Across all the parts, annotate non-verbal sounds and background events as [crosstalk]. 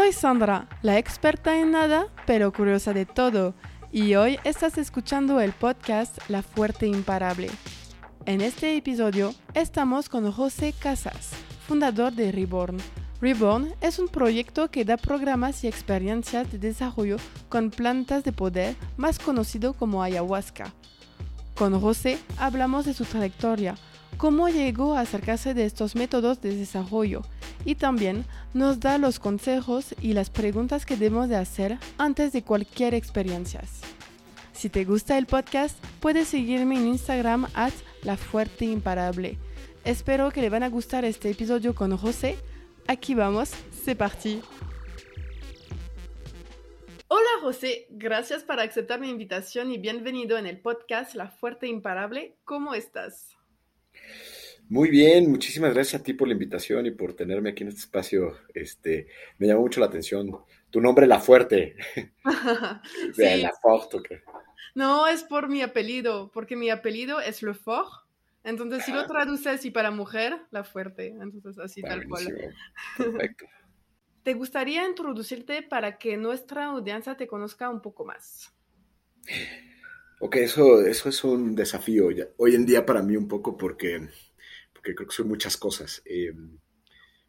Soy Sandra, la experta en nada, pero curiosa de todo, y hoy estás escuchando el podcast La Fuerte Imparable. En este episodio estamos con José Casas, fundador de Reborn. Reborn es un proyecto que da programas y experiencias de desarrollo con plantas de poder, más conocido como ayahuasca. Con José hablamos de su trayectoria, cómo llegó a acercarse de estos métodos de desarrollo y también nos da los consejos y las preguntas que debemos de hacer antes de cualquier experiencia. Si te gusta el podcast, puedes seguirme en Instagram at La. Espero que le van a gustar este episodio con José. Aquí vamos, c'est parti. Hola José, gracias por aceptar mi invitación y bienvenido en el podcast La Fuerte Imparable. ¿Cómo estás? Muy bien, muchísimas gracias a ti por la invitación y por tenerme aquí en este espacio. Este, me llamó mucho la atención. Tu nombre, La Fuerte. [laughs] sí. La Forte. No, es por mi apellido, porque mi apellido es Le Fort. Entonces, si lo ah. traduces y para mujer, La Fuerte. Entonces, así tal cual. Perfecto. [laughs] ¿Te gustaría introducirte para que nuestra audiencia te conozca un poco más? Ok, eso, eso es un desafío hoy en día para mí un poco porque porque creo que soy muchas cosas. Eh,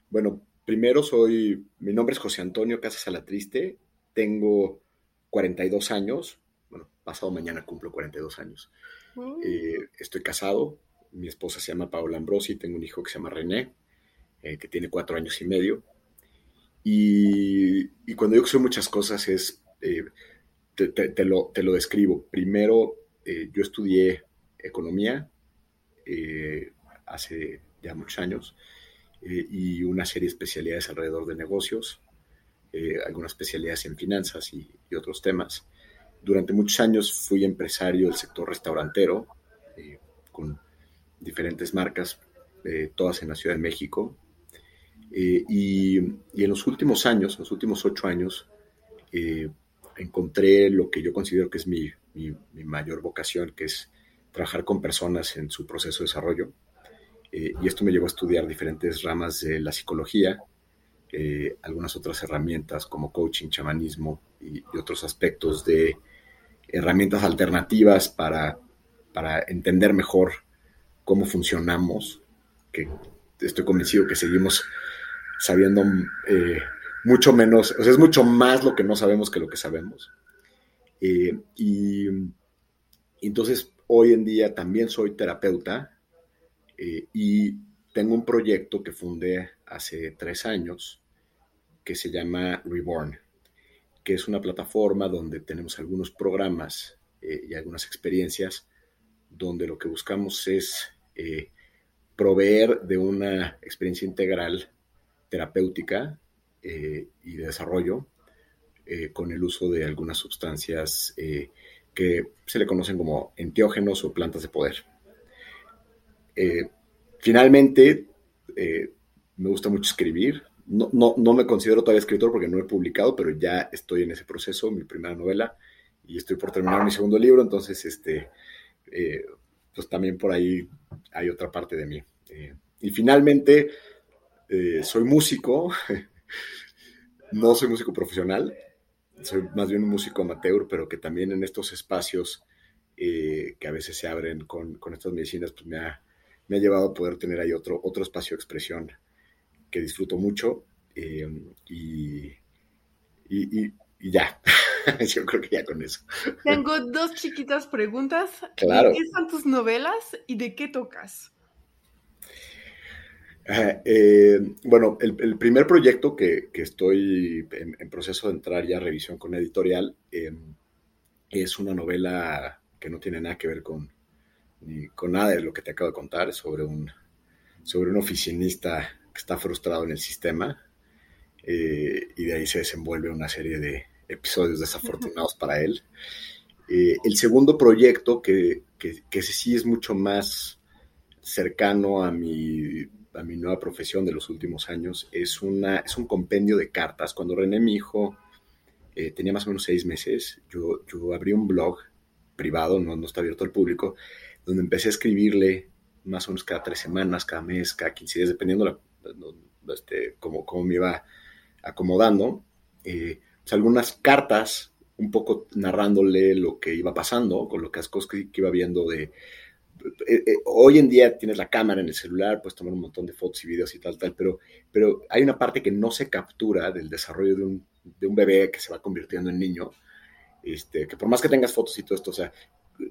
bueno, primero soy, mi nombre es José Antonio Casas Alatriste, tengo 42 años, bueno, pasado mañana cumplo 42 años. Mm. Eh, estoy casado, mi esposa se llama Paola Ambrosi, tengo un hijo que se llama René, eh, que tiene cuatro años y medio. Y, cuando digo que soy muchas cosas es, te, lo, te, lo, describo. Primero, yo estudié economía, hace ya muchos años, eh, y una serie de especialidades alrededor de negocios, eh, algunas especialidades en finanzas y, otros temas. Durante muchos años fui empresario del sector restaurantero, eh, con diferentes marcas, todas en la Ciudad de México. Y, en los últimos años, los últimos ocho años, encontré lo que yo considero que es mi, mi, mi mayor vocación, que es trabajar con personas en su proceso de desarrollo eh, y esto me llevó a estudiar diferentes ramas de la psicología, eh, algunas otras herramientas como coaching, chamanismo y, otros aspectos de herramientas alternativas para, para entender mejor cómo funcionamos, que estoy convencido que seguimos sabiendo eh, mucho menos, o sea, es mucho más lo que no sabemos que lo que sabemos. y, y entonces hoy en día también soy terapeuta eh, y tengo un proyecto que fundé hace tres años que se llama Reborn, que es una plataforma donde tenemos algunos programas eh, y algunas experiencias donde lo que buscamos es eh, proveer de una experiencia integral terapéutica y de desarrollo con el uso de algunas sustancias que se le conocen como enteógenos o plantas de poder. Eh, finalmente, eh, me gusta mucho escribir. No, no, me considero todavía escritor porque no he publicado, pero ya estoy en ese proceso, mi primera novela, y estoy por terminar mi segundo libro, entonces, este, eh, pues también por ahí hay otra parte de mí. y finalmente, soy músico, [laughs] no soy músico profesional, soy más bien un músico amateur, pero que también en estos espacios que a veces se abren con, con estas medicinas, pues me ha, me ha llevado a poder tener ahí otro, otro espacio de expresión que disfruto mucho eh, y, y, ya. [laughs] Yo creo que ya con eso. Tengo dos chiquitas preguntas. Claro. ¿De qué son tus novelas y de qué tocas? Eh, bueno, el, primer proyecto que, estoy en, proceso de entrar ya a revisión con editorial eh, es una novela que no tiene nada que ver con, ni con nada de lo que te acabo de contar sobre un, sobre un oficinista que está frustrado en el sistema eh, y de ahí se desenvuelve una serie de episodios desafortunados para él. Eh, el segundo proyecto, que, que, sí es mucho más cercano a mi, a mi nueva profesión de los últimos años, es, una, es un compendio de cartas. Cuando René, mi hijo, eh, tenía más o menos seis meses, yo, yo abrí un blog privado, no, no está abierto al público, donde empecé a escribirle más o menos cada tres semanas, cada mes, cada 15 días, dependiendo la, este, cómo, cómo, me iba acomodando. pues, algunas cartas, un poco narrándole lo que iba pasando, con lo que, cosas que, iba viendo de... hoy en día tienes la cámara en el celular, puedes tomar un montón de fotos y videos y tal, tal, pero, pero hay una parte que no se captura del desarrollo de un, de un bebé que se va convirtiendo en niño, este, que por más que tengas fotos y todo esto, o sea,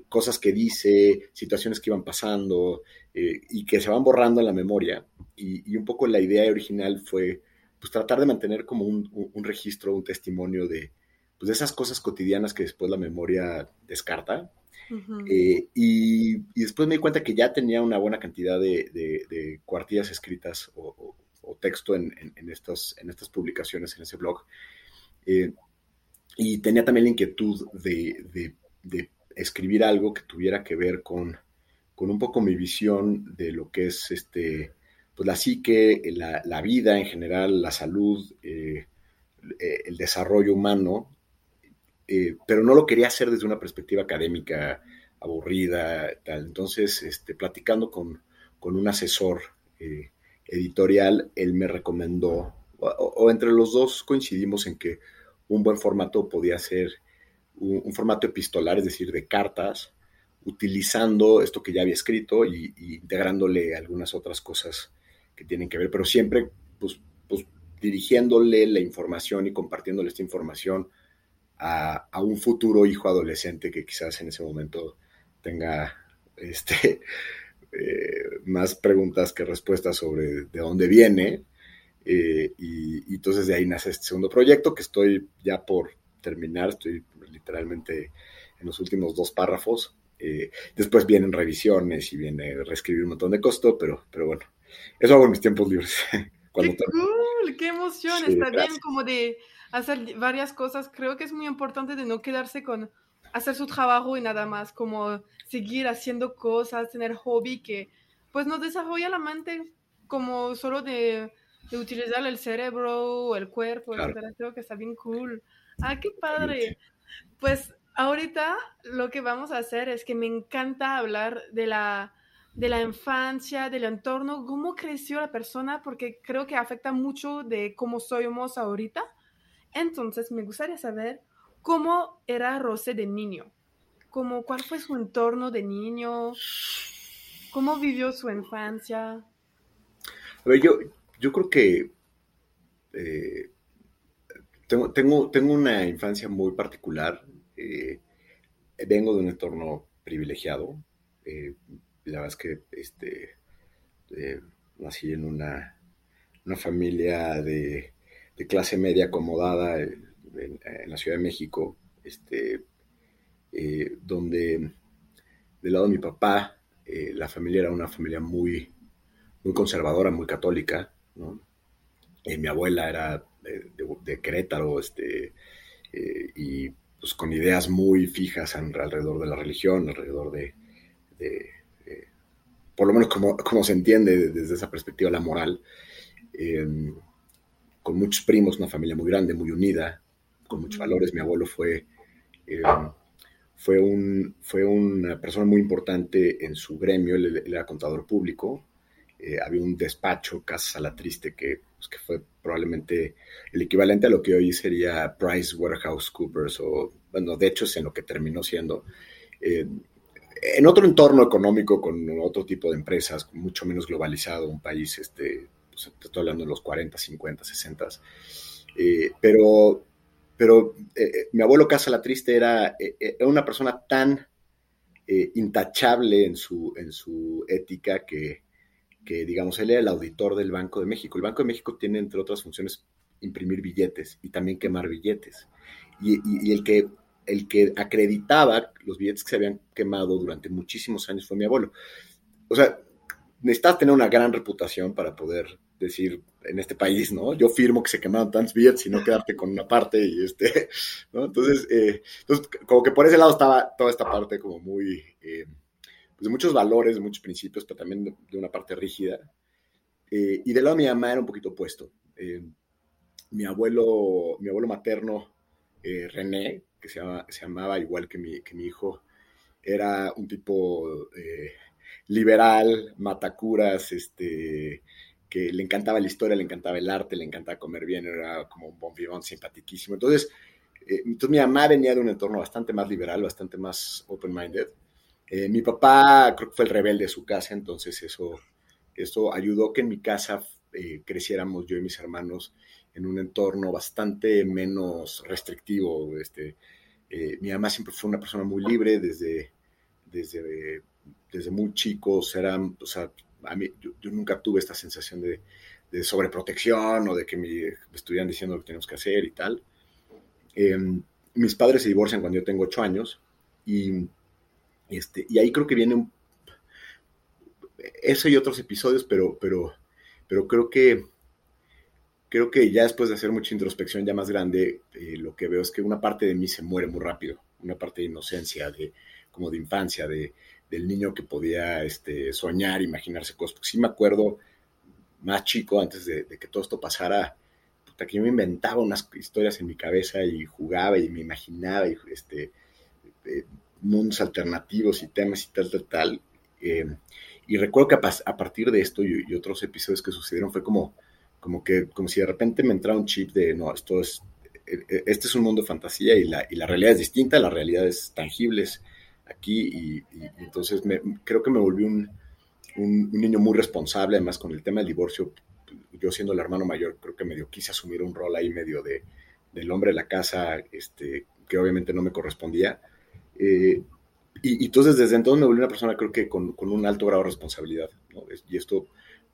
cosas que dice, situaciones que iban pasando eh, y que se van borrando en la memoria. Y, un poco la idea original fue pues, tratar de mantener como un, registro, un testimonio de, pues, de esas cosas cotidianas que después la memoria descarta. Eh, y, después me di cuenta que ya tenía una buena cantidad de, cuartillas escritas o, texto en, estas, en estas publicaciones, en ese blog. Eh, y tenía también la inquietud de, escribir algo que tuviera que ver con, con, un poco mi visión de lo que es este, pues la psique, la, vida en general, la salud, eh, eh, el desarrollo humano, eh, pero no lo quería hacer desde una perspectiva académica aburrida, tal. Entonces, este, platicando con, con un asesor editorial, él me recomendó, o entre los dos coincidimos en que un buen formato podía ser un, formato epistolar, es decir, de cartas, utilizando esto que ya había escrito y, integrándole algunas otras cosas que tienen que ver, pero siempre pues, pues dirigiéndole la información y compartiéndole esta información a, un futuro hijo adolescente que quizás en ese momento tenga este, [laughs] eh, más preguntas que respuestas sobre de dónde viene eh, y, entonces de ahí nace este segundo proyecto que estoy ya por terminar, estoy literalmente en los últimos dos párrafos. Eh, después vienen revisiones y viene reescribir un montón de costo, pero, pero bueno, eso hago en mis tiempos libres. [laughs] ¡Qué cool! ¡Qué emoción! Está bien como de hacer varias cosas. Creo que es muy importante de no quedarse con hacer su trabajo y nada más, como seguir haciendo cosas, tener hobby que pues nos desarrolla la mente como solo de de utilizar el cerebro el cuerpo, Creo que está bien cool. Ah, qué padre. Pues ahorita lo que vamos a hacer es que me encanta hablar de la, de la infancia, del entorno, cómo creció la persona, porque creo que afecta mucho de cómo somos ahorita. Entonces, me gustaría saber cómo era Rosé de niño, cómo, cuál fue su entorno de niño, cómo vivió su infancia. A ver, yo, yo creo que eh, tengo, tengo, tengo, una infancia muy particular. Eh, vengo de un entorno privilegiado. Eh, la verdad es que este, nací en una, una familia de, clase media acomodada en, la Ciudad de México, este, donde del lado de mi papá, la familia era una familia muy, muy conservadora, muy católica. Eh, mi abuela era de, Querétaro, este, eh, y pues con ideas muy fijas alrededor de la religión, alrededor de, eh, por lo menos como, como, se entiende desde esa perspectiva, la moral. Em, con muchos primos, una familia muy grande, muy unida, con muchos valores. Mi abuelo fue, em, fue, un, fue una persona muy importante en su gremio, él era contador público, eh, había un despacho, Casa la Triste, que, pues, que fue probablemente el equivalente a lo que hoy sería Price Waterhouse Coopers, o bueno, de hecho es en lo que terminó siendo. Eh, en otro entorno económico, con otro tipo de empresas, mucho menos globalizado, un país, este, pues, estoy hablando de los 40, 50, 60, pero, pero eh, mi abuelo Casa la Triste era, era una persona tan intachable en su, en su ética que, que digamos, él era el auditor del Banco de México. El Banco de México tiene, entre otras funciones, imprimir billetes y también quemar billetes. Y, el, que, el que acreditaba los billetes que se habían quemado durante muchísimos años fue mi abuelo. O sea, necesitas tener una gran reputación para poder decir en este país, ¿no? Yo firmo que se quemaron tantos billetes y no quedarte con una parte y este, [laughs] ¿no? Entonces, eh, entonces como que por ese lado estaba toda esta parte como muy... Eh, pues, de muchos valores, de muchos principios, pero también de, una parte rígida. Eh, y de lado de mi mamá era un poquito opuesto. Eh, mi, abuelo, mi abuelo materno, eh, René, que se, llamaba igual que mi, que mi hijo, era un tipo liberal, matacuras, este, que le encantaba la historia, le encantaba el arte, le encantaba comer bien, era como un bon vivant simpatiquísimo. Entonces, eh, entonces mi mamá venía de un entorno bastante más liberal, bastante más open-minded. Eh, mi papá creo que fue el rebelde de su casa, entonces eso, eso ayudó que en mi casa eh, creciéramos yo y mis hermanos en un entorno bastante menos restrictivo. Este, mi mamá siempre fue una persona muy libre desde, desde, desde muy chicos, o sea, a mí, yo, nunca tuve esta sensación de, de, sobreprotección o de que me, estuvieran diciendo lo que tenemos que hacer y tal. Em, mis padres se divorcian cuando yo tengo ocho años y, este, y ahí creo que viene un, eso y otros episodios, pero, pero, pero creo que creo que ya después de hacer mucha introspección ya más grande, eh, lo que veo es que una parte de mí se muere muy rápido, una parte de inocencia, de, como de infancia, de, del niño que podía este, soñar, imaginarse cosas. Sí me acuerdo más chico, antes de, que todo esto pasara, que yo me inventaba unas historias en mi cabeza y jugaba y me imaginaba y, este, eh, mundos alternativos y temas y tal, tal, tal. Eh, y recuerdo que a, partir de esto y, otros episodios que sucedieron fue como, como, que, como si de repente me entrara un chip de, no, esto es, e, e, este es un mundo de fantasía y la, y la realidad es distinta, la realidad es tangibles aquí y, entonces me, creo que me volví un, un, niño muy responsable, además con el tema del divorcio, yo siendo el hermano mayor, creo que medio quise asumir un rol ahí medio de, del hombre de la casa, este, que obviamente no me correspondía. Eh, y, entonces desde entonces me volví una persona creo que con, con un alto grado de responsabilidad, ¿no? Y esto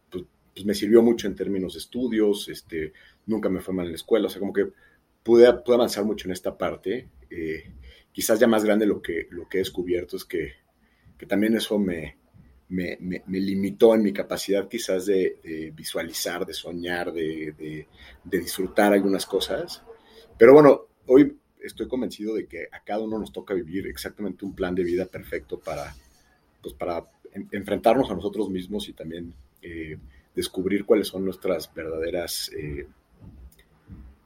pues, pues, me sirvió mucho en términos de estudios, este, nunca me fue mal en la escuela, o sea, como que pude, pude avanzar mucho en esta parte. Eh, quizás ya más grande lo que, lo que he descubierto es que, que también eso me, me, me, limitó en mi capacidad quizás de, visualizar, de soñar, de, de, disfrutar algunas cosas. Pero bueno, hoy estoy convencido de que a cada uno nos toca vivir exactamente un plan de vida perfecto para, pues para enfrentarnos a nosotros mismos y también eh, descubrir cuáles son nuestras verdaderas eh,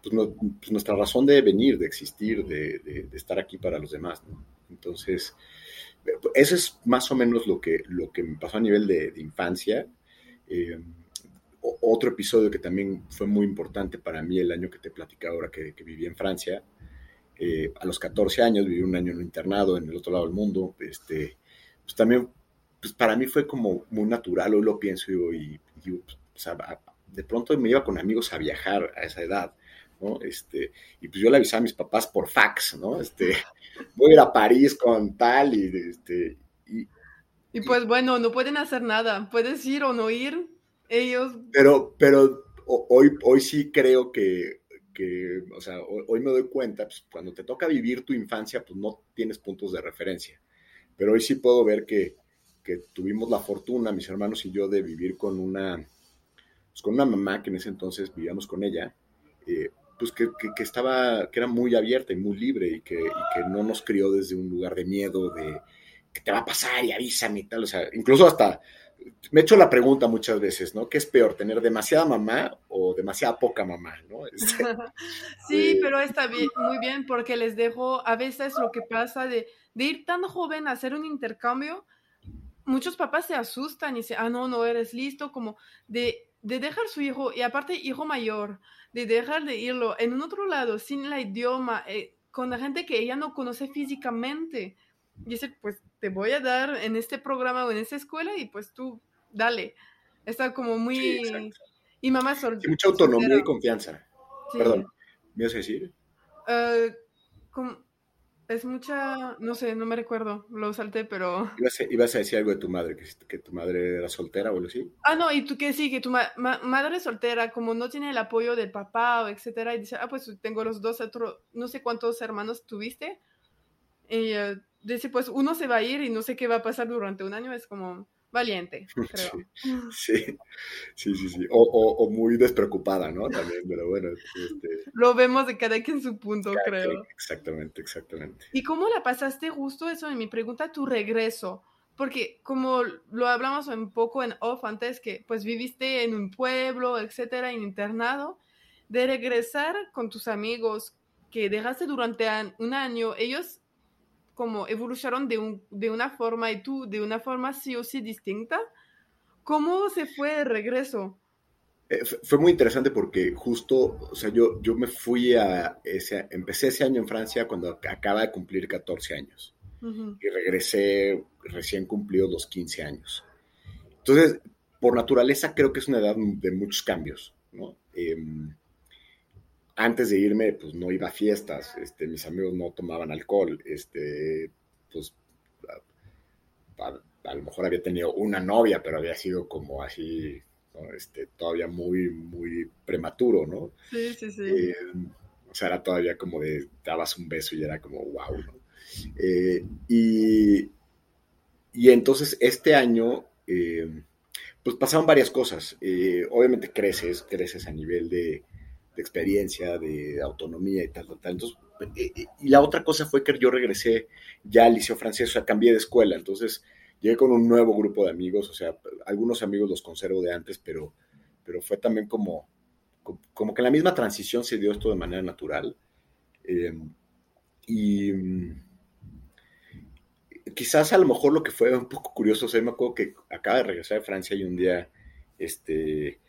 pues, pues, nuestra razón de venir, de existir, de, estar aquí para los demás. Entonces, eso es más o menos lo que, lo que me pasó a nivel de, infancia. Eh, otro episodio que también fue muy importante para mí el año que te platicaba ahora que, viví en Francia. Eh, a los 14 años viví un año en un internado en el otro lado del mundo. Este, pues también, pues para mí fue como muy natural, hoy lo pienso y, de pronto me iba con amigos a viajar a esa edad. ¿no? Este, y pues yo le avisaba a mis papás por fax, ¿no? Este, [laughs] voy a ir a París con tal y, este, y, y pues bueno, no pueden hacer nada, puedes ir o no ir, ellos... Pero, pero hoy, hoy sí creo que, o sea, hoy, me doy cuenta, pues, cuando te toca vivir tu infancia, pues no tienes puntos de referencia. Pero hoy sí puedo ver que, que tuvimos la fortuna, mis hermanos y yo, de vivir con una, pues, con una mamá que en ese entonces vivíamos con ella, eh, pues que, que, estaba, que era muy abierta y muy libre y que, que, no nos crió desde un lugar de miedo, de que te va a pasar y avísame y tal, o sea, incluso hasta me he hecho la pregunta muchas veces, ¿no? ¿Qué es peor, tener demasiada mamá o demasiada poca mamá, ¿no? [laughs] Este, [laughs] sí, pero está bien, muy bien porque les dejo, a veces lo que pasa de, de ir tan joven a hacer un intercambio, muchos papás se asustan y dicen, ah, no, no eres listo, como de, de dejar su hijo, y aparte hijo mayor, de dejar de irlo en un otro lado, sin el idioma, eh, con la gente que ella no conoce físicamente. Dice, pues te voy a dar en este programa o en esta escuela y pues tú, dale. Está como muy... y mamá soltera. mucha autonomía y confianza. Perdón, ¿me ibas a decir? Uh, es mucha, no sé, no me recuerdo, lo salté, pero... ¿Ibas a, decir algo de tu madre, que, tu madre era soltera o algo así? Ah, no, y tú que sí, que tu madre es soltera, como no tiene el apoyo del papá o etcétera, y dice, ah, pues tengo los dos, otro, no sé cuántos hermanos tuviste, y uh, dice, pues uno se va a ir y no sé qué va a pasar durante un año, es como valiente, [laughs] creo. Sí, sí, sí, sí. O, muy despreocupada, ¿no? También, pero bueno. Este... Lo vemos de cada quien en su punto, creo. exactamente, exactamente. ¿Y cómo la pasaste justo eso en mi pregunta, tu regreso? Porque como lo hablamos un poco en off antes, que pues viviste en un pueblo, etcétera, en internado, de regresar con tus amigos que dejaste durante un año, ellos como evolucionaron de, un, de una forma y tú de una forma sí o sí distinta. ¿Cómo se fue el regreso? Eh, fue muy interesante porque justo, o sea, yo, yo me fui a ese, empecé ese año en Francia cuando acaba de cumplir 14 años y regresé recién cumplidos los 15 años. Entonces, por naturaleza creo que es una edad de muchos cambios, ¿no? Em, antes de irme, pues no iba a fiestas, este, mis amigos no tomaban alcohol, este, pues a, lo mejor había tenido una novia, pero había sido como así, este, todavía muy, muy prematuro, ¿no? Sí, sí, sí. Eh, o sea, era todavía como de, dabas un beso y era como, wow, ¿no? Eh, y, y entonces este año, eh, pues pasaron varias cosas. obviamente creces, creces a nivel de, de, experiencia, de autonomía y tal, tal, tal. Entonces, y la otra cosa fue que yo regresé ya al liceo francés, o sea, cambié de escuela, entonces llegué con un nuevo grupo de amigos, o sea, algunos amigos los conservo de antes, pero, pero fue también como, como que la misma transición se dio esto de manera natural. Eh, y quizás a lo mejor lo que fue un poco curioso, o sea, me acuerdo que acaba de regresar de Francia y un día, este,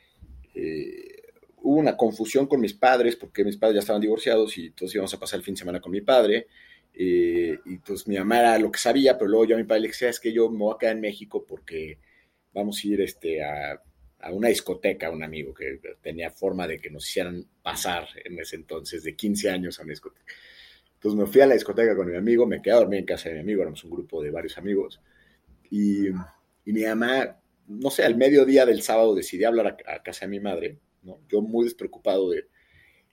eh, hubo una confusión con mis padres porque mis padres ya estaban divorciados y entonces íbamos a pasar el fin de semana con mi padre eh, y pues mi mamá era lo que sabía, pero luego yo a mi padre le decía, es que yo me voy a quedar en México porque vamos a ir este, a, a una discoteca, un amigo que tenía forma de que nos hicieran pasar en ese entonces, de 15 años a una discoteca. Entonces me fui a la discoteca con mi amigo, me quedé a dormir en casa de mi amigo, éramos un grupo de varios amigos. Y, y mi mamá, no sé, al mediodía del sábado decidí hablar a, a casa de mi madre, ¿no? Yo muy despreocupado de,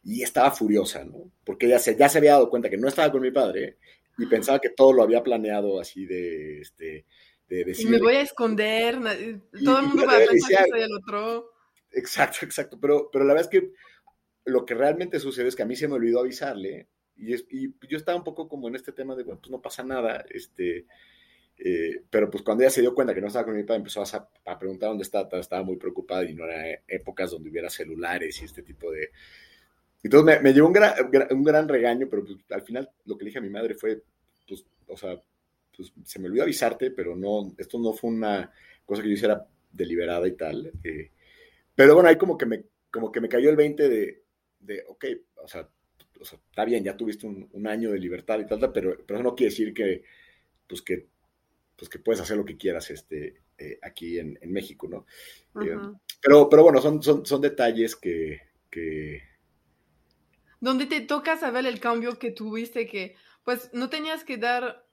y estaba furiosa, ¿no? Porque ella se, ya se había dado cuenta que no estaba con mi padre y pensaba que todo lo había planeado así de, este, de decir... Y me voy a esconder, todo el mundo va a pensar que soy el otro. Exacto, exacto, pero, pero la verdad es que lo que realmente sucede es que a mí se me olvidó avisarle y, y yo estaba un poco como en este tema de, bueno, pues no pasa nada, este... Eh, pero pues cuando ella se dio cuenta que no estaba con mi padre, empezó a, a preguntar dónde estaba, estaba muy preocupada y no eran épocas donde hubiera celulares y este tipo de, entonces me, llevó un gran, un gran, regaño, pero pues, al final lo que le dije a mi madre fue, pues, o sea, pues, se me olvidó avisarte, pero no, esto no fue una cosa que yo hiciera deliberada y tal. Eh, pero bueno, ahí como que me, como que me cayó el 20 de, de ok, o sea, o sea, está bien, ya tuviste un, un, año de libertad y tal, pero, pero eso no quiere decir que, pues que, pues que puedes hacer lo que quieras este, eh, aquí en, en, México, ¿no? Uh -huh. eh, pero, pero bueno, son, son, son detalles que, que donde te toca saber el cambio que tuviste, que pues no tenías que dar,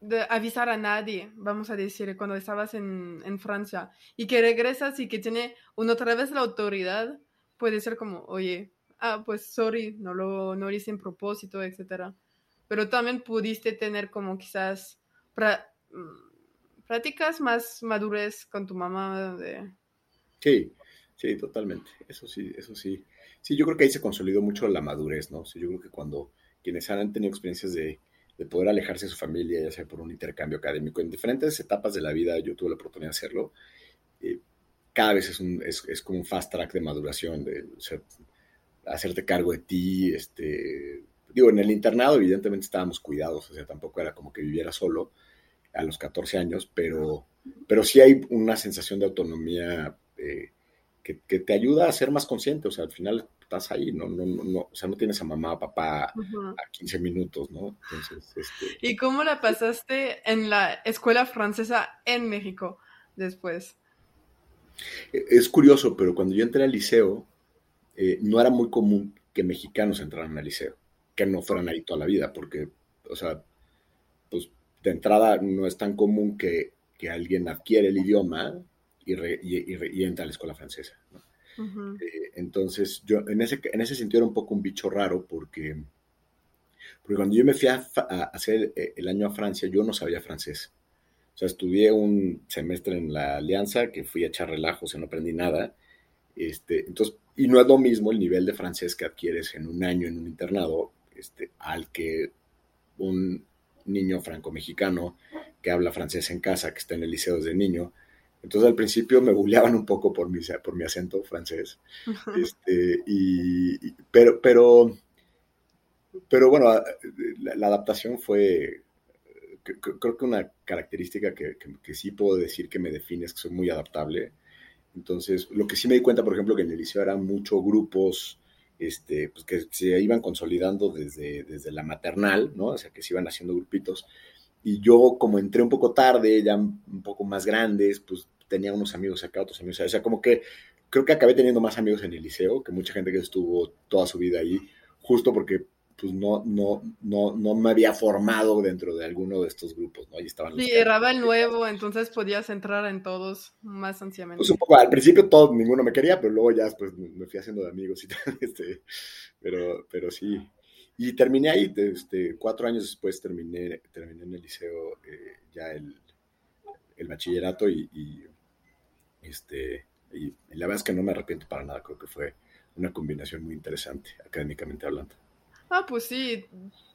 de avisar a nadie, vamos a decir, cuando estabas en, en, Francia, y que regresas y que tiene una otra vez la autoridad, puede ser como, oye, ah, pues sorry, no lo, no lo hice en propósito, etc. Pero también pudiste tener como quizás pra, prácticas más madures con tu mamá de... Sí, sí, totalmente, eso sí, eso sí. Sí, yo creo que ahí se consolidó mucho la madurez, ¿no? Sí, yo creo que cuando quienes han tenido experiencias de, de, poder alejarse de su familia, ya sea por un intercambio académico, en diferentes etapas de la vida, yo tuve la oportunidad de hacerlo, eh, cada vez es, un, es, es, como un fast track de maduración, de o hacerte cargo de ti, este, digo, en el internado evidentemente estábamos cuidados, o sea, tampoco era como que viviera solo a los 14 años, pero, pero sí hay una sensación de autonomía eh, que, que, te ayuda a ser más consciente, o sea, al final estás ahí, no, no, no, o sea, no tienes a mamá, papá uh -huh. a 15 minutos, ¿no? Entonces, este... ¿Y cómo la pasaste en la escuela francesa en México después? Es curioso, pero cuando yo entré al liceo, eh, no era muy común que mexicanos entraran al liceo, que no fueran ahí toda la vida, porque, o sea, de entrada no es tan común que, que alguien adquiere el idioma y, re, y, y, y, entra a la escuela francesa. ¿no? Uh -huh. eh, entonces, yo en ese, en ese sentido era un poco un bicho raro porque, porque cuando yo me fui a, a, hacer el año a Francia, yo no sabía francés. O sea, estudié un semestre en la Alianza, que fui a echar relajos y no aprendí nada. Este, entonces, y no es lo mismo el nivel de francés que adquieres en un año en un internado este, al que un niño franco-mexicano que habla francés en casa, que está en el liceo desde niño, entonces al principio me bulleaban un poco por mi, por mi acento francés. Este, y, y, pero, pero, pero bueno, la, la adaptación fue, creo que una característica que, que, que, sí puedo decir que me define es que soy muy adaptable. Entonces, lo que sí me di cuenta, por ejemplo, que en el liceo eran muchos grupos este, pues que se iban consolidando desde, desde la maternal, ¿no? O sea, que se iban haciendo grupitos. Y yo, como entré un poco tarde, ya un poco más grandes, pues tenía unos amigos acá, otros amigos O sea, como que creo que acabé teniendo más amigos en el liceo que mucha gente que estuvo toda su vida ahí, justo porque pues no, no, no, no me había formado dentro de alguno de estos grupos, ¿no? Ahí estaban Sí, era el nuevo, entonces podías entrar en todos más ansiamente. Pues un poco, al principio todo, ninguno me quería, pero luego ya después me fui haciendo de amigos y [laughs] tal, este, pero, pero sí. Y terminé ahí, este, cuatro años después terminé, terminé en el liceo eh, ya el, el bachillerato y, y este, y la verdad es que no me arrepiento para nada, creo que fue una combinación muy interesante académicamente hablando. Ah, pues sí,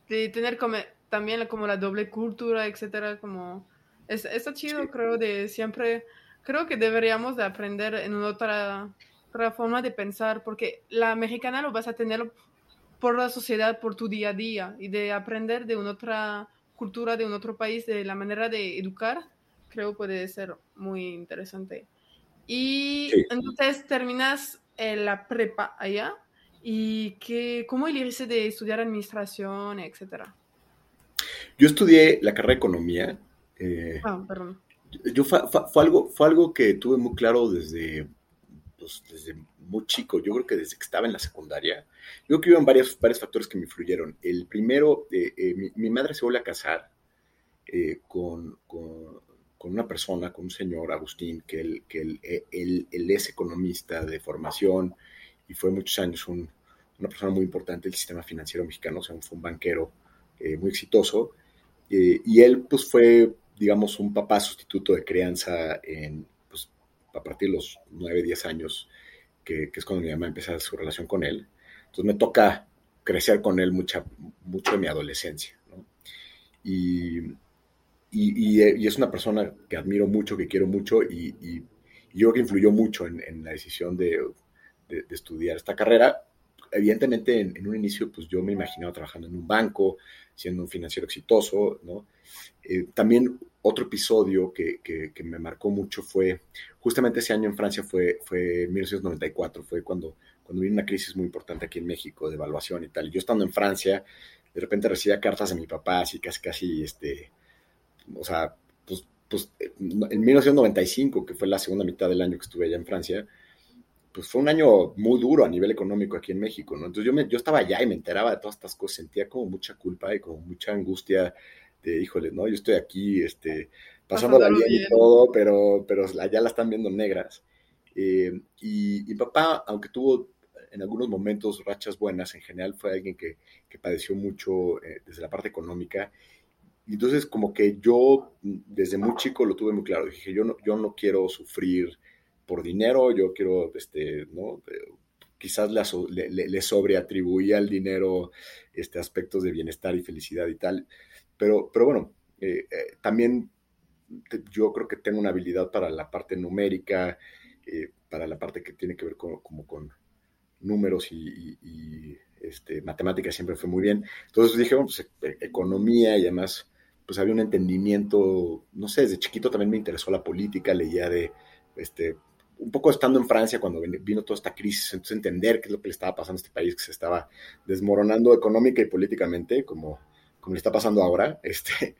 de tener como, también como la doble cultura, etcétera, como es, está chido, creo, de siempre, creo que deberíamos de aprender en otra, otra forma de pensar, porque la mexicana lo vas a tener por la sociedad, por tu día a día, y de aprender de una otra cultura, de un otro país, de la manera de educar, creo puede ser muy interesante. Y entonces terminas la prepa allá ¿Y qué, cómo elegiste de estudiar administración, etcétera? Yo estudié la carrera de economía. Eh, ah, perdón. Yo fue, algo, fue algo que tuve muy claro desde, pues, desde muy chico. Yo creo que desde que estaba en la secundaria. Yo creo que hubo varios, varios factores que me influyeron. El primero, eh, eh, mi, madre se vuelve a casar con, con, con, una persona, con un señor, Agustín, que él, que él, él, él es economista de formación y fue muchos años una persona muy importante del sistema financiero mexicano, o sea, fue un banquero eh, muy exitoso. Eh, y él, pues, fue, digamos, un papá sustituto de crianza en, pues, a partir de los 9, 10 años, que, es cuando mi mamá empezó su relación con él. Entonces me toca crecer con él mucha, mucho en mi adolescencia. ¿no? Y, y, y, es una persona que admiro mucho, que quiero mucho y, yo creo que influyó mucho en, en la decisión de de, estudiar esta carrera. Evidentemente, en, un inicio, pues yo me imaginaba trabajando en un banco, siendo un financiero exitoso, ¿no? Eh, también otro episodio que, que, me marcó mucho fue, justamente ese año en Francia fue, fue 1994, fue cuando, cuando vino una crisis muy importante aquí en México de evaluación y tal. Yo estando en Francia, de repente recibía cartas de mi papá, así casi, casi, este, o sea, pues, pues en 1995, que fue la segunda mitad del año que estuve allá en Francia, pues fue un año muy duro a nivel económico aquí en México, ¿no? Entonces yo, me, yo estaba allá y me enteraba de todas estas cosas, sentía como mucha culpa y como mucha angustia de, híjole, ¿no? Yo estoy aquí, este, pasando la bien, y todo, pero, pero allá la están viendo negras. Eh, y, papá, aunque tuvo en algunos momentos rachas buenas, en general fue alguien que, que padeció mucho eh, desde la parte económica. Y entonces como que yo desde muy chico lo tuve muy claro, dije, yo no, yo no quiero sufrir por dinero, yo quiero, este, ¿no? Quizás le, le, sobreatribuía al dinero este, aspectos de bienestar y felicidad y tal, pero, pero bueno, eh, eh, también yo creo que tengo una habilidad para la parte numérica, eh, para la parte que tiene que ver con, como con números y, este, matemáticas siempre fue muy bien. Entonces dije, bueno, pues e, economía y además, pues había un entendimiento, no sé, desde chiquito también me interesó la política, leía de este, un poco estando en Francia cuando vino toda esta crisis, entonces entender qué es lo que le estaba pasando a este país que se estaba desmoronando económica y políticamente, como, como le está pasando ahora, [laughs] este,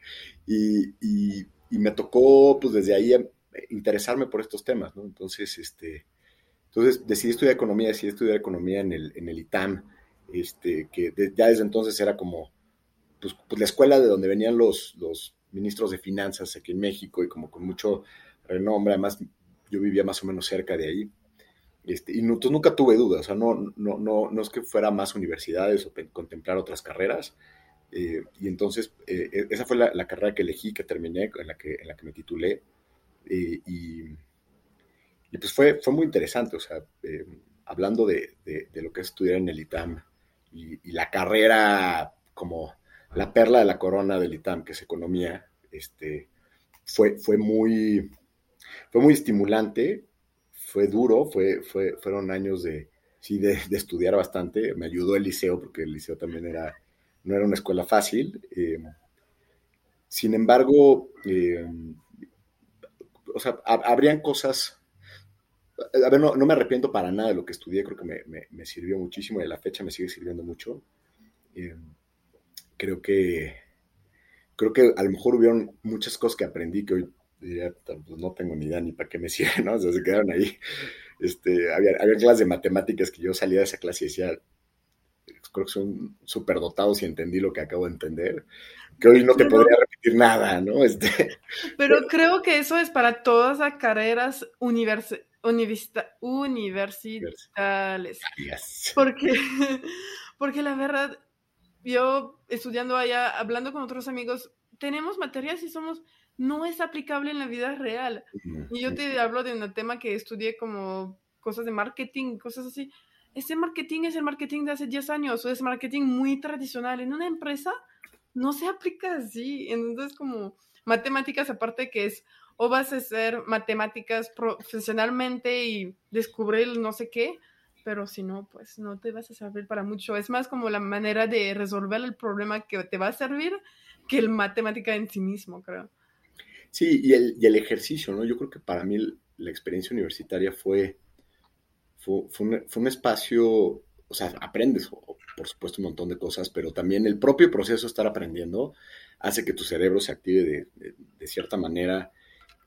y, y, me tocó pues desde ahí em, interesarme por estos temas. Entonces, este, entonces decidí estudiar economía, decidí estudiar economía en el, en el ITAM, este, que ya desde entonces era como pues, pues, la escuela de donde venían los, los ministros de finanzas aquí en México y como con mucho renombre, además yo vivía más o menos cerca de ahí. Este, y no, nunca tuve dudas, o sea, no, no, no, no es que fuera más universidades o contemplar otras carreras. Eh, y entonces, eh, e, esa fue la, carrera que elegí, que terminé, en la que, en la que me titulé. Eh, y, pues fue, fue muy interesante, o sea, hablando de, de, lo que es estudiar en el ITAM y, y, la carrera como la perla de la corona del ITAM, que es economía, este, fue, fue muy fue muy estimulante, fue duro, fue, fue, fueron años de, sí, de, estudiar bastante. Me ayudó el liceo, porque el liceo también era, no era una escuela fácil. Eh, sin embargo, eh, o sea, habrían cosas, a ver, no, no, me arrepiento para nada de lo que estudié, creo que me, me, me sirvió muchísimo y a la fecha me sigue sirviendo mucho. Eh, creo que creo que a lo mejor hubieron muchas cosas que aprendí que hoy diría, pues no tengo ni idea ni para qué me [laughs] sirven, ¿no? O sea, se quedaron ahí. Este, había, había clases de matemáticas que yo salía de esa clase y decía, creo que son superdotados y entendí lo que acabo de entender, que hoy no te podría repetir nada, ¿no? [laughs] Este, pero creo que eso es para todas las carreras univers, universitarias. Porque, [laughs] porque la verdad, yo estudiando allá, hablando con otros amigos, tenemos materias y somos, no es aplicable en la vida real. Y yo te hablo de un tema que estudié como cosas de marketing, cosas así. Ese marketing es el marketing de hace 10 años, o es marketing muy tradicional. En una empresa no se aplica así. Entonces, como matemáticas, aparte que es, o vas a hacer matemáticas profesionalmente y descubrir no sé qué, pero si no, pues no te vas a servir para mucho. Es más como la manera de resolver el problema que te va a servir que el matemática en sí mismo, creo. Sí, y el, y el ejercicio, ¿no? Yo creo que para mí la experiencia universitaria fue, fue, un, espacio, o sea, aprendes, por supuesto, un montón de cosas, pero también el propio proceso de estar aprendiendo hace que tu cerebro se active de, cierta manera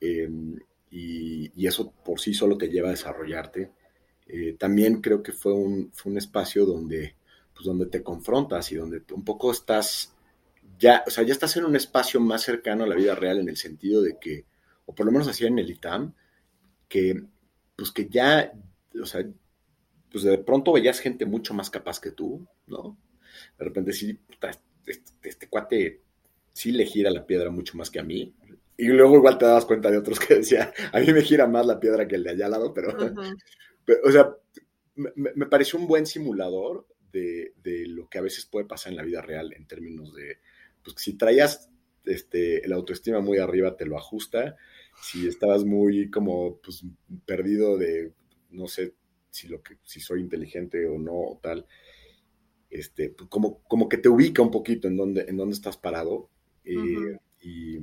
em, y, y, eso por sí solo te lleva a desarrollarte. Eh, también creo que fue un, fue un espacio donde, pues, donde te confrontas y donde un poco estás ya, o sea, ya estás en un espacio más cercano a la vida real en el sentido de que, o por lo menos así en el ITAM, que pues que ya, o sea, pues de pronto veías gente mucho más capaz que tú, ¿no? De repente sí, este, este, cuate sí le gira la piedra mucho más que a mí. Y luego igual te dabas cuenta de otros que decía, a mí me gira más la piedra que el de allá al lado, pero, [laughs] o sea, me, pareció un buen simulador de, lo que a veces puede pasar en la vida real en términos de, pues si traías este, el autoestima muy arriba, te lo ajusta. Si estabas muy como pues, perdido de, no sé si, lo que, si soy inteligente o no o tal, este, pues, como, como que te ubica un poquito en dónde, en dónde estás parado. Eh, y,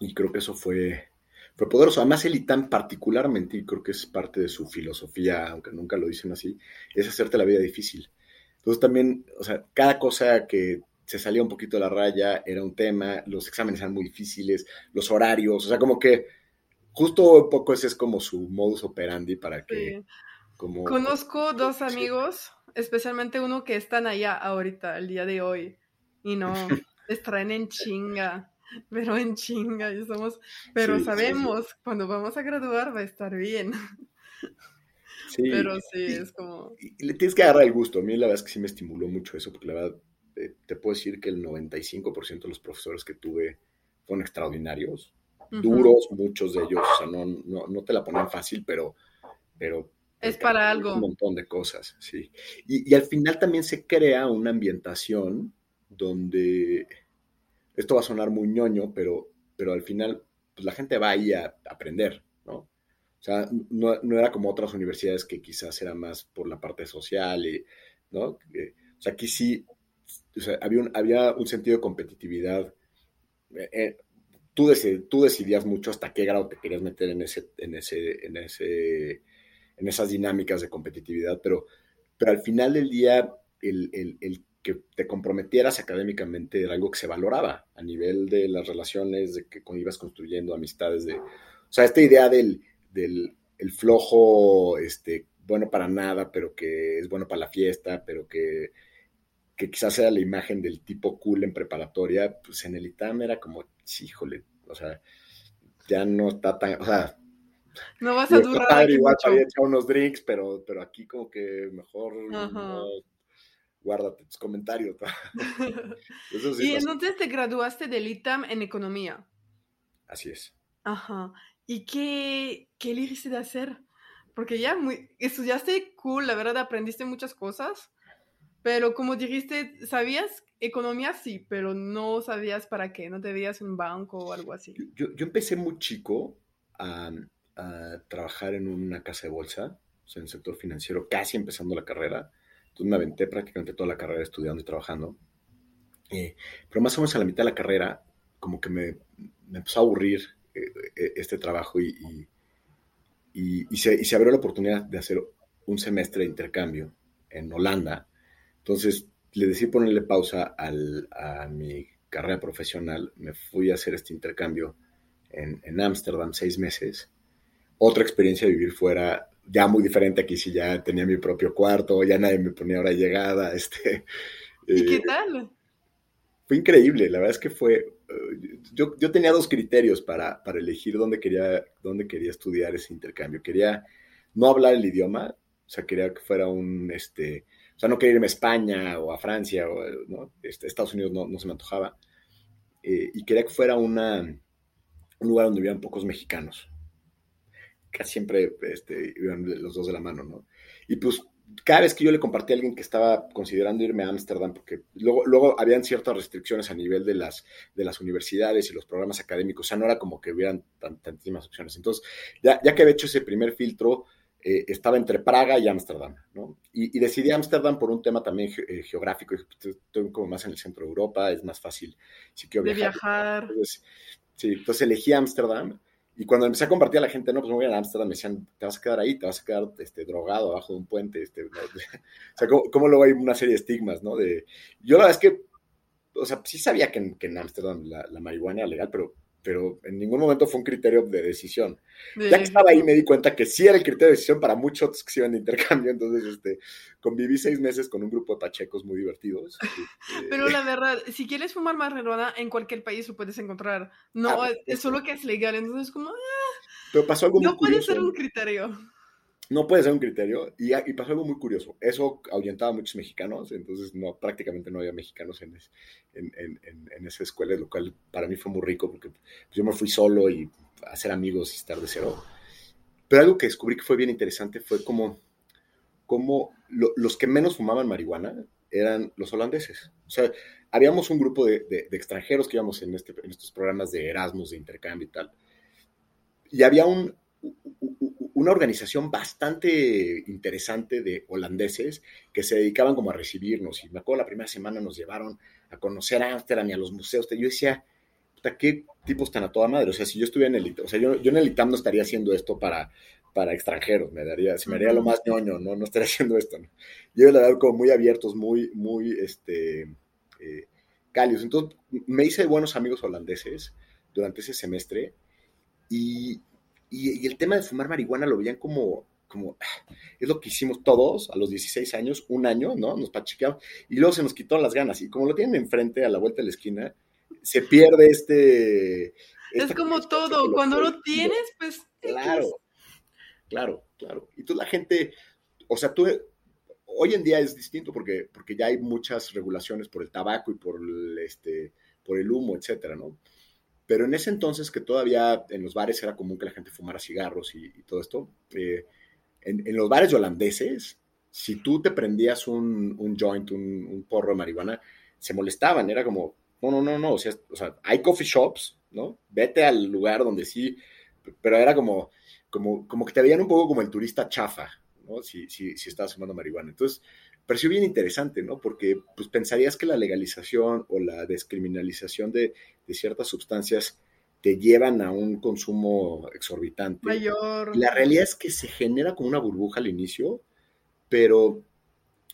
y creo que eso fue, fue poderoso. Además, el ITAM particularmente, y creo que es parte de su filosofía, aunque nunca lo dicen así, es hacerte la vida difícil. Entonces también, o sea, cada cosa que se salía un poquito de la raya era un tema, los exámenes eran muy difíciles, los horarios, o sea, como que justo un poco ese es como su modus operandi para que... Como, Conozco dos amigos, especialmente uno que están allá ahorita, el día de hoy, y no, [laughs] les traen en chinga pero en chinga, y somos, pero sabemos, cuando vamos a graduar va a estar bien. Sí, pero sí, es como... Y, le tienes que agarrar el gusto. A mí la verdad es que sí me estimuló mucho eso, porque la verdad eh, te puedo decir que el 95% de los profesores que tuve fueron extraordinarios, duros muchos de ellos, o sea, no, no, no te la ponen fácil, pero... pero es para algo. Un montón de cosas, sí. Y, y al final también se crea una ambientación donde esto va a sonar muy ñoño, pero, pero al final pues, la gente va ahí a aprender, ¿no? O sea, no, era como otras universidades que quizás era más por la parte social, y, ¿no? o sea, aquí sí o sea, había, un, había un sentido de competitividad. Eh, eh, tú, tú decidías mucho hasta qué grado te querías meter en, ese, en, ese, en, ese, en esas dinámicas de competitividad, pero, pero al final del día el, el, el que te comprometieras académicamente era algo que se valoraba a nivel de las relaciones, de que ibas construyendo amistades, de, o sea, esta idea del, del el flojo, este, bueno para nada, pero que es bueno para la fiesta, pero que, que quizás sea la imagen del tipo cool en preparatoria, pues en el ITAM era como, híjole, o sea, ya no está tan, o sea, no vas a durar. igual había echado unos drinks, pero, pero aquí como que mejor guárdate tus comentarios. [laughs] y entonces te graduaste del ITAM en economía. Así es. Ajá. ¿Y qué, qué elegiste de hacer? Porque ya muy, estudiaste cool, la verdad aprendiste muchas cosas, pero como dijiste, sabías economía sí, pero no sabías para qué, no te veías un banco o algo así. Yo, yo empecé muy chico a, a, trabajar en una casa de bolsa, o sea, en el sector financiero, casi empezando la carrera. Entonces me aventé prácticamente toda la carrera estudiando y trabajando. Eh, pero más o menos a la mitad de la carrera, como que me, me empezó a aburrir eh, eh, este trabajo y, y, se, y se abrió la oportunidad de hacer un semestre de intercambio en Holanda. Entonces le decidí ponerle pausa a mi carrera profesional. Me fui a hacer este intercambio en Ámsterdam seis meses. Otra experiencia de vivir fuera, ya muy diferente. Aquí sí ya tenía mi propio cuarto, ya nadie me ponía hora llegada. [laughs] Este, ¿Y qué eh, tal? Fue increíble, la verdad es que fue, eh, yo, yo tenía dos criterios para, para, elegir dónde quería, dónde quería estudiar ese intercambio. Quería no hablar el idioma, o sea, quería que fuera un, este, o sea, no quería irme a España o a Francia o ¿no? este, Estados Unidos no, no, se me antojaba. Eh, y quería que fuera una, un lugar donde hubieran pocos mexicanos. Casi siempre este, iban los dos de la mano, ¿no? Y pues cada vez que yo le compartí a alguien que estaba considerando irme a Ámsterdam, porque luego, luego habían ciertas restricciones a nivel de las, de las universidades y los programas académicos, o sea, no era como que hubieran tantísimas opciones. Entonces, ya, ya que había hecho ese primer filtro, eh, estaba entre Praga y Ámsterdam, ¿no? Y, decidí Ámsterdam por un tema también eh, geográfico, estoy como más en el centro de Europa, es más fácil si quiero viajar. viajar. Entonces, sí, entonces elegí Ámsterdam y cuando empecé a compartir a la gente, no, pues me voy a Ámsterdam, me decían, te vas a quedar ahí, te vas a quedar este, drogado abajo de un puente. Este, [laughs] o sea, ¿cómo, luego hay una serie de estigmas, ¿no? De, yo la verdad es que, o sea, sí sabía que en Ámsterdam la, la, marihuana era legal, pero pero en ningún momento fue un criterio de decisión. Ya que estaba ahí me di cuenta que sí era el criterio de decisión para muchos que se iban de intercambio, entonces este, conviví seis meses con un grupo de pachecos muy divertidos. Este, [laughs] pero la verdad, si quieres fumar marihuana, en cualquier país lo puedes encontrar. No, ah, es, solo que es legal, entonces como... Ah, pero pasó algo No puede ser un criterio no puede ser un criterio. Y, pasó algo muy curioso. Eso ahuyentaba a muchos mexicanos, entonces prácticamente no había mexicanos en, en, esa escuela, lo cual para mí fue muy rico porque yo me fui solo y hacer amigos y estar de cero. Pero algo que descubrí que fue bien interesante fue como, como los que menos fumaban marihuana eran los holandeses. O sea, habíamos un grupo de, extranjeros que íbamos en, este, en estos programas de Erasmus, de intercambio y tal. Y había un, una organización bastante interesante de holandeses que se dedicaban como a recibirnos. Y me acuerdo la primera semana nos llevaron a conocer a Amsterdam y a los museos. Yo decía, ¿qué tipos tan a toda madre? O sea, si yo estuviera en el o sea, yo, yo en el ITAM no estaría haciendo esto para, para extranjeros, me daría, se me haría lo más ñoño, ¿no? No estaría [laughs] haciendo esto, ¿no? Yo la verdad como muy abiertos, muy, muy, este, eh, cálidos. Entonces, me hice buenos amigos holandeses durante ese semestre y, y, el tema de fumar marihuana lo veían como, como, ah, es lo que hicimos todos a los 16 años, un año, ¿no? Nos pachiqueamos y luego se nos quitó las ganas. Y como lo tienen enfrente, a la vuelta de la esquina, se pierde este... Es como todo, cuando lo tienes, pues... Claro, claro, claro. Y tú la gente, o sea, tú, hoy en día es distinto porque, porque ya hay muchas regulaciones por el tabaco y por el, este, por el humo, etcétera, ¿no? Pero en ese entonces, que todavía en los bares era común que la gente fumara cigarros y, todo esto, eh, en, los bares holandeses, si tú te prendías un, un joint, un, porro de marihuana, se molestaban. Era como, no, no, no, no. O sea, o sea, hay coffee shops, ¿no? Vete al lugar donde sí. Pero era como, como, como que te veían un poco como el turista chafa, ¿no? Si, si, si estabas fumando marihuana. Entonces, pareció bien interesante, ¿no? Porque pues pensarías que la legalización o la descriminalización de, ciertas sustancias te llevan a un consumo exorbitante. Mayor. La realidad es que se genera como una burbuja al inicio, pero,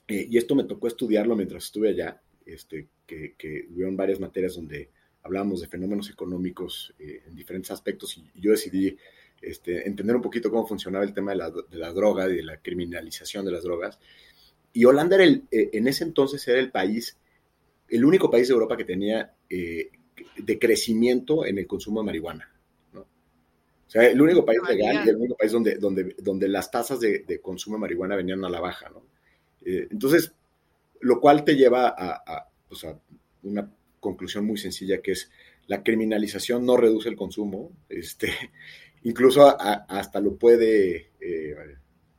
eh, y esto me tocó estudiarlo mientras estuve allá, este, que, que varias materias donde hablábamos de fenómenos económicos eh, en diferentes aspectos y, yo decidí este, entender un poquito cómo funcionaba el tema de la, de la droga y de la criminalización de las drogas. Y Holanda era el, eh, en ese entonces era el país, el único país de Europa que tenía eh, de crecimiento en el consumo de marihuana. ¿no? O sea, el único país legal y el único país donde, donde, donde las tasas de, consumo de marihuana venían a la baja. ¿no? Eh, entonces, lo cual te lleva a, pues a, una conclusión muy sencilla que es la criminalización no reduce el consumo, este, [laughs] incluso hasta lo puede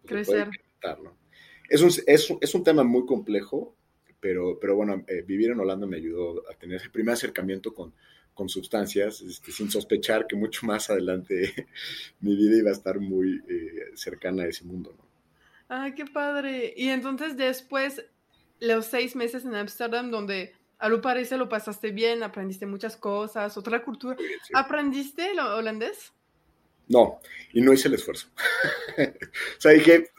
crecer. ¿no? Es un, es, es un tema muy complejo, pero, pero bueno, eh, vivir en Holanda me ayudó a tener ese primer acercamiento con, con sustancias, este, sin sospechar que mucho más adelante [laughs] mi vida iba a estar muy eh, cercana a ese mundo. ¿no? Ah, qué padre. Y entonces después, los seis meses en Ámsterdam, donde a lo parece lo pasaste bien, aprendiste muchas cosas, otra cultura. ¿Aprendiste lo holandés? No, y no hice el esfuerzo. [laughs] o sea, dije,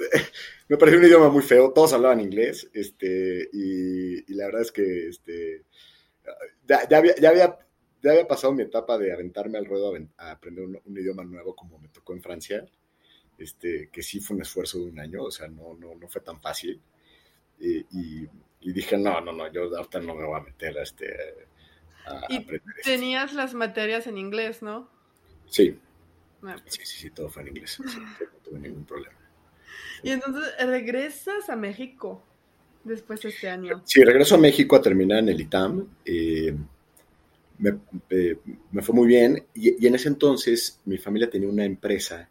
me pareció un idioma muy feo, todos hablaban inglés, este, y, la verdad es que este, ya, había, ya, había, pasado mi etapa de aventarme al ruedo a, aprender un, idioma nuevo como me tocó en Francia, este, que sí fue un esfuerzo de un año, o sea, no, no, no fue tan fácil. Y, dije, no, no, no, yo ahorita no me voy a meter a, este, y Tenías las materias en inglés, ¿no? Sí. Ah. Sí, sí, sí, todo fue en inglés. [laughs] no tuve ningún problema. Y entonces regresas a México después de este año. Sí, regreso a México a terminar en el ITAM. Eh, me, fue muy bien. Y, en ese entonces mi familia tenía una empresa.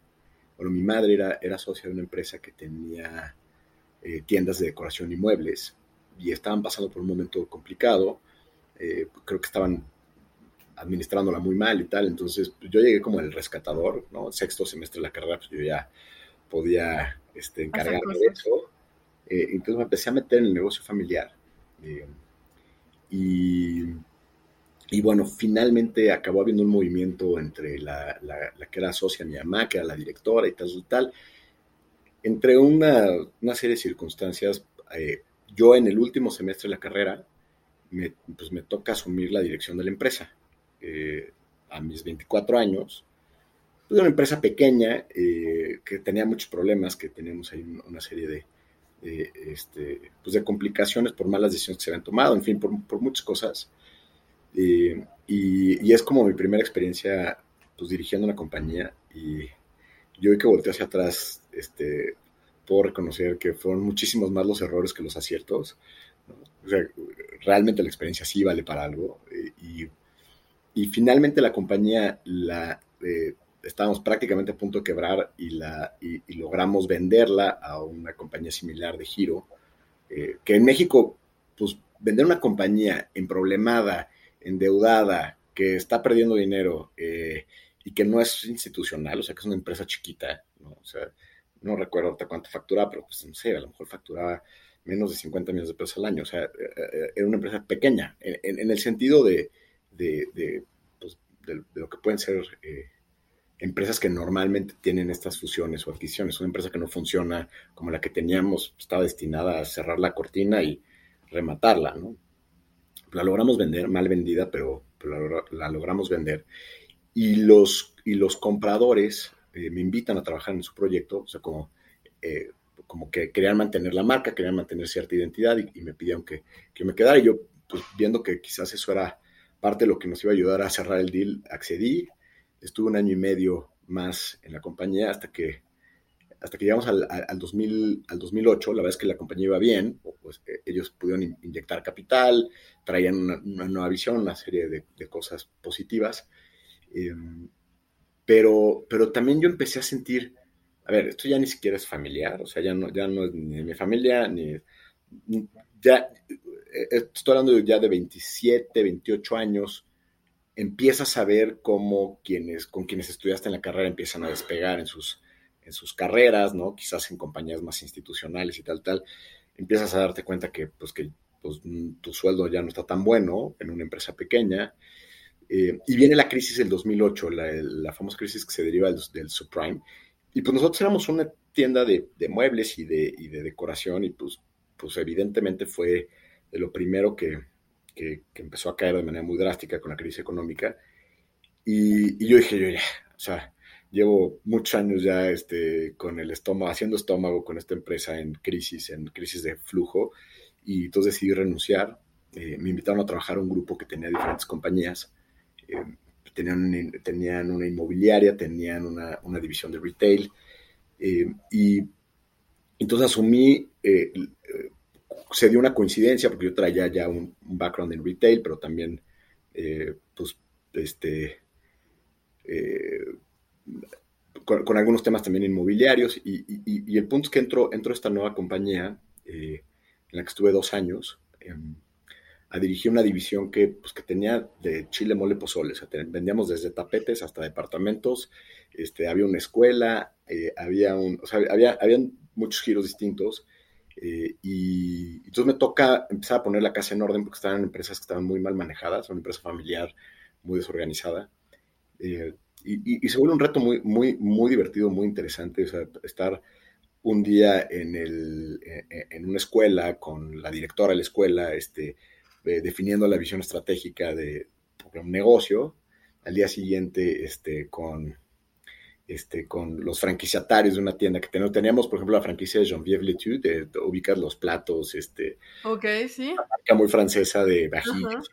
Bueno, mi madre era, era socia de una empresa que tenía eh, tiendas de decoración y muebles. Y estaban pasando por un momento complicado. Eh, creo que estaban administrándola muy mal y tal. Entonces yo llegué como el rescatador, ¿no? Sexto semestre de la carrera, pues yo ya podía este, encargarme de eso. Eh, entonces me empecé a meter en el negocio familiar. Eh, y, y, bueno, finalmente acabó habiendo un movimiento entre la, la, que era socia, mi mamá, que era la directora y tal y tal. Entre una, una serie de circunstancias, eh, yo en el último semestre de la carrera, me, pues me toca asumir la dirección de la empresa. a mis 24 años, de una empresa pequeña eh, que tenía muchos problemas, que teníamos ahí una serie de, este, pues de complicaciones por malas decisiones que se habían tomado, en fin, por, muchas cosas. Eh, y, es como mi primera experiencia pues, dirigiendo una compañía y yo que volteé hacia atrás, este, puedo reconocer que fueron muchísimos más los errores que los aciertos. O sea, realmente la experiencia sí vale para algo. Eh, y, y, finalmente la compañía la, estábamos prácticamente a punto de quebrar y, la, y, logramos venderla a una compañía similar de giro, eh, que en México, pues vender una compañía emproblemada, endeudada, que está perdiendo dinero eh, y que no es institucional, o sea, que es una empresa chiquita, ¿no? O sea, no recuerdo hasta cuánto facturaba, pero pues no sé, a lo mejor facturaba menos de 50 millones de pesos al año, o sea, eh, era una empresa pequeña, en, el sentido de, de, pues, de, lo que pueden ser empresas que normalmente tienen estas fusiones o adquisiciones. Una empresa que no funciona como la que teníamos, estaba destinada a cerrar la cortina y rematarla, ¿no? La logramos vender, mal vendida, pero, la, logramos vender. Y los, y los compradores eh, me invitan a trabajar en su proyecto, o sea, como, eh, como que querían mantener la marca, querían mantener cierta identidad y, me pidieron que, que, me quedara. Y yo, pues viendo que quizás eso era parte de lo que nos iba a ayudar a cerrar el deal, accedí Estuve un año y medio más en la compañía hasta que, hasta que llegamos al, al, 2000, al 2008. La verdad es que la compañía iba bien, eh, ellos pudieron inyectar capital, traían una, nueva visión, una serie de, cosas positivas. Em, pero, pero también yo empecé a sentir, a ver, esto ya ni siquiera es familiar, o sea, ya no, ya no es ni mi familia, ni, ya, eh, estoy hablando ya de 27, 28 años, empiezas a ver cómo quienes, con quienes estudiaste en la carrera empiezan a despegar en sus, en sus carreras, ¿no? Quizás en compañías más institucionales y tal, tal. Empiezas a darte cuenta que, pues, que pues, tu sueldo ya no está tan bueno en una empresa pequeña. Eh, y viene la crisis del 2008, la, famosa crisis que se deriva del, subprime. Y pues nosotros éramos una tienda de, muebles y de, y de decoración y pues, pues evidentemente fue de lo primero que, que, empezó a caer de manera muy drástica con la crisis económica. Y, yo dije, yo ya, o sea, llevo muchos años ya este, con el estómago, haciendo estómago con esta empresa en crisis, en crisis de flujo, y entonces decidí renunciar. Eh, me invitaron a trabajar a un grupo que tenía diferentes compañías. Eh, tenían, tenían una inmobiliaria, tenían una, una división de retail, eh, y entonces asumí se dio una coincidencia porque yo traía ya un, background en retail, pero también, eh, pues, este, eh, con, algunos temas también inmobiliarios. Y, el punto es que entró, entró esta nueva compañía eh, en la que estuve dos años em, a dirigir una división que, pues, que tenía de chile, mole, pozole. Vendíamos desde tapetes hasta departamentos. Este, había una escuela, había un, o sea, había, muchos giros distintos eh, y, entonces me toca empezar a poner la casa en orden porque estaban empresas que estaban muy mal manejadas, una empresa familiar muy desorganizada. Eh, y, se vuelve un reto muy, muy, muy divertido, muy interesante, o sea, estar un día en, el, en una escuela con la directora de la escuela, este, eh, definiendo la visión estratégica de un negocio, al día siguiente este, con, este, con los franquiciatarios de una tienda que teníamos, por ejemplo, la franquicia de Jean-Pierre Letu, de, ubicar los platos, este, ok, sí. Una marca muy francesa de vajillas.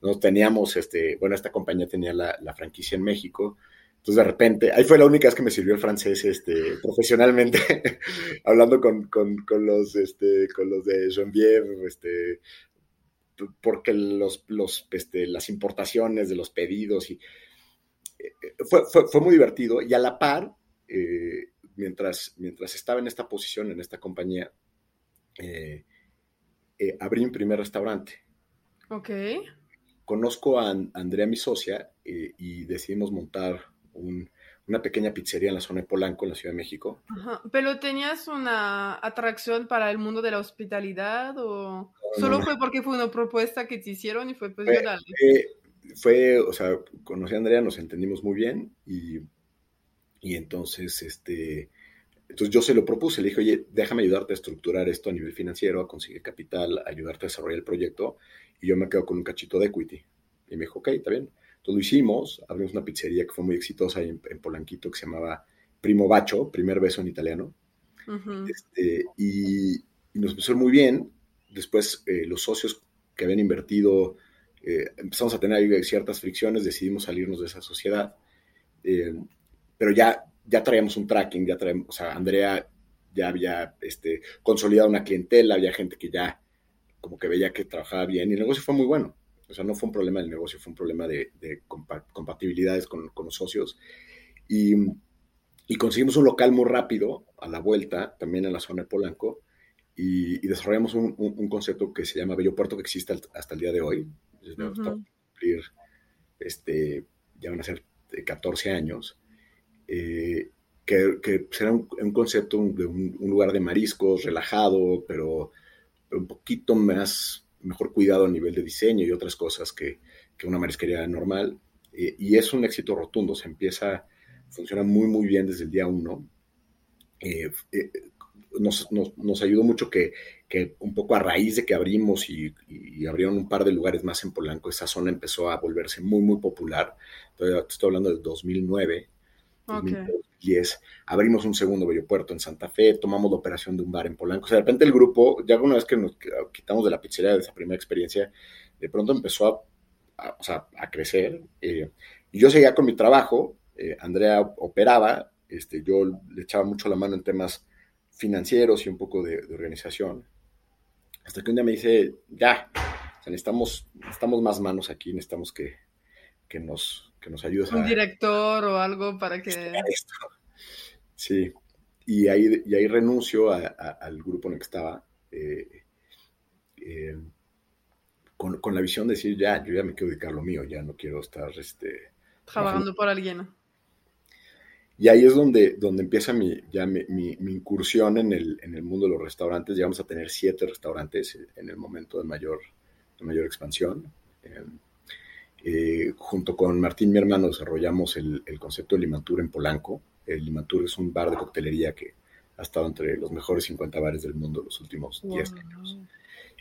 ¿no? Teníamos, este, bueno, esta compañía tenía la, la, franquicia en México, entonces de repente, ahí fue la única vez que me sirvió el francés, este, profesionalmente, [laughs] hablando con, con, con, los, este, con los de Jean-Pierre, este, porque los, los, este, las importaciones de los pedidos y eh, fue, fue, muy divertido y a la par, eh, mientras, mientras estaba en esta posición, en esta compañía, eh, abrí mi primer restaurante. Ok. Conozco a Andrea, mi socia, y decidimos montar un, una pequeña pizzería en la zona de Polanco, en la Ciudad de México. ¿Pero tenías una atracción para el mundo de la hospitalidad o solo fue porque fue una propuesta que te hicieron y fue pues fue, fue, o sea, conocí a Andrea, nos entendimos muy bien y, y entonces, este, entonces yo se lo propuse, le dije, oye, déjame ayudarte a estructurar esto a nivel financiero, a conseguir capital, ayudarte a desarrollar el proyecto y yo me quedo con un cachito de equity. Y me dijo, ok, está bien. Entonces lo hicimos, abrimos una pizzería que fue muy exitosa en, Polanquito que se llamaba Primo Bacho, primer beso en italiano. Este, y, nos empezó muy bien. Después eh, los socios que habían invertido, eh, empezamos a tener ciertas fricciones, decidimos salirnos de esa sociedad. Eh, pero ya, ya traíamos un tracking, ya traíamos, o sea, Andrea ya había este, consolidado una clientela, había gente que ya como que veía que trabajaba bien y el negocio fue muy bueno. O sea, no fue un problema del negocio, fue un problema de, compatibilidades con, los socios. Y, conseguimos un local muy rápido a la vuelta, también en la zona de Polanco, y, desarrollamos un, concepto que se llama Bello Puerto, que existe hasta el día de hoy. Cumplir, este, ya van a ser 14 años. Eh, que, será un, concepto de un, lugar de mariscos relajado, pero un poquito más mejor cuidado a nivel de diseño y otras cosas que, que una marisquería normal. Eh, y es un éxito rotundo, se empieza, funciona muy, muy bien desde el día uno. Eh, eh, nos, nos, nos, ayudó mucho que, que, un poco a raíz de que abrimos y, y, abrieron un par de lugares más en Polanco, esa zona empezó a volverse muy, muy popular. estoy hablando del 2009. Okay. 2010, abrimos un segundo bello puerto en Santa Fe, tomamos la operación de un bar en Polanco. O sea, de repente el grupo, ya una vez que nos quitamos de la pizzería de esa primera experiencia, de pronto empezó a, a, crecer. Eh, y yo seguía con mi trabajo, eh, Andrea operaba, este, yo le echaba mucho la mano en temas financieros y un poco de, organización. Hasta que un día me dice, ya, necesitamos, necesitamos más manos aquí, necesitamos que, que nos, que nos ayudes Un director o algo para que... Sí, y ahí, y ahí renuncio al grupo en el que estaba, eh, eh, con, con, la visión de decir, ya, yo ya me quiero dedicar lo mío, ya no quiero estar... Este, Trabajando por alguien. Y ahí es donde, donde empieza mi, ya mi, mi, incursión en el, en el, mundo de los restaurantes. Llegamos a tener siete restaurantes en el momento de mayor, de mayor expansión. Em, eh, junto con Martín, mi hermano, desarrollamos el, concepto de Limantur en Polanco. El Limantur es un bar de coctelería que ha estado entre los mejores 50 bares del mundo los últimos 10 años.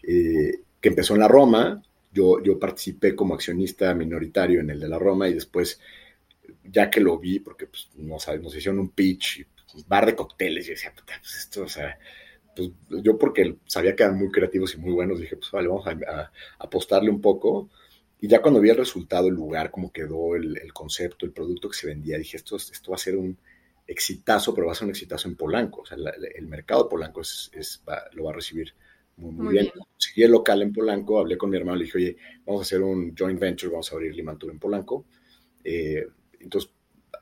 Eh, que empezó en la Roma. Yo, yo participé como accionista minoritario en el de la Roma y después, ya que lo vi, porque pues, nos, nos hicieron un pitch, un bar de cócteles, y decía, pues esto, o sea, pues yo porque sabía que eran muy creativos y muy buenos, dije, pues vale, vamos a, a apostarle un poco y ya cuando vi el resultado, el lugar, cómo quedó el, concepto, el producto que se vendía, dije, esto, esto va a ser un exitazo, pero va a ser un exitazo en Polanco. O sea, el mercado de Polanco es, lo va a recibir muy, muy, bien. Seguí el local en Polanco, hablé con mi hermano, le dije, oye, vamos a hacer un joint venture, vamos a abrir Limantur en Polanco. Eh, entonces,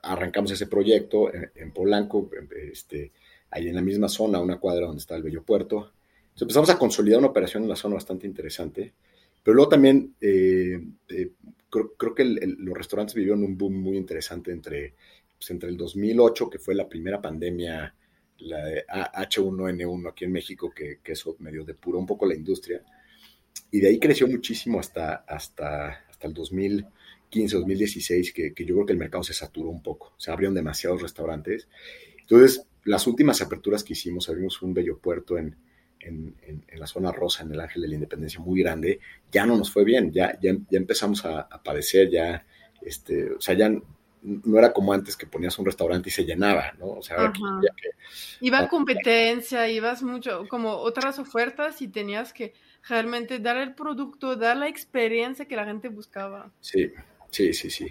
arrancamos ese proyecto en, Polanco, este, ahí en la misma zona, una cuadra donde está el Bello Puerto. Entonces empezamos a consolidar una operación en la zona bastante interesante. Pero luego también eh, eh, creo, que los restaurantes vivieron un boom muy interesante entre, pues, entre el 2008, que fue la primera pandemia, la de H1N1 aquí en México, que, que, eso medio depuró un poco la industria. Y de ahí creció muchísimo hasta, hasta, hasta el 2015, 2015, 2016, que, que yo creo que el mercado se saturó un poco. Se abrieron demasiados restaurantes. Entonces, las últimas aperturas que hicimos, abrimos un bello puerto en, en, la zona rosa, en el Ángel de la Independencia, muy grande, ya no nos fue bien, ya, ya, ya empezamos a, padecer, ya, este, o sea, ya no era como antes que ponías un restaurante y se llenaba, ¿no? O sea, que, Iba a competencia, ibas mucho, como otras ofertas y tenías que realmente dar el producto, dar la experiencia que la gente buscaba. Sí, sí, sí, sí.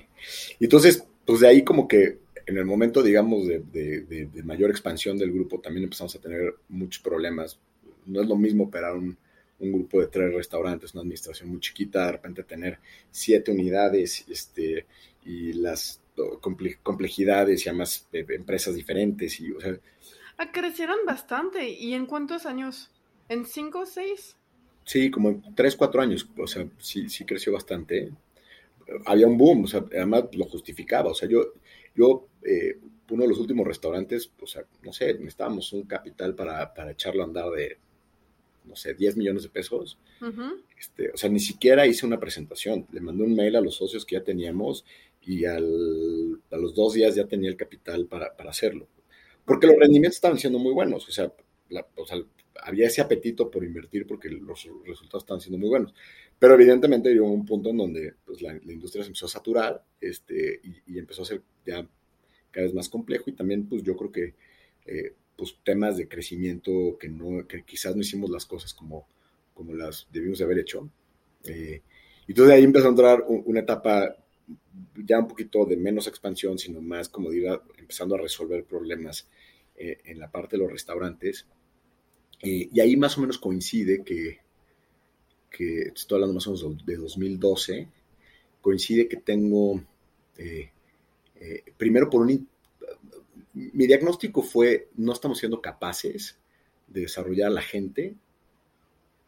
Entonces, pues de ahí como que en el momento, digamos, de, de, mayor expansión del grupo, también empezamos a tener muchos problemas. No es lo mismo operar un, un, grupo de tres restaurantes, una administración muy chiquita, de repente tener siete unidades este, y las complejidades y además eh, empresas diferentes. Y, o sea, ah, crecieron bastante. ¿Y en cuántos años? ¿En cinco o seis? Sí, como en tres, cuatro años. O sea, sí, sí creció bastante. Había un boom, o sea, además lo justificaba. O sea, yo, yo eh, uno de los últimos restaurantes, o sea, no sé, necesitábamos un capital para, para echarlo a andar de, no sé, 10 millones de pesos. este, o sea, ni siquiera hice una presentación. Le mandé un mail a los socios que ya teníamos y al, a los dos días ya tenía el capital para, para, hacerlo. Porque los rendimientos estaban siendo muy buenos. O sea, o sea, había ese apetito por invertir porque los resultados estaban siendo muy buenos. Pero evidentemente llegó un punto en donde pues, la, industria se empezó a saturar este, y, empezó a ser ya cada vez más complejo y también pues yo creo que eh, pues, temas de crecimiento que, no, que quizás no hicimos las cosas como, como las debimos de haber hecho. Eh, y entonces ahí empezó a entrar una etapa ya un poquito de menos expansión, sino más, como diga, empezando a resolver problemas eh, en la parte de los restaurantes. Eh, y ahí más o menos coincide que, que, estoy hablando más o menos de 2012, coincide que tengo, primero por un mi diagnóstico fue, no estamos siendo capaces de desarrollar a la gente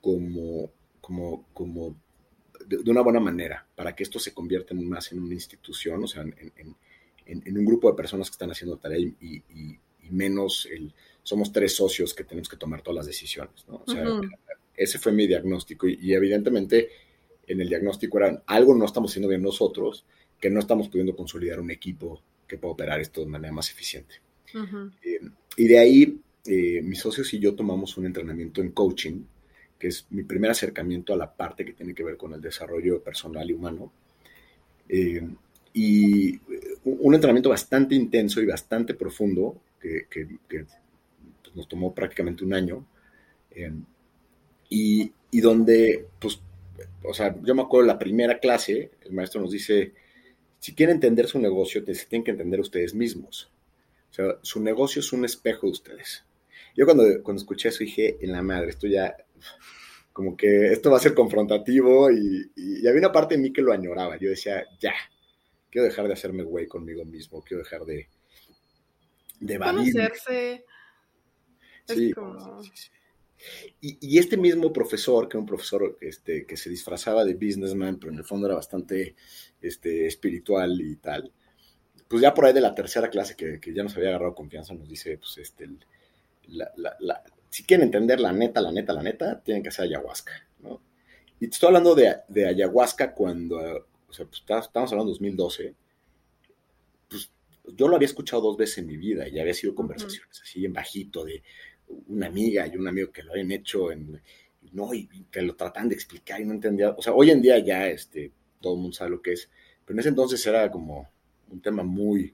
como, como, como de, una buena manera, para que esto se convierta más en una institución, o sea, en, un grupo de personas que están haciendo tarea y, menos el, somos tres socios que tenemos que tomar todas las decisiones, ¿no? O sea, ese fue mi diagnóstico y, evidentemente en el diagnóstico era algo no estamos haciendo bien nosotros, que no estamos pudiendo consolidar un equipo que pueda operar esto de manera más eficiente. Eh, y de ahí, eh, mis socios y yo tomamos un entrenamiento en coaching, que es mi primer acercamiento a la parte que tiene que ver con el desarrollo personal y humano. Eh, y un entrenamiento bastante intenso y bastante profundo, que, nos tomó prácticamente un año, y, y, donde, pues, o sea, yo me acuerdo la primera clase, el maestro nos dice, si quieren entender su negocio, tienen que entender ustedes mismos. O sea, su negocio es un espejo de ustedes. Yo cuando, cuando escuché eso dije, en la madre, esto ya, como que esto va a ser confrontativo y, había una parte de mí que lo añoraba. Yo decía, ya, quiero dejar de hacerme güey conmigo mismo, quiero dejar de, de Conocerse. Sí, sí, sí. Y, este mismo profesor, que era un profesor este, que se disfrazaba de businessman, pero en el fondo era bastante este, espiritual y tal, pues ya por ahí de la tercera clase que, ya nos había agarrado confianza, nos dice, pues este, si quieren entender la neta, la neta, la neta, tienen que hacer ayahuasca, ¿no? Y te estoy hablando de, de ayahuasca cuando, o sea, pues estamos hablando de 2012, pues yo lo había escuchado dos veces en mi vida y había sido conversaciones así en bajito de, una amiga y un amigo que lo habían hecho en, no, y, que lo tratan de explicar y no entendía. O sea, hoy en día ya este, todo el mundo sabe lo que es, pero en ese entonces era como un tema muy,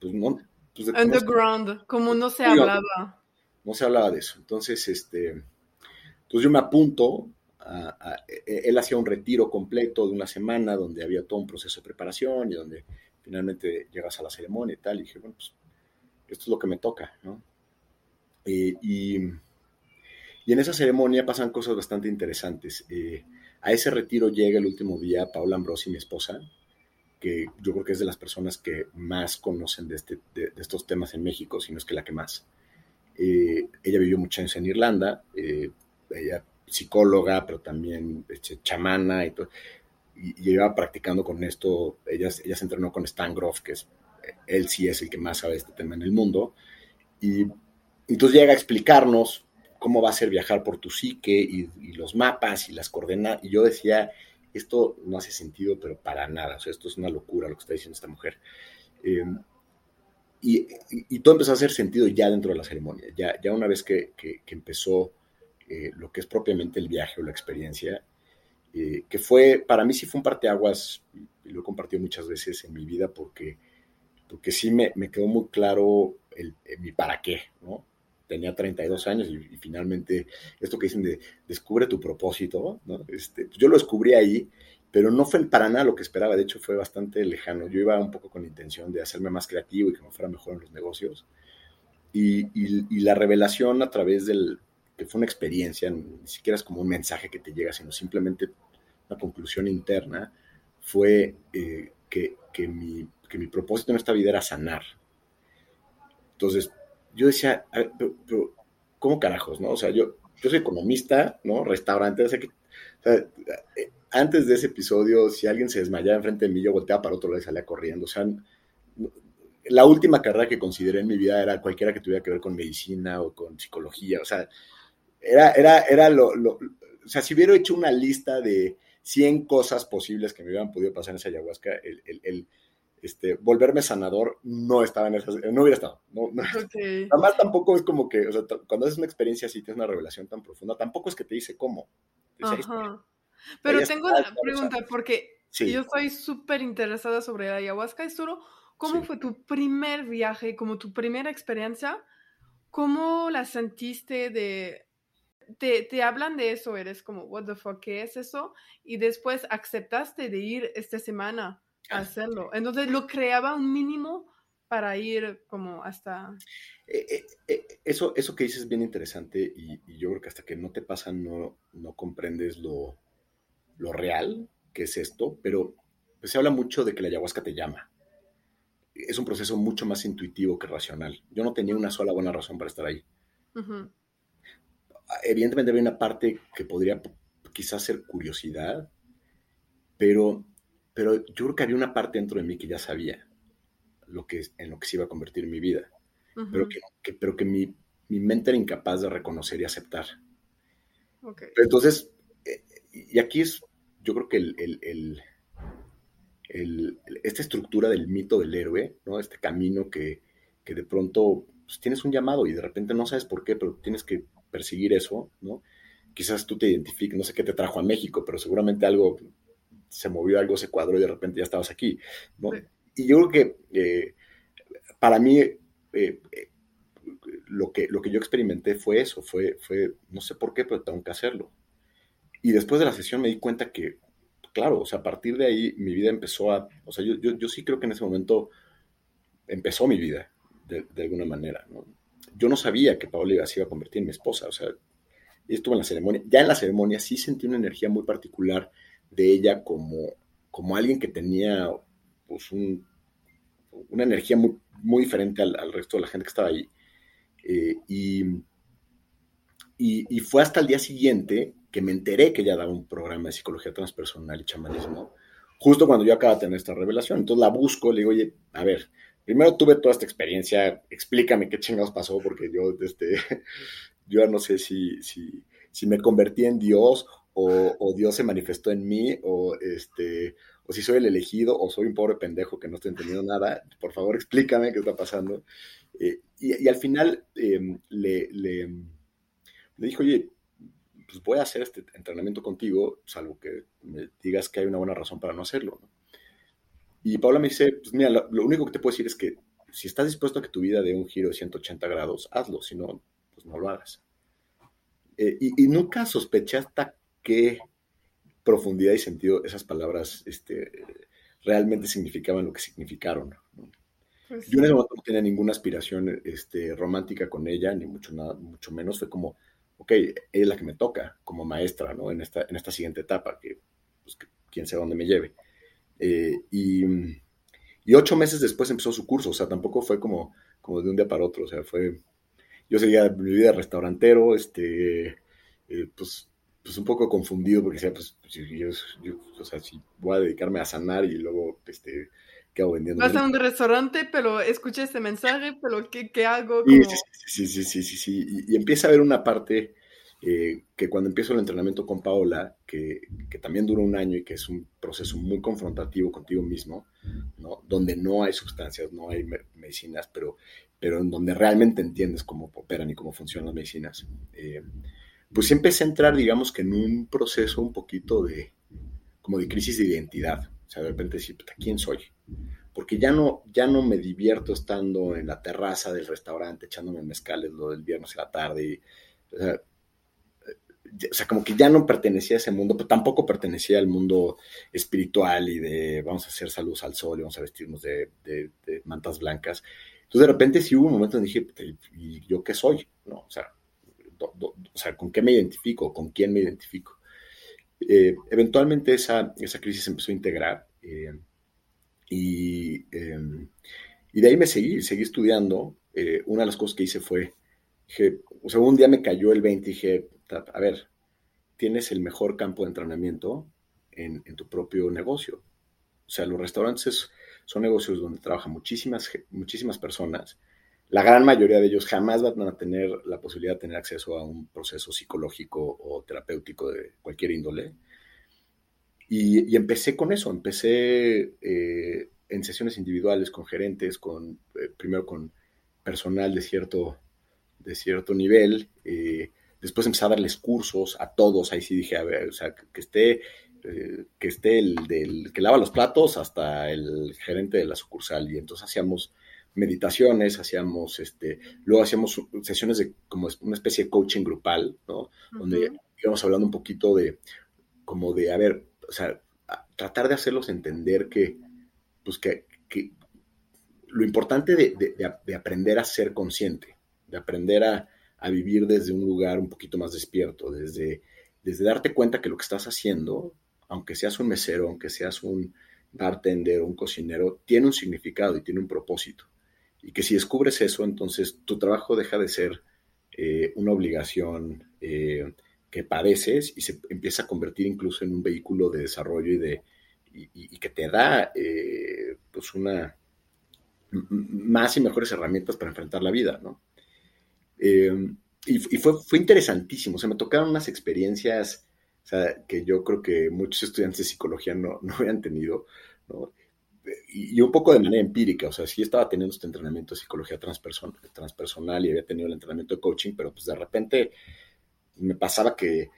pues no. Pues, Underground, como no se hablaba. No, se hablaba de eso. Entonces, este, entonces yo me apunto. A, e, e, él hacía un retiro completo de una semana donde había todo un proceso de preparación y donde finalmente llegas a la ceremonia y tal. Y dije, bueno, pues esto es lo que me toca, ¿no? Eh, y, en esa ceremonia pasan cosas bastante interesantes. Eh, a ese retiro llega el último día Paula Ambrosi, mi esposa, que yo creo que es de las personas que más conocen de, este, de, estos temas en México, si no es que la que más. Eh, ella vivió muchos años en Irlanda, ella psicóloga, pero también este, chamana y todo. Y, lleva practicando con esto, ella, ella se entrenó con Stan Groff, que es, él sí es el que más sabe de este tema en el mundo. Y entonces llega a explicarnos cómo va a ser viajar por tu psique y, los mapas y las coordenadas. Y yo decía, esto no hace sentido, pero para nada, o sea, esto es una locura lo que está diciendo esta mujer. Eh, y, todo empezó a hacer sentido ya dentro de la ceremonia, ya, ya una vez que, empezó eh, lo que es propiamente el viaje o la experiencia, eh, que fue, para mí sí fue un parteaguas, y lo he compartido muchas veces en mi vida porque, porque sí me, me quedó muy claro el, mi para qué, ¿no? Tenía 32 años y, finalmente esto que dicen de descubre tu propósito, ¿no? Este, yo lo descubrí ahí pero no fue para nada lo que esperaba, de hecho fue bastante lejano. Yo iba un poco con la intención de hacerme más creativo y que me fuera mejor en los negocios. Y, la revelación a través del, que fue una experiencia, ni siquiera es como un mensaje que te llega, sino simplemente una conclusión interna, fue eh, que, que, mi, que, mi, propósito en esta vida era sanar. Entonces, yo decía, ¿cómo carajos, no? O sea, yo, yo soy economista, ¿no? Restaurante, o sea, que, sea, antes de ese episodio, si alguien se desmayaba enfrente de mí, yo volteaba para otro lado y salía corriendo. O sea, la última carrera que consideré en mi vida era cualquiera que tuviera que ver con medicina o con psicología. O sea, era, era, era lo, lo o sea, si hubiera hecho una lista de 100 cosas posibles que me hubieran podido pasar en esa ayahuasca, el, el, el este, volverme sanador no estaba en esas, no hubiera estado. No, Además tampoco es como que, o sea, cuando haces una experiencia así, tienes una revelación tan profunda, tampoco es que te dice cómo. Ajá. Pero tengo una pregunta, porque yo estoy súper interesada sobre la ayahuasca. Solo, ¿cómo fue tu primer viaje, como tu primera experiencia? ¿Cómo la sentiste de... Te, te, hablan de eso, eres como, what the fuck, ¿qué es eso? Y después aceptaste de ir esta semana. Hacerlo. Entonces lo creaba un mínimo para ir como hasta... Eh, eh, eh, eso, eso que dices es bien interesante y, y, yo creo que hasta que no te pasa no, no comprendes lo, lo real que es esto, pero pues, se habla mucho de que la ayahuasca te llama. Es un proceso mucho más intuitivo que racional. Yo no tenía una sola buena razón para estar ahí. Evidentemente había una parte que podría quizás ser curiosidad, pero, pero yo creo que había una parte dentro de mí que ya sabía lo que, en lo que se iba a convertir mi vida, pero que, pero que mi, mente era incapaz de reconocer y aceptar. entonces, eh, y aquí es yo creo que el, esta estructura del mito del héroe, ¿no? este camino que, de pronto pues, tienes un llamado y de repente no sabes por qué, pero tienes que perseguir eso, ¿no? Quizás tú te identifiques, no sé qué te trajo a México, pero seguramente algo se movió, algo se cuadró y de repente ya estabas aquí, ¿no? Y yo creo que eh, para mí eh, lo, que, lo que yo experimenté fue eso, fue, fue, no sé por qué, pero tengo que hacerlo, y después de la sesión me di cuenta que, claro, o sea, a partir de ahí mi vida empezó a, o sea, yo, yo, sí creo que en ese momento empezó mi vida, de, alguna manera, ¿no? Yo no sabía que Paola se iba a convertir en mi esposa, o sea, estuve en la ceremonia, ya en la ceremonia sí sentí una energía muy particular de ella como, como alguien que tenía, pues, un, una energía muy, diferente al, resto de la gente que estaba ahí. Eh, y, y, fue hasta el día siguiente que me enteré que ella daba un programa de psicología transpersonal y chamanismo, justo cuando yo acabo de tener esta revelación. Entonces la busco, le digo, oye, a ver, primero tuve toda esta experiencia, explícame qué chingados pasó, porque yo, este, [laughs] yo no sé si, si, si me convertí en Dios o, Dios se manifestó en mí, o, este, o si soy el elegido, o soy un pobre pendejo que no estoy entendiendo nada. Por favor, explícame qué está pasando. Eh, y, y, al final eh, le, dijo, oye, pues voy a hacer este entrenamiento contigo, salvo que me digas que hay una buena razón para no hacerlo. Y Paula me dice, pues mira, lo, único que te puedo decir es que si estás dispuesto a que tu vida dé un giro de 180 grados, hazlo, si no, pues no lo hagas. Eh, y, nunca sospeché hasta qué profundidad y sentido esas palabras este, realmente significaban lo que significaron. Pues Yo en ese momento no tenía ninguna aspiración este, romántica con ella, ni mucho, nada, mucho menos. Fue como, ok, es la que me toca como maestra, ¿no? En esta, en esta siguiente etapa, que, pues, quién sabe dónde me lleve. Eh, y, y, ocho meses después empezó su curso, o sea, tampoco fue como, como de un día para otro, o sea, fue, yo seguía mi vida de restaurantero, este, eh, pues, pues un poco confundido porque decía, pues, pues yo, o sea, si voy a dedicarme a sanar y luego, este, ¿qué hago vendiendo? Vas a un restaurante, pero escuché este mensaje, pero ¿qué, qué hago? Sí, sí, sí, sí, sí, sí, Y, empieza a haber una parte eh, que cuando empiezo el entrenamiento con Paola, que, que, también dura un año y que es un proceso muy confrontativo contigo mismo, ¿no? donde no hay sustancias, no hay medicinas, pero, pero en donde realmente entiendes cómo operan y cómo funcionan las medicinas, eh, pues empecé a entrar, digamos que en un proceso un poquito de, como de crisis de identidad. O sea, de repente decir, ¿quién soy? Porque ya no, ya no me divierto estando en la terraza del restaurante echándome mezcales lo del viernes a la tarde. O sea, como que ya no pertenecía a ese mundo, pero tampoco pertenecía al mundo espiritual y de vamos a hacer saludos al sol y vamos a vestirnos de, mantas blancas. Entonces, de repente sí hubo un momento en que dije, ¿y yo qué soy? ¿No? O, sea, o sea, ¿con qué me identifico? ¿Con quién me identifico? Eh, eventualmente esa, esa crisis empezó a integrar eh, y, em, y, de ahí me seguí, seguí estudiando. Eh, una de las cosas que hice fue, dije, o sea, un día me cayó el 20 y dije, a ver, tienes el mejor campo de entrenamiento en, tu propio negocio. O sea, los restaurantes son negocios donde trabajan muchísimas, muchísimas personas. La gran mayoría de ellos jamás van a tener la posibilidad de tener acceso a un proceso psicológico o terapéutico de cualquier índole. Y, empecé con eso, empecé eh, en sesiones individuales con gerentes, con, eh, primero con personal de cierto, de cierto nivel, eh, Después empecé a darles cursos a todos. Ahí sí dije, a ver, o sea, que esté, eh, que esté el que lava los platos hasta el gerente de la sucursal. Y entonces hacíamos meditaciones, hacíamos, este, luego hacíamos sesiones de como una especie de coaching grupal, ¿no? Donde íbamos hablando un poquito de, como de, a ver, o sea, tratar de hacerlos entender que, pues que, que lo importante de, de aprender a ser consciente, de aprender a, a vivir desde un lugar un poquito más despierto, desde, desde darte cuenta que lo que estás haciendo, aunque seas un mesero, aunque seas un bartender o un cocinero, tiene un significado y tiene un propósito. Y que si descubres eso, entonces tu trabajo deja de ser eh, una obligación eh, que padeces y se empieza a convertir incluso en un vehículo de desarrollo y, de, y, que te da eh, pues una más y mejores herramientas para enfrentar la vida, ¿no? Y, fue, fue interesantísimo, o sea, me tocaron unas experiencias que yo creo que muchos estudiantes de psicología no, [laughs] no habían tenido, ¿no? Y, un poco de manera empírica, o sea, sí estaba teniendo este entrenamiento de psicología transpersonal, y había tenido el entrenamiento de coaching, pero pues de repente me pasaba que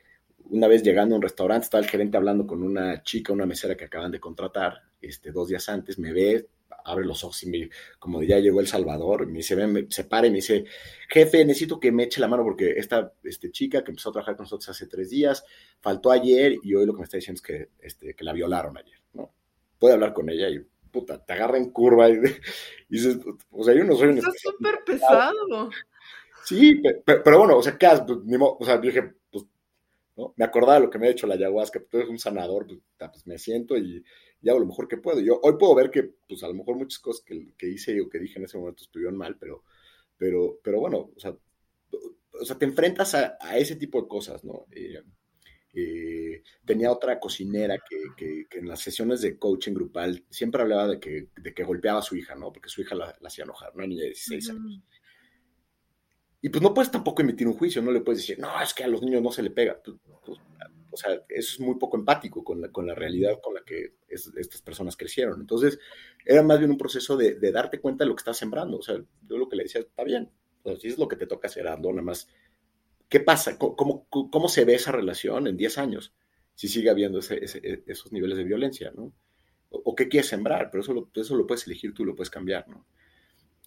una vez llegando a un restaurante, estaba el gerente hablando con una chica, una mesera que acaban de contratar, este, dos días antes, me ve, abre los ojos y me, como ya llegó El Salvador, me dice, me, se para y me dice, jefe, necesito que me eche la mano porque esta este, chica que empezó a trabajar con nosotros hace tres días, faltó ayer y hoy lo que me está diciendo es que, este, que la violaron ayer, ¿no? Puede hablar con ella y, puta, te agarra en curva y, [laughs] dices, o sea, yo no soy un... Está súper pesado. Sí, pero, bueno, o sea, ¿qué haces? Pues, o sea, dije, pues, ¿no? Me acordaba de lo que me ha hecho la ayahuasca, tú eres un sanador, pues, pues me siento y y hago lo mejor que puedo. Yo hoy puedo ver que, pues a lo mejor muchas cosas que, hice o que dije en ese momento estuvieron mal, pero, pero, pero bueno, o sea, o sea te enfrentas a, ese tipo de cosas, ¿no? Eh, eh, tenía otra cocinera que, en las sesiones de coaching grupal siempre hablaba de que, de que golpeaba a su hija, ¿no? Porque su hija la, hacía enojar, una niña de 16 años. Y pues no puedes tampoco emitir un juicio, no le puedes decir, no, es que a los niños no se le pega. Pues, pues, o sea, eso es muy poco empático con la, con la realidad con la que estas personas crecieron. Entonces, era más bien un proceso de, darte cuenta de lo que estás sembrando. O sea, yo lo que le decía, está bien, o si es lo que te toca hacer, hazlo, nada más. ¿Qué pasa? ¿Cómo, cómo, se ve esa relación en 10 años? Si sigue habiendo esos niveles de violencia, ¿no? O, qué quieres sembrar, pero eso lo, eso lo puedes elegir tú, lo puedes cambiar, ¿no?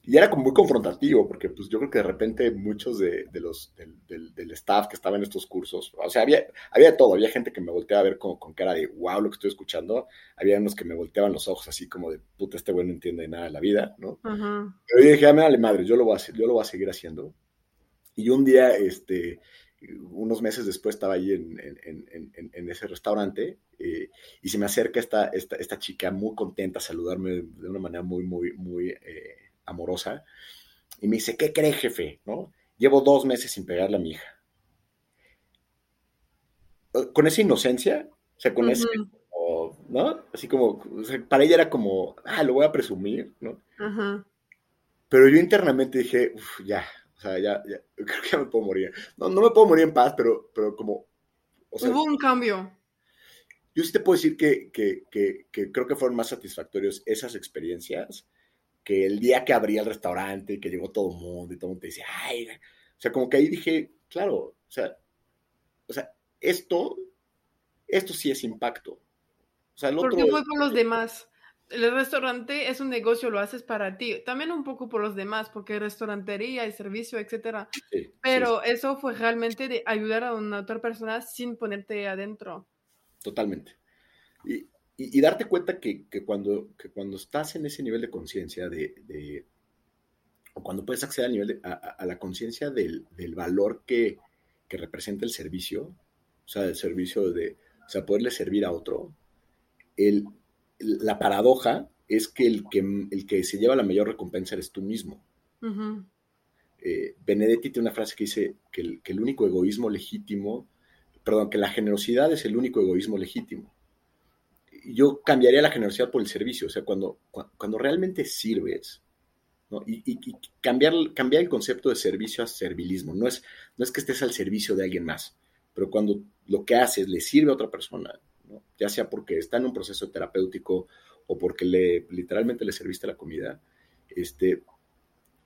y era como muy confrontativo, porque pues yo creo que de repente muchos de, los, del, staff que estaba en estos cursos, o sea, había, había todo, había gente que me volteaba a ver con, con cara de, wow, lo que estoy escuchando, había unos que me volteaban los ojos así como de, puta, este güey no entiende nada de la vida, ¿no? Pero yo dije, dale madre, yo lo, voy a yo lo voy a seguir haciendo. Y un día, este, unos meses después estaba ahí en, en, en, ese restaurante eh, y se me acerca esta, esta, esta, chica muy contenta a saludarme de una manera muy, muy, muy... Eh, amorosa, y me dice, ¿qué cree, jefe? ¿No? Llevo dos meses sin pegarle a mi hija. Con esa inocencia, o sea, con ese, ¿no? Así como, para ella era como, ah, lo voy a presumir, ¿no? Pero yo internamente dije, ya, O sea, ya, ya, [laughs] creo que ya me puedo morir. No, no me puedo morir en paz, pero, pero como... Hubo un cambio. Yo sí te puedo decir que, que, que, que, creo que fueron más satisfactorios esas experiencias que el día que abrí el restaurante, que llegó todo el mundo y todo el mundo te dice, ay, o sea, como que ahí dije, claro, o sea, o sea, esto, esto sí es impacto. O sea, el Porque fue por los demás el restaurante es un negocio, lo haces para ti, también un poco por los demás, porque restaurantería y servicio, etcétera. Pero eso fue realmente de ayudar a una otra persona sin ponerte adentro. Totalmente. Y, y, darte cuenta que, que, cuando, que cuando estás en ese nivel de conciencia, de, o cuando puedes acceder al nivel a, a, la conciencia del, del, valor que, que representa el servicio, o sea, el servicio de, o sea, poderle servir a otro, el, la paradoja es que el, que el que se lleva la mayor recompensa eres tú mismo. Eh, Benedetti tiene una frase que dice que el, único egoísmo legítimo, perdón, que la generosidad es el único egoísmo legítimo. Yo cambiaría la generosidad por el servicio, o sea, cuando, cuando realmente sirves, y, cambiar, cambiar el concepto de servicio a servilismo, no es, no es que estés al servicio de alguien más, pero cuando lo que haces le sirve a otra persona, ya sea porque está en un proceso terapéutico o porque le, literalmente le serviste la comida, este,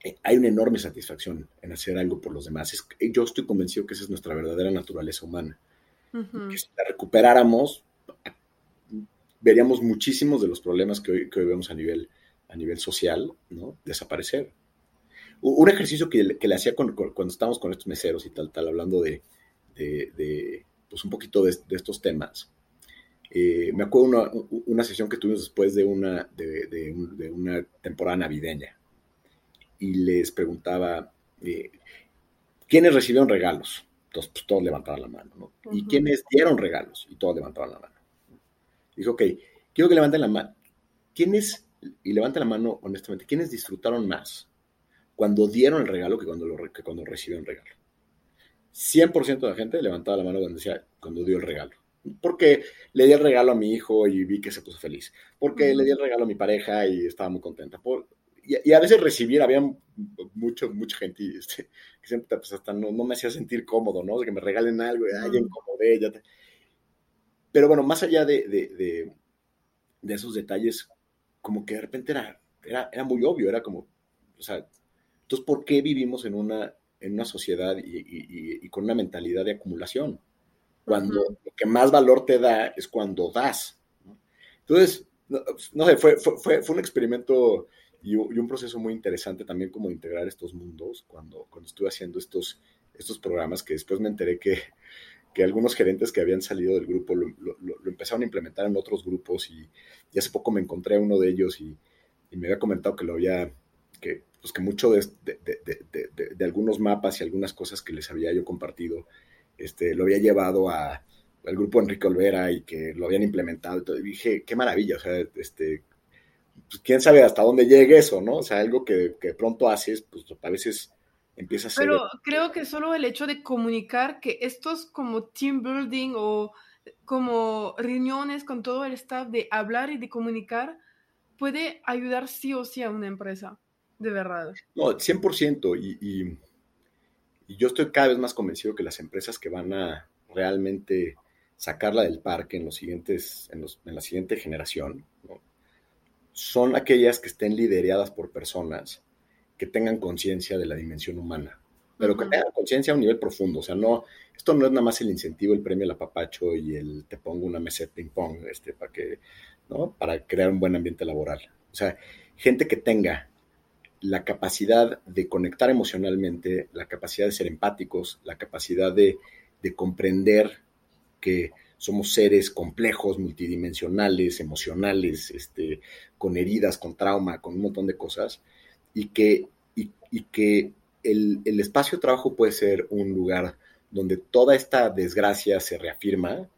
eh, hay una enorme satisfacción en hacer algo por los demás. yo estoy convencido que esa es nuestra verdadera naturaleza humana. Que si la recuperáramos, veríamos muchísimos de los problemas que hoy, que hoy vemos a nivel, a nivel social, ¿no? Desaparecer. Un ejercicio que, que le hacía cuando estábamos con estos meseros y tal, tal, hablando de, de, pues un poquito de, estos temas, eh, me acuerdo una, una, sesión que tuvimos después de una, de, una temporada navideña y les preguntaba eh, quiénes recibieron regalos. Entonces, pues, todos levantaban la mano, ¿no? Y quiénes dieron regalos y todos levantaban la mano. Dijo, ok, quiero que levanten la mano. ¿Quiénes, y levanten la mano honestamente, quiénes disfrutaron más cuando dieron el regalo que cuando, lo, que cuando recibieron el regalo? 100% de la gente levantaba la mano cuando, decía, cuando dio el regalo porque le di el regalo a mi hijo y vi que se puso feliz, porque le di el regalo a mi pareja y estaba muy contenta. Por, y, a veces recibir, había mucho, mucha gente este, que siempre pues, hasta no, me hacía sentir cómodo, ¿no? De que me regalen algo, y alguien incomodé, ya Pero bueno, más allá de, de, de, esos detalles, como que de repente era, era, era muy obvio, era como, o sea, entonces, ¿por qué vivimos en una, en una sociedad y, y, y con una mentalidad de acumulación? Cuando lo que más valor te da es cuando das. Entonces, no, sé, fue, fue, fue, un experimento y, un proceso muy interesante también como integrar estos mundos cuando, cuando estuve haciendo estos, estos programas que después me enteré que, que algunos gerentes que habían salido del grupo lo, lo, empezaron a implementar en otros grupos y, hace poco me encontré a uno de ellos y, y, me había comentado que lo había, que, pues que mucho de, de, de, algunos mapas y algunas cosas que les había yo compartido este, lo había llevado a, al grupo Enrique Olvera y que lo habían implementado. Y dije, qué maravilla, o sea, este, pues, quién sabe hasta dónde llegue eso, ¿no? O sea, algo que, que pronto haces, pues a veces empieza a ser... Pero creo que solo el hecho de comunicar que estos como team building o como reuniones con todo el staff, de hablar y de comunicar, puede ayudar sí o sí a una empresa, de verdad. No, 100%. Y, y y yo estoy cada vez más convencido que las empresas que van a realmente sacarla del parque en, los siguientes, en, los, en la siguiente generación, son aquellas que estén lideradas por personas que tengan conciencia de la dimensión humana, pero que tengan conciencia a un nivel profundo. O sea, no, esto no es nada más el incentivo, el premio al apapacho y el te pongo una mesa de ping-pong este, para, que, ¿no? para crear un buen ambiente laboral. O sea, gente que tenga la capacidad de conectar emocionalmente, la capacidad de ser empáticos, la capacidad de, comprender que somos seres complejos, multidimensionales, emocionales, este, con heridas, con trauma, con un montón de cosas, y que, y, que el, espacio de trabajo puede ser un lugar donde toda esta desgracia se reafirma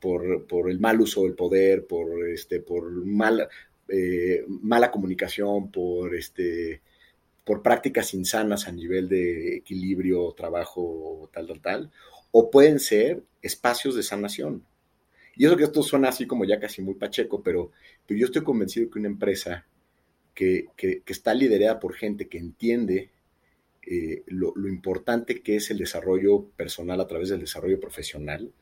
por, por el mal uso del poder, por, este, por mal, eh, mala comunicación, por este, por prácticas insanas a nivel de equilibrio, trabajo, tal, tal, tal, o pueden ser espacios de sanación. Y eso que esto suena así como ya casi muy pacheco, pero, yo estoy convencido que una empresa que, está liderada por gente que entiende eh, lo, importante que es el desarrollo personal a través del desarrollo profesional,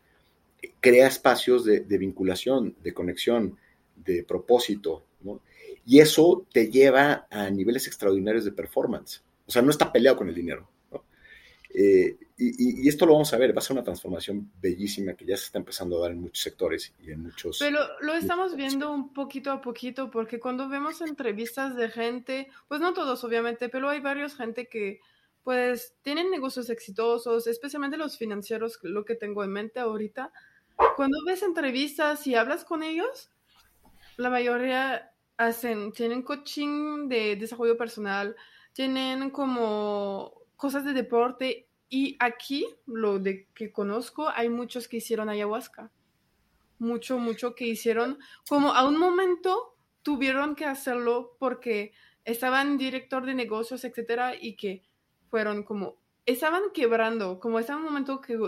crea espacios de, vinculación, de conexión, de propósito, Y eso te lleva a niveles extraordinarios de performance. O sea, no está peleado con el dinero. Eh, y, esto lo vamos a ver, va a ser una transformación bellísima que ya se está empezando a dar en muchos sectores y en muchos... Pero lo estamos viendo un poquito a poquito, porque cuando vemos entrevistas de gente, pues no todos obviamente, pero hay varios gente que pues tienen negocios exitosos, especialmente los financieros, lo que tengo en mente ahorita. Cuando ves entrevistas y hablas con ellos, la mayoría hacen, tienen coaching de desarrollo personal, tienen como cosas de deporte y aquí, lo de que conozco, hay muchos que hicieron ayahuasca. Mucho, mucho que hicieron. Como a un momento tuvieron que hacerlo porque estaban director de negocios, etcétera, y que fueron como, estaban quebrando, como estaban un momento que,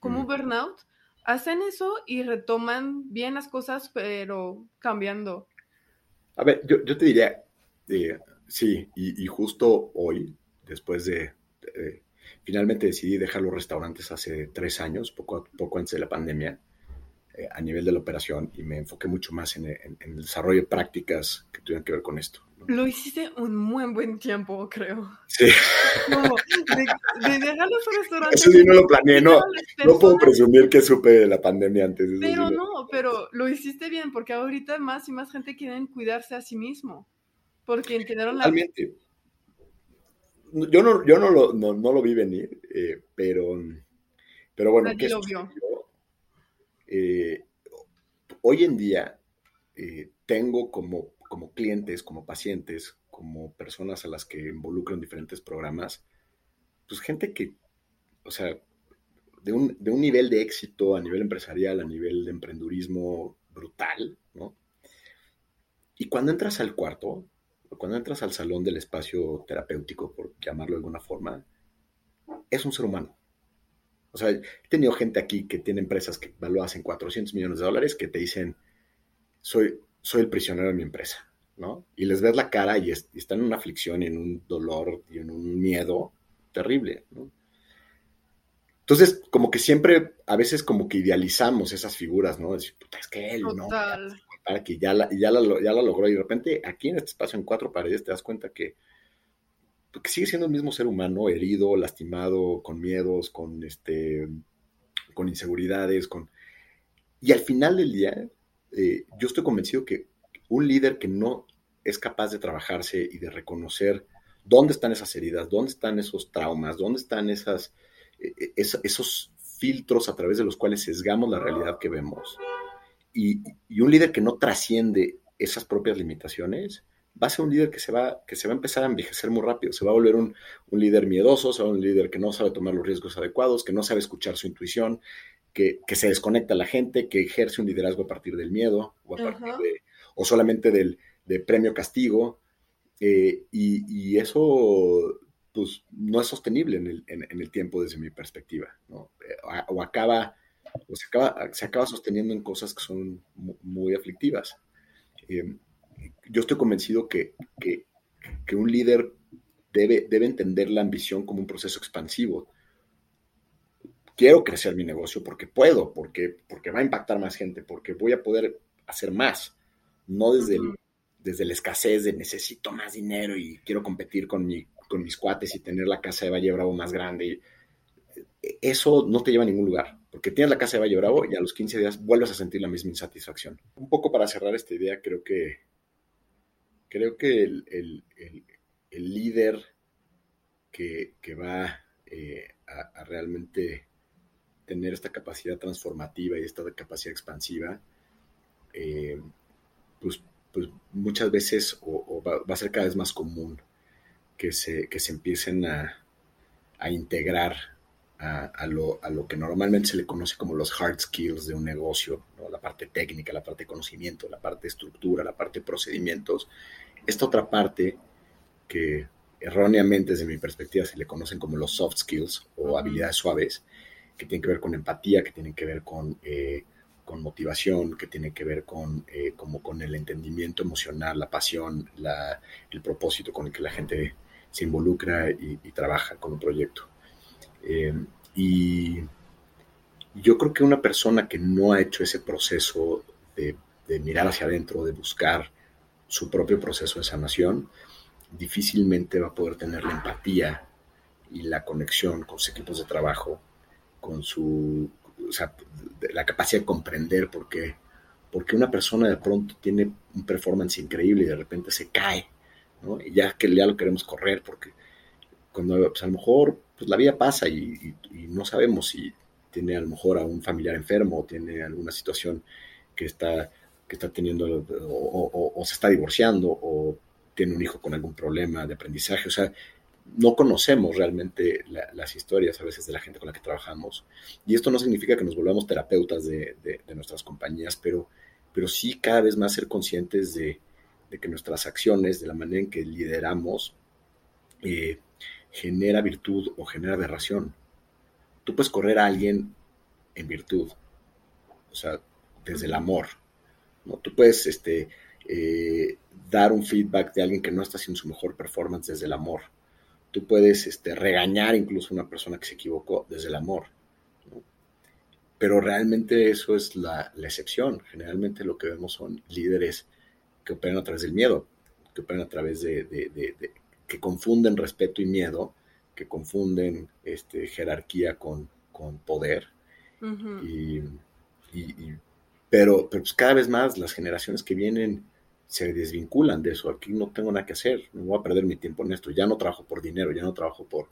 como burnout, hacen eso y retoman bien las cosas, pero cambiando. A ver, yo, te diría, eh, sí, y, justo hoy, después de finalmente decidí dejar los restaurantes hace tres años, poco, poco antes de la pandemia, eh, a nivel de la operación y me enfoqué mucho más en, el desarrollo de prácticas que tuvieran que ver con esto. Lo hiciste un muy buen tiempo, creo. Sí. de, dejar los restaurantes. Eso sí no lo planeé, no, no puedo presumir que supe de la pandemia antes. Pero no, pero lo hiciste bien, porque ahorita más y más gente quieren cuidarse a sí mismo, porque entendieron la yo no, yo no, lo, no, lo vi venir, eh, pero, pero bueno, ¿qué lo vio. Eh, hoy en día eh, tengo como, como clientes, como pacientes, como personas a las que involucro en diferentes programas, pues gente que, o sea, de un, de un nivel de éxito a nivel empresarial, a nivel de emprendurismo brutal, ¿no? Y cuando entras al cuarto, cuando entras al salón del espacio terapéutico, por llamarlo de alguna forma, es un ser humano. O sea, he tenido gente aquí que tiene empresas que valúas en 400 millones de dólares que te dicen, soy, soy el prisionero de mi empresa, ¿no? Y les ves la cara y, están en una aflicción y en un dolor y en un miedo terrible, ¿no? Entonces, como que siempre, a veces como que idealizamos esas figuras, ¿no? Es, es que él, ¿no? para que ya la, ya, la, ya la logró y de repente aquí en este espacio en cuatro paredes te das cuenta que, que sigue siendo el mismo ser humano, herido, lastimado, con miedos, con, este, con inseguridades, con... Y al final del día, eh, yo estoy convencido que un líder que no es capaz de trabajarse y de reconocer dónde están esas heridas, dónde están esos traumas, dónde están esas, eh, eh, esos filtros a través de los cuales sesgamos la realidad que vemos, y, un líder que no trasciende esas propias limitaciones, va a ser un líder que se va, que se va a empezar a envejecer muy rápido, se va a volver un, líder miedoso, se va a un líder que no sabe tomar los riesgos adecuados, que no sabe escuchar su intuición, que, se desconecta a la gente, que ejerce un liderazgo a partir del miedo o, o solamente del de premio castigo. Eh, y, eso pues, no es sostenible en el, en el tiempo desde mi perspectiva. ¿no? Eh, o acaba se acaba, se acaba sosteniendo en cosas que son muy aflictivas. Eh, yo estoy convencido que, que, un líder debe, debe entender la ambición como un proceso expansivo. Quiero crecer mi negocio porque puedo, porque, porque va a impactar más gente, porque voy a poder hacer más, no desde, desde la escasez de necesito más dinero y quiero competir con, mi, con mis cuates y tener la casa de Valle Bravo más grande. Eso no te lleva a ningún lugar porque tienes la casa de Valle Bravo y a los 15 días vuelves a sentir la misma insatisfacción. Un poco para cerrar esta idea, creo que, creo que el, líder que, va eh, a, realmente tener esta capacidad transformativa y esta capacidad expansiva, eh, pues, pues, muchas veces o, va, a ser cada vez más común que se, que se empiecen a, a integrar a, lo, que normalmente se le conoce como los hard skills de un negocio, la parte técnica, la parte de conocimiento, la parte de estructura, la parte de procedimientos. Esta otra parte que erróneamente desde mi perspectiva se le conocen como los soft skills o habilidades suaves, que tienen que ver con empatía, que tienen que ver con, eh, con motivación, que tienen que ver con, eh, como con el entendimiento emocional, la pasión, el propósito con el que la gente se involucra y, trabaja con un proyecto. Eh, y yo creo que una persona que no ha hecho ese proceso de, mirar hacia adentro, de buscar su propio proceso de sanación, difícilmente va a poder tener la empatía y la conexión con sus equipos de trabajo, con su, o sea, la capacidad de comprender por qué, porque una persona de pronto tiene un performance increíble y de repente se cae, ¿no? Ya que ya lo queremos correr, porque cuando pues, a lo mejor pues, la vida pasa y, no sabemos si tiene a lo mejor a un familiar enfermo o tiene alguna situación que está, que está teniendo o se está divorciando o tiene un hijo con algún problema de aprendizaje, o sea, no conocemos realmente las historias a veces de la gente con la que trabajamos. Y esto no significa que nos volvamos terapeutas de, nuestras compañías, pero, pero sí cada vez más ser conscientes de, que nuestras acciones, de la manera en que lideramos, eh, genera virtud o genera aberración. Tú puedes correr a alguien en virtud, o sea, desde el amor. ¿no? Tú puedes este, eh, dar un feedback de alguien que no está haciendo su mejor performance desde el amor tú puedes este, regañar incluso a una persona que se equivocó desde el amor. Pero realmente eso es la, excepción. Generalmente lo que vemos son líderes que operan a través del miedo, que operan a través de, que confunden respeto y miedo, que confunden este, jerarquía con, poder. pero, pero pues cada vez más las generaciones que vienen se desvinculan de eso. Aquí no tengo nada que hacer, no voy a perder mi tiempo en esto. Ya no trabajo por dinero, ya no trabajo por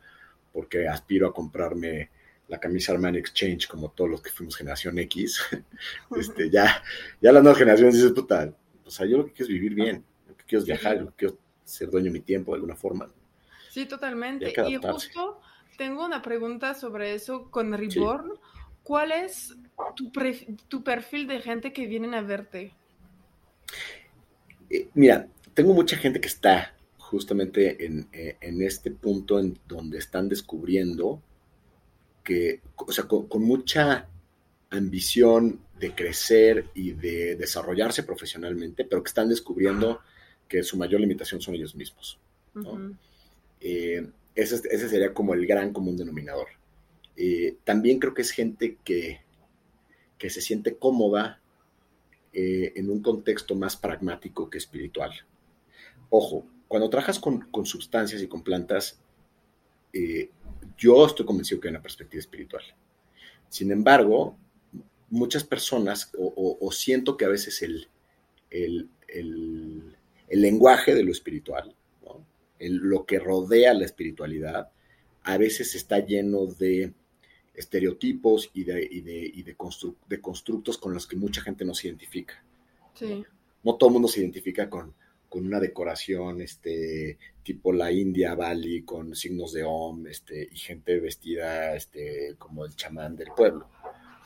porque aspiro a comprarme la camisa Armani Exchange como todos los que fuimos generación X. [laughs] este, ya, ya las nuevas generaciones dicen, puta, o sea, yo lo que quiero es vivir bien, lo que quiero es viajar, lo que quiero ser dueño de mi tiempo de alguna forma. Sí, totalmente. Y, justo tengo una pregunta sobre eso con Reborn. ¿Cuál es tu, tu perfil de gente que vienen a verte? Eh, mira, tengo mucha gente que está justamente en, eh, este punto en donde están descubriendo que, o sea, con, mucha ambición de crecer y de desarrollarse profesionalmente, pero que están descubriendo que su mayor limitación son ellos mismos. Eh, ese, ese, sería como el gran común denominador. también creo que es gente que, que se siente cómoda eh, en un contexto más pragmático que espiritual. Ojo, cuando trabajas con, sustancias y con plantas, eh, yo estoy convencido que hay una perspectiva espiritual. Sin embargo, muchas personas, o, siento que a veces el, el, lenguaje de lo espiritual, lo que rodea la espiritualidad, a veces está lleno de estereotipos y de, y de, y de, de, constructos con los que mucha gente no se identifica. Sí. No, todo el mundo se identifica con, con, una decoración este, tipo la India Bali, con signos de Om este, y gente vestida este, como el chamán del pueblo.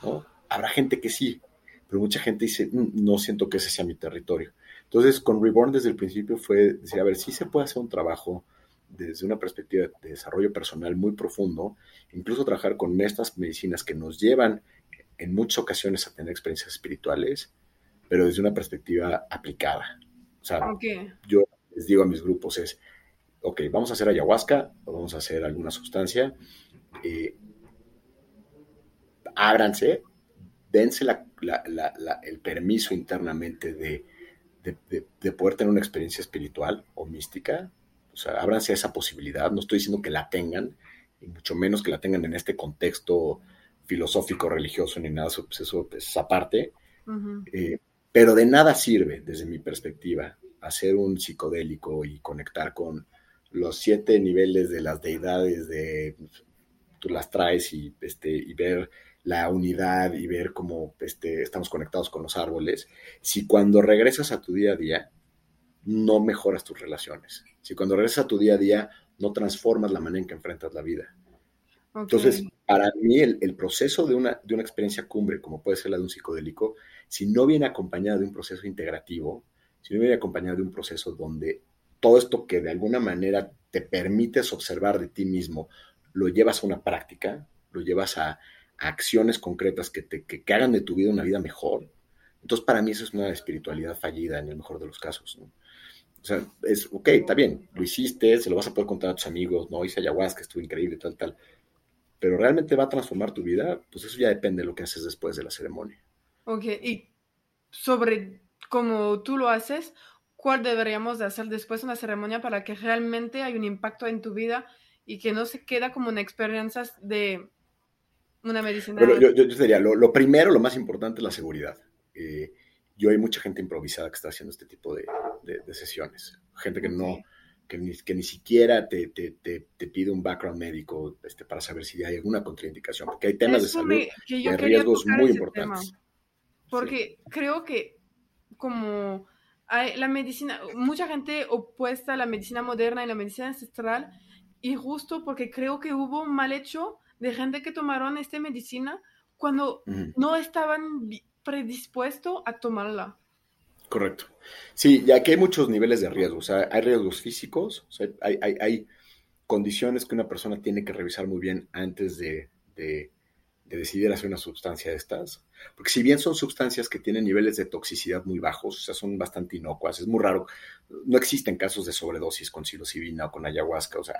¿no? Habrá gente que sí, pero mucha gente dice, mm, no siento que ese sea mi territorio. Entonces, con Reborn desde el principio fue decir, a ver, sí se puede hacer un trabajo desde una perspectiva de desarrollo personal muy profundo, incluso trabajar con estas medicinas que nos llevan en muchas ocasiones a tener experiencias espirituales, pero desde una perspectiva aplicada. O sea, yo les digo a mis grupos es, ok, vamos a hacer ayahuasca o vamos a hacer alguna sustancia, eh, ábranse, dense el permiso internamente de, de, poder tener una experiencia espiritual o mística, o sea, ábranse a esa posibilidad. No estoy diciendo que la tengan, y mucho menos que la tengan en este contexto filosófico, religioso, ni nada, pues eso es aparte. Eh, pero de nada sirve, desde mi perspectiva, hacer un psicodélico y conectar con los siete niveles de las deidades, de tú las traes y, este, y ver la unidad y ver cómo este, estamos conectados con los árboles, si cuando regresas a tu día a día no mejoras tus relaciones. Si cuando regresas a tu día a día no transformas la manera en que enfrentas la vida. Entonces, para mí el, proceso de una, de una experiencia cumbre, como puede ser la de un psicodélico, si no viene acompañado de un proceso integrativo, si no viene acompañado de un proceso donde todo esto que de alguna manera te permites observar de ti mismo, lo llevas a una práctica, lo llevas a, acciones concretas que, te, que, hagan de tu vida una vida mejor. Entonces, para mí eso es una espiritualidad fallida en el mejor de los casos. O sea, es, ok, está bien, lo hiciste, se lo vas a poder contar a tus amigos, no, hice ayahuasca, estuvo increíble, tal, tal. Pero realmente va a transformar tu vida, pues eso ya depende de lo que haces después de la ceremonia. Ok, y sobre cómo tú lo haces, ¿cuál deberíamos de hacer después de una ceremonia para que realmente haya un impacto en tu vida y que no se queda como una experiencia de una medicina? Bueno, yo, yo, diría, lo, lo, primero, lo más importante es la seguridad. Eh, yo hay mucha gente improvisada que está haciendo este tipo de, de, sesiones. Gente que no, que ni, que ni siquiera te, te, te, pide un background médico este, para saber si hay alguna contraindicación, porque hay temas de salud y hay riesgos muy importantes. porque creo que como hay la medicina, mucha gente opuesta a la medicina moderna y la medicina ancestral, y justo porque creo que hubo un mal hecho de gente que tomaron esta medicina cuando no estaban predispuesto a tomarla. Correcto. Sí, ya que hay muchos niveles de riesgo. O sea, hay riesgos físicos, o sea, hay, hay, hay, condiciones que una persona tiene que revisar muy bien antes de, de, de, decidir hacer una sustancia de estas. Porque si bien son sustancias que tienen niveles de toxicidad muy bajos, o sea, son bastante inocuas, es muy raro. No existen casos de sobredosis con psilocibina o con ayahuasca. O sea,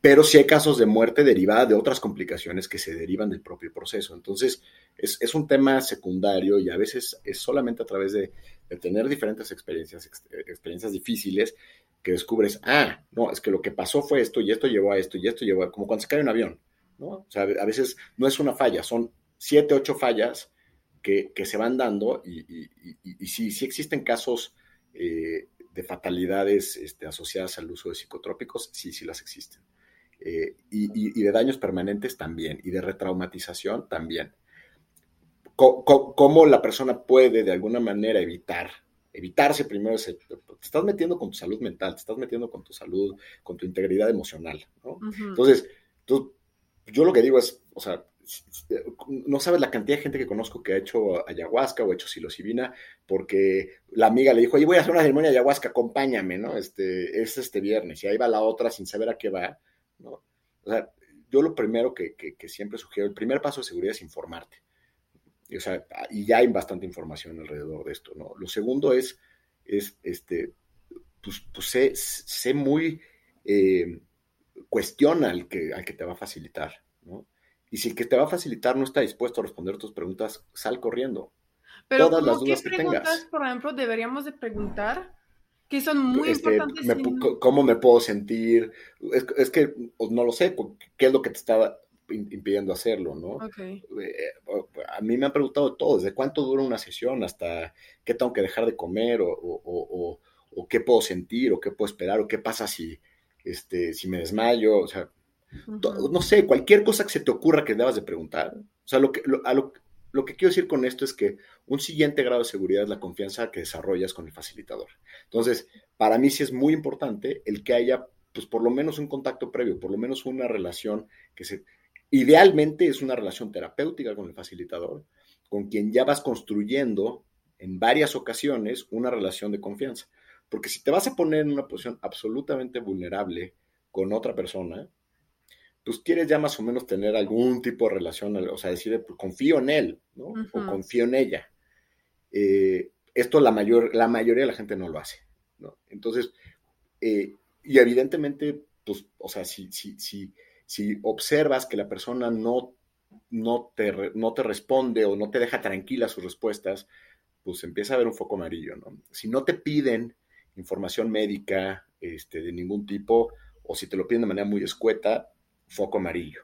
pero sí hay casos de muerte derivada de otras complicaciones que se derivan del propio proceso. Entonces, es, un tema secundario y a veces es solamente a través de, tener diferentes experiencias, experiencias difíciles que descubres, ah, no, es que lo que pasó fue esto y esto llevó a esto y esto llevó a, como cuando se cae un avión, ¿no? O sea, a veces no es una falla, son siete, ocho fallas que, se van dando y, y sí, sí existen casos eh, de fatalidades este, asociadas al uso de psicotrópicos, sí, sí las existen. Eh, y, y, de daños permanentes también, y de retraumatización también. ¿Cómo, la persona puede de alguna manera evitar, evitarse primero ese, te estás metiendo con tu salud mental, te estás metiendo con tu salud, con tu integridad emocional, ¿no? Entonces, tú, yo lo que digo es, o sea, no sabes la cantidad de gente que conozco que ha hecho ayahuasca o ha hecho psilocibina porque la amiga le dijo, oye, voy a hacer una ceremonia de ayahuasca, acompáñame, ¿no? Este, es este viernes, y ahí va la otra sin saber a qué va, ¿no? O sea, yo lo primero que, que, siempre sugiero, el primer paso de seguridad es informarte. Y, o sea, y ya hay bastante información alrededor de esto, ¿no? Lo segundo es, es este, pues, pues sé, sé, muy, eh, cuestiona al que, al que te va a facilitar, ¿no? Y si el que te va a facilitar no está dispuesto a responder tus preguntas, sal corriendo. Pero Todas las dudas ¿qué preguntas, que tengas. por ejemplo, deberíamos de preguntar que son muy este, importantes. ¿Cómo me puedo sentir? Es, que pues, no lo sé, ¿qué es lo que te está impidiendo hacerlo, no? Eh, a mí me han preguntado todo, desde cuánto dura una sesión hasta qué tengo que dejar de comer o, o, o, qué puedo sentir o qué puedo esperar o qué pasa si, este, si me desmayo, o sea, no sé, cualquier cosa que se te ocurra que debas de preguntar. O sea, lo que, a lo, lo que quiero decir con esto es que un siguiente grado de seguridad es la confianza que desarrollas con el facilitador. Entonces, para mí sí es muy importante el que haya, pues por lo menos un contacto previo, por lo menos una relación que se... Idealmente es una relación terapéutica con el facilitador, con quien ya vas construyendo en varias ocasiones una relación de confianza. Porque si te vas a poner en una posición absolutamente vulnerable con otra persona, pues quieres ya más o menos tener algún tipo de relación, o sea, decir, pues, confío en él, ¿no? O confío en ella. Eh, esto la, mayor, la mayoría de la gente no lo hace, ¿no? Entonces, eh, y evidentemente, pues, o sea, si, si, si, si observas que la persona no, no, te, no te responde o no te deja tranquila sus respuestas, pues empieza a haber un foco amarillo, ¿no? Si no te piden información médica este, de ningún tipo, o si te lo piden de manera muy escueta, foco amarillo.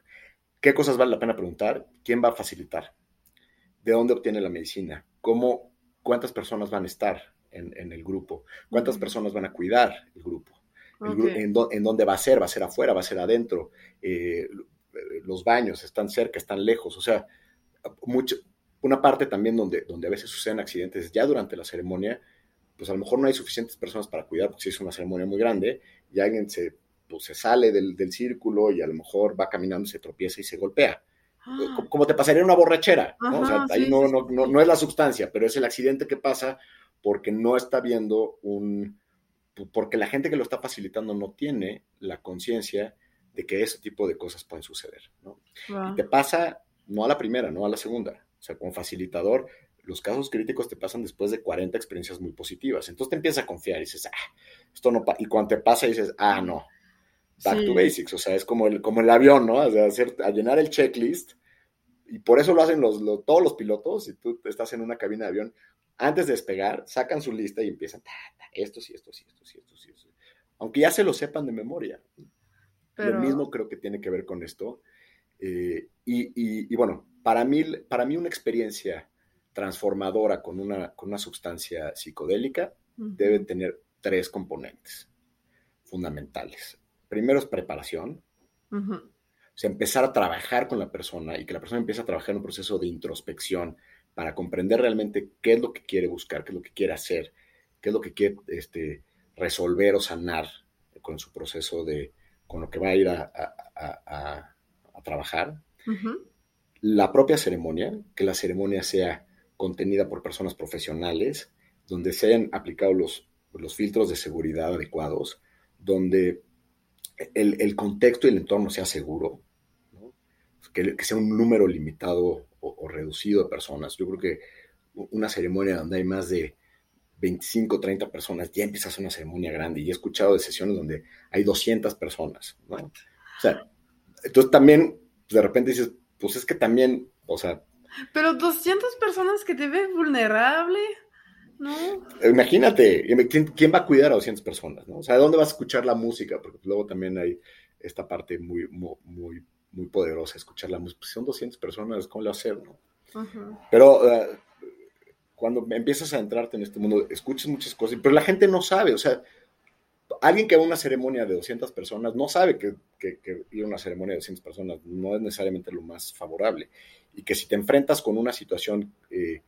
¿Qué cosas vale la pena preguntar? ¿Quién va a facilitar? ¿De dónde obtiene la medicina? ¿Cómo, ¿Cuántas personas van a estar en, el grupo? ¿Cuántas personas van a cuidar el grupo? en, dónde va a ser? ¿Va a ser afuera? ¿Va a ser adentro? Eh, los baños están cerca, están lejos. O sea, mucho, una parte también donde, donde a veces suceden accidentes ya durante la ceremonia, pues a lo mejor no hay suficientes personas para cuidar, porque si es una ceremonia muy grande y alguien se pues, se sale del, círculo y a lo mejor va caminando, se tropieza y se golpea. Ah. Como te pasaría una borrachera, ¿no? o sea, ahí no, no, no, es la sustancia, pero es el accidente que pasa porque no está viendo un, porque la gente que lo está facilitando no tiene la conciencia de que ese tipo de cosas pueden suceder, ¿no? Y te pasa no a la primera, no a la segunda. O sea, como facilitador, los casos críticos te pasan después de 40 experiencias muy positivas. Entonces te empiezas a confiar y dices, ah, esto no pasa. Y cuando te pasa dices, ah, no, back to basics. O sea, es como el, como el avión, ¿no? O hacer, a llenar el checklist. Y por eso lo hacen los, todos los pilotos. Si tú estás en una cabina de avión, antes de despegar, sacan su lista y empiezan, esto sí, esto sí, esto sí, esto sí. Esto Aunque ya se lo sepan de memoria. Lo mismo creo que tiene que ver con esto. Eh, y, y, bueno, para mí, para mí una experiencia transformadora con una, con una sustancia psicodélica debe tener tres componentes fundamentales. Primero es preparación. O sea, empezar a trabajar con la persona y que la persona empiece a trabajar en un proceso de introspección para comprender realmente qué es lo que quiere buscar, qué es lo que quiere hacer, qué es lo que quiere este, resolver o sanar con su proceso de, con lo que va a ir a, trabajar. La propia ceremonia, que la ceremonia sea contenida por personas profesionales, donde se hayan aplicado los, los filtros de seguridad adecuados, donde el, contexto y el entorno sea seguro, que, sea un número limitado o, reducido de personas. Yo creo que una ceremonia donde hay más de 25, 30 personas, ya empieza a ser una ceremonia grande. Y he escuchado de sesiones donde hay 200 personas. O sea, entonces también de repente dices, pues es que también, o sea, pero 200 personas que te ven vulnerable, ¿no? Imagínate, ¿quién, va a cuidar a 200 personas? ¿no? O sea, ¿dónde vas a escuchar la música? Porque luego también hay esta parte muy, muy, muy poderosa, escuchar la música. Pues son 200 personas, ¿cómo lo hacer? No? Pero uh, cuando empiezas a entrarte en este mundo, escuchas muchas cosas, pero la gente no sabe, o sea, alguien que va a una ceremonia de 200 personas no sabe que, que, ir a una ceremonia de 200 personas no es necesariamente lo más favorable y que si te enfrentas con una situación, eh,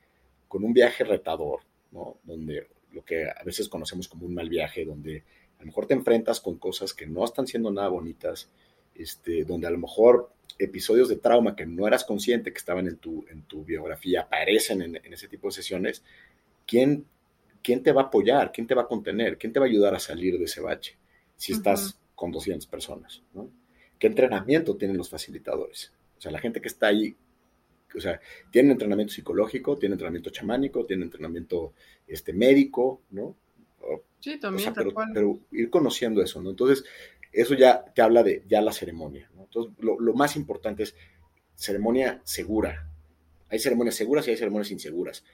con un viaje retador, ¿no? Donde lo que a veces conocemos como un mal viaje, donde a lo mejor te enfrentas con cosas que no están siendo nada bonitas, este, donde a lo mejor episodios de trauma que no eras consciente que estaban en tu, en tu biografía aparecen en, ese tipo de sesiones, ¿quién, ¿quién te va a apoyar? ¿Quién te va a contener? ¿Quién te va a ayudar a salir de ese bache si estás con 200 personas? ¿no? ¿Qué entrenamiento tienen los facilitadores? O sea, la gente que está ahí o sea, tienen entrenamiento psicológico, tienen entrenamiento chamánico, tienen entrenamiento este, médico, ¿no? Sí, también. pero, ir conociendo eso, ¿no? Entonces, eso ya te habla de ya la ceremonia, ¿no? Entonces, lo, más importante es ceremonia segura. Hay ceremonias seguras y hay ceremonias inseguras.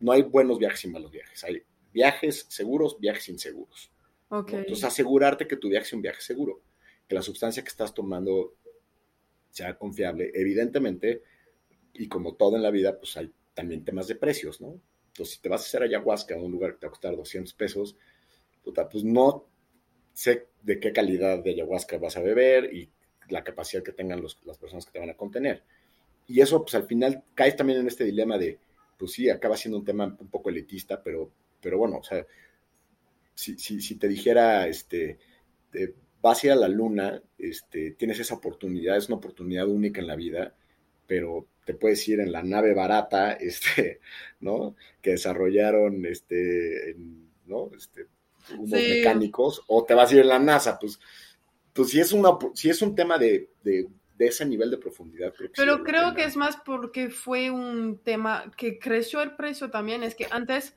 No hay buenos viajes y malos viajes. Hay viajes seguros, viajes inseguros. Okay. Entonces, asegurarte que tu viaje sea un viaje seguro, que la sustancia que estás tomando sea confiable. Evidentemente, y como todo en la vida, pues hay también temas de precios, ¿no? Entonces, si te vas a hacer ayahuasca a un lugar que te va a costar 200 pesos, puta, pues no sé de qué calidad de ayahuasca vas a beber y la capacidad que tengan las personas que te van a contener. Y eso, pues al final, caes también en este dilema de, pues sí, acaba siendo un tema un poco elitista, pero, pero bueno, o sea, si, si, te dijera, este, vas a ir a la luna, este, tienes esa oportunidad, es una oportunidad única en la vida, pero te puedes ir en la nave barata, [laughs] este, ¿no? Que desarrollaron, este, ¿no? Este, unos mecánicos, o te vas a ir en la NASA, pues, pues si es, una, si es un tema de, de, ese nivel de profundidad. Pero creo que es más porque fue un tema que creció el precio también, es que antes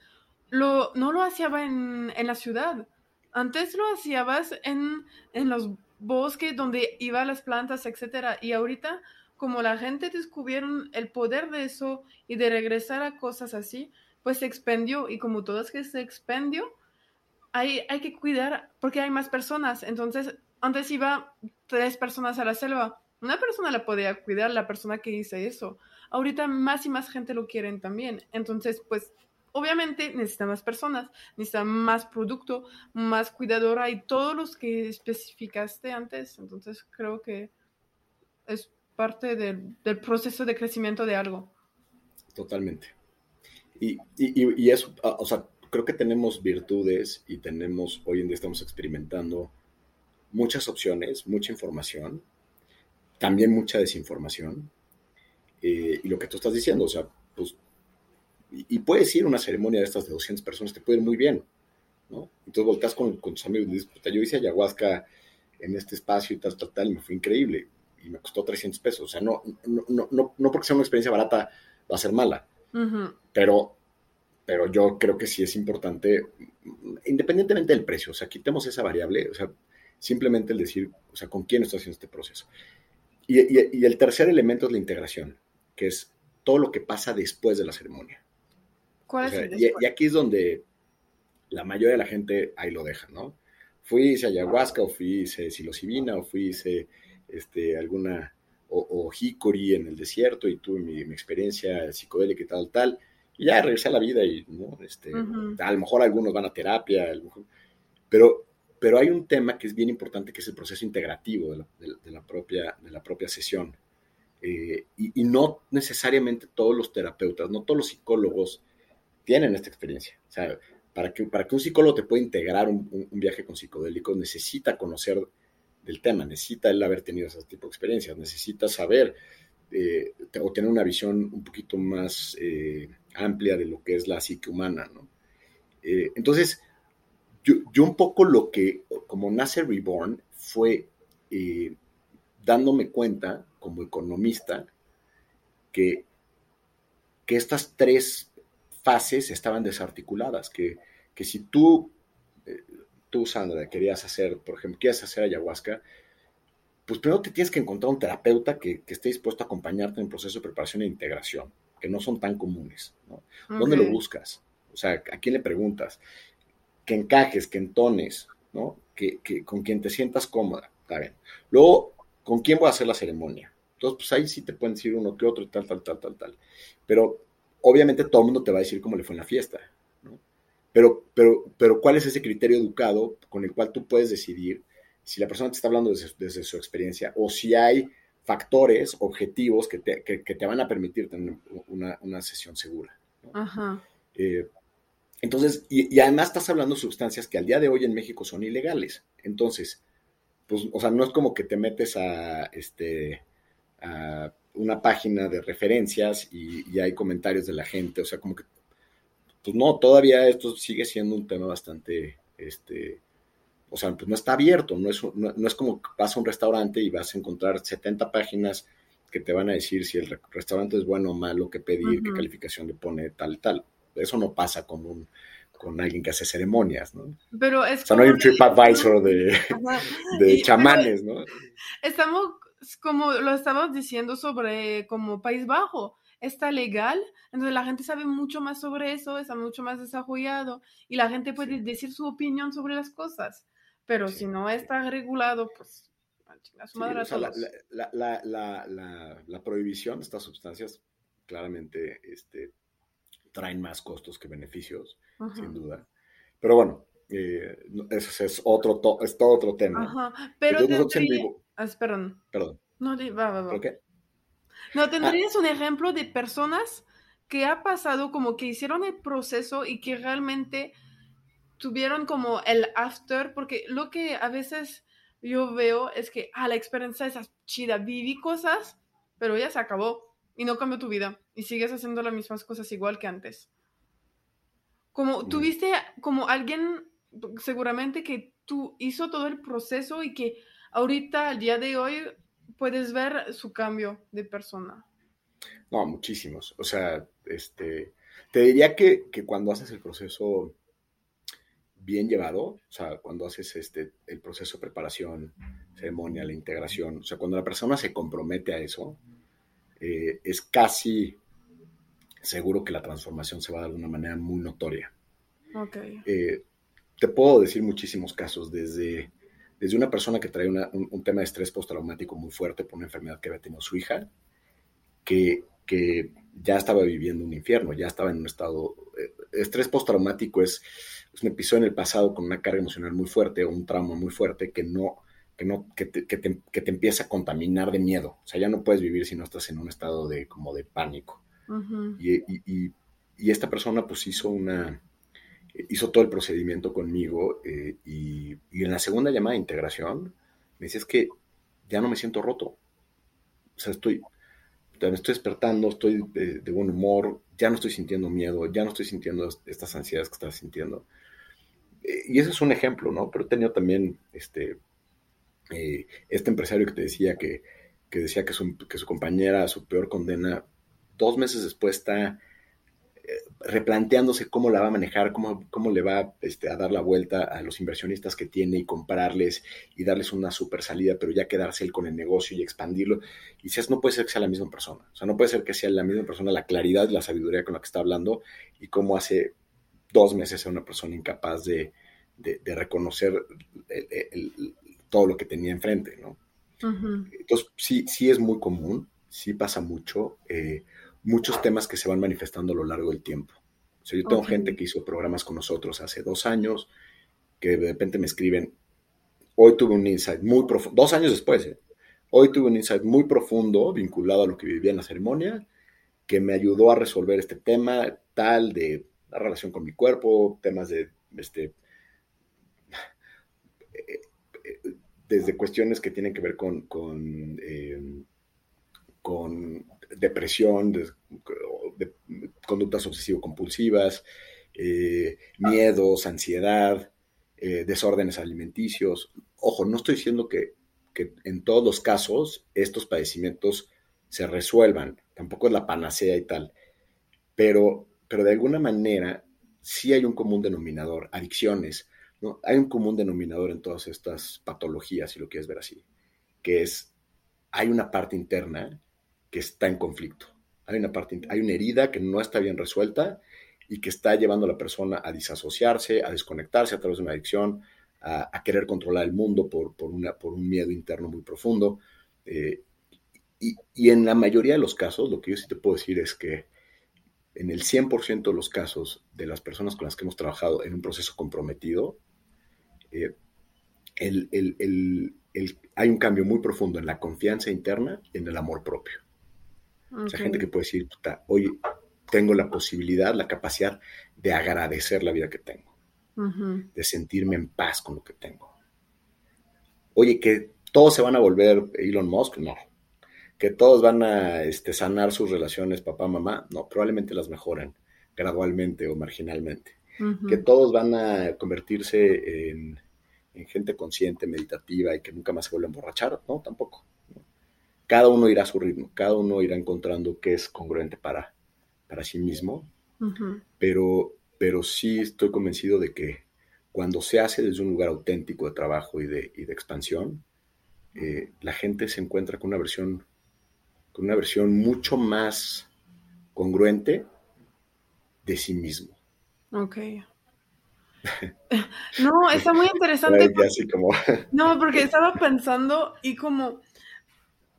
lo, no lo hacía en, en la ciudad, antes lo hacías en, en los bosques donde iban las plantas, etcétera, y ahorita como la gente descubrieron el poder de eso y de regresar a cosas así, pues se expendió y como todo es que se expendió, hay, hay que cuidar porque hay más personas. Entonces, antes iba tres personas a la selva. Una persona la podía cuidar, la persona que dice eso. Ahorita más y más gente lo quieren también. Entonces, pues, obviamente necesita más personas, necesita más producto, más cuidadora y todos los que especificaste antes. Entonces, creo que es parte del, proceso de crecimiento de algo. Totalmente. Y, y, eso, ah, o sea, creo que tenemos virtudes y tenemos, hoy en día estamos experimentando muchas opciones, mucha información, también mucha desinformación. Eh, y lo que tú estás diciendo, o sea, pues, y, puedes ir a una ceremonia de estas de 200 personas, te puede ir muy bien, ¿no? Entonces volteas con, con tus amigos y dices, yo hice ayahuasca en este espacio y tal, tal, tal, y me fue increíble y me costó 300 pesos. O sea, no, no, no, no, porque sea una experiencia barata va a ser mala. Pero, pero yo creo que sí es importante, independientemente del precio, o sea, quitemos esa variable, o sea, simplemente el decir, o sea, con quién estoy haciendo este proceso. Y, y el tercer elemento es la integración, que es todo lo que pasa después de la ceremonia. ¿Cuál es el y, y, aquí es donde la mayoría de la gente ahí lo deja, ¿no? Fui, hice ayahuasca, o fui, hice psilocibina, o fui, hice este, alguna, o, o hickory en el desierto, y tuve mi, experiencia psicodélica y tal, tal, y ya regresé a la vida, y, ¿no? Este, A lo mejor algunos van a terapia, pero, pero hay un tema que es bien importante, que es el proceso integrativo de la, de, la propia, de la propia sesión. Eh, y, y, no necesariamente todos los terapeutas, no todos los psicólogos tienen esta experiencia. O sea, para que, para que un psicólogo te pueda integrar un, viaje con psicodélicos, necesita conocer del tema, necesita él haber tenido ese tipo de experiencias, necesita saber eh, o tener una visión un poquito más eh, amplia de lo que es la psique humana, ¿no? Eh, entonces, yo, yo, un poco lo que, como nace Reborn, fue dándome cuenta como economista que, que estas tres fases estaban desarticuladas, que, que si tú, tú, Sandra, querías hacer, por ejemplo, quieres hacer ayahuasca, pues primero te tienes que encontrar un terapeuta que, que, esté dispuesto a acompañarte en el proceso de preparación e integración, que no son tan comunes. ¿no? ¿Dónde lo buscas? O sea, ¿a quién le preguntas? Que encajes, que entones, ¿no? Que, que, con quien te sientas cómoda. Está bien. Luego, ¿con quién voy a hacer la ceremonia? Entonces, pues ahí sí te pueden decir uno que otro y tal, tal, tal, tal, tal. Pero obviamente todo el mundo te va a decir cómo le fue en la fiesta. Pero, pero, pero ¿cuál es ese criterio educado con el cual tú puedes decidir si la persona te está hablando desde, su experiencia o si hay factores objetivos que te, que, te van a permitir tener una, una sesión segura? Ajá. Eh, entonces, y, y, además estás hablando de sustancias que al día de hoy en México son ilegales. Entonces, pues, o sea, no es como que te metes a, este, a una página de referencias y, hay comentarios de la gente, o sea, como que, pues no, todavía esto sigue siendo un tema bastante, este, o sea, pues no está abierto, no es, no, es como que vas a un restaurante y vas a encontrar 70 páginas que te van a decir si el restaurante es bueno o malo, qué pedir, qué calificación le pone, tal, tal. Eso no pasa con un con alguien que hace ceremonias, ¿no? Pero es o sea, no hay un TripAdvisor de, [laughs] de chamanes, ¿no? Estamos como lo estamos diciendo sobre como País Bajo, está legal, entonces la gente sabe mucho más sobre eso, está mucho más desarrollado y la gente puede decir su opinión sobre las cosas, pero si no está regulado, pues a su madre la, la, la, la, prohibición de estas sustancias claramente este, traen más costos que beneficios, sin duda. Pero bueno, eh, ese es otro, es todo otro tema. Ajá. Pero Ah, perdón. Perdón. No, va, va, va. No, ¿tendrías un ejemplo de personas que ha pasado como que hicieron el proceso y que realmente tuvieron como el after? Porque lo que a veces yo veo es que, ah, la experiencia es chida, viví cosas, pero ya se acabó y no cambió tu vida y sigues haciendo las mismas cosas igual que antes. Como mm. tuviste como alguien seguramente que tú hizo todo el proceso y que ahorita, al día de hoy, puedes ver su cambio de persona. No, muchísimos. O sea, este, te diría que, cuando haces el proceso bien llevado, o sea, cuando haces este, el proceso de preparación, ceremonia, la integración, o sea, cuando la persona se compromete a eso, eh, es casi seguro que la transformación se va a dar de una manera muy notoria. Okay. Eh, te puedo decir muchísimos casos, desde desde una persona que trae un, tema de estrés postraumático muy fuerte por una enfermedad que había tenido su hija, que, que ya estaba viviendo un infierno, ya estaba en un estado... Eh, estrés postraumático es, es, un episodio en el pasado con una carga emocional muy fuerte o un trauma muy fuerte que no... Que, no, que, te, que, te, que te empieza a contaminar de miedo. O sea, ya no puedes vivir si no estás en un estado de como de pánico. y, y, y, esta persona pues hizo una, hizo todo el procedimiento conmigo eh, y, en la segunda llamada de integración me decía es que ya no me siento roto. O sea, estoy, me estoy despertando, estoy de, buen humor, ya no estoy sintiendo miedo, ya no estoy sintiendo estas ansiedades que estás sintiendo. Eh, y ese es un ejemplo, ¿no? Pero he tenido también este, eh, este empresario que te decía que, decía su, que su compañera, su peor condena, dos meses después está replanteándose cómo la va a manejar, cómo, cómo le va este, a dar la vuelta a los inversionistas que tiene y comprarles y darles una super salida, pero ya quedarse él con el negocio y expandirlo. Y dices, no puede ser que sea la misma persona. O sea, no puede ser que sea la misma persona la claridad la sabiduría con la que está hablando y cómo hace dos meses era una persona incapaz de, reconocer todo lo que tenía enfrente, ¿no? Entonces, sí, sí es muy común, sí pasa mucho. Eh, muchos temas que se van manifestando a lo largo del tiempo. O sea, yo tengo gente que hizo programas con nosotros hace dos años, que de repente me escriben, hoy tuve un insight muy profundo, dos años después, ¿eh? hoy tuve un insight muy profundo vinculado a lo que vivía en la ceremonia, que me ayudó a resolver este tema tal de la relación con mi cuerpo, temas de, este, desde cuestiones que tienen que ver con, con, eh, con depresión, de, conductas obsesivo-compulsivas, eh, miedos, ansiedad, eh, desórdenes alimenticios. Ojo, no estoy diciendo que, en todos los casos estos padecimientos se resuelvan, tampoco es la panacea y tal, pero, pero de alguna manera sí hay un común denominador, adicciones, ¿no? Hay un común denominador en todas estas patologías, si lo quieres ver así, que es, hay una parte interna que está en conflicto. Hay una, parte, hay una herida que no está bien resuelta y que está llevando a la persona a disasociarse, a desconectarse a través de una adicción, a, querer controlar el mundo por, por, una, por, un miedo interno muy profundo. Eh, y, y, en la mayoría de los casos, lo que yo sí te puedo decir es que en el 100% de los casos de las personas con las que hemos trabajado en un proceso comprometido, eh, hay un cambio muy profundo en la confianza interna y en el amor propio. O sea, gente que puede decir, puta, hoy tengo la posibilidad, la capacidad de agradecer la vida que tengo, de sentirme en paz con lo que tengo. Oye, que todos se van a volver Elon Musk, no. Que todos van a este, sanar sus relaciones papá-mamá, no, probablemente las mejoren gradualmente o marginalmente. Que todos van a convertirse en, en, gente consciente, meditativa y que nunca más se vuelvan a emborrachar, no, tampoco cada uno irá a su ritmo, cada uno irá encontrando qué es congruente para, para sí mismo, pero, pero sí estoy convencido de que cuando se hace desde un lugar auténtico de trabajo y de, de expansión, eh, la gente se encuentra con una versión, con una versión mucho más congruente de sí mismo. Ok. [laughs] No, está muy interesante. [laughs] No, porque estaba pensando y como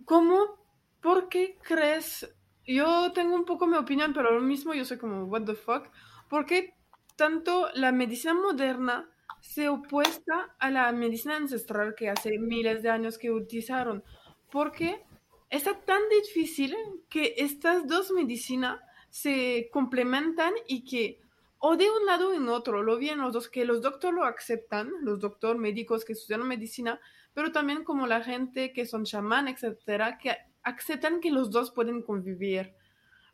¿Cómo? ¿Por qué crees? Yo tengo un poco mi opinión, pero lo mismo yo soy como, what the fuck. ¿Por qué tanto la medicina moderna se opuesta a la medicina ancestral que hace miles de años que utilizaron? Porque está tan difícil que estas dos medicinas se complementan y que o de un lado o en otro, lo bien los dos, que los doctores lo aceptan, los doctores médicos que estudian medicina, pero también como la gente que son chamán, etcétera, que aceptan que los dos pueden convivir.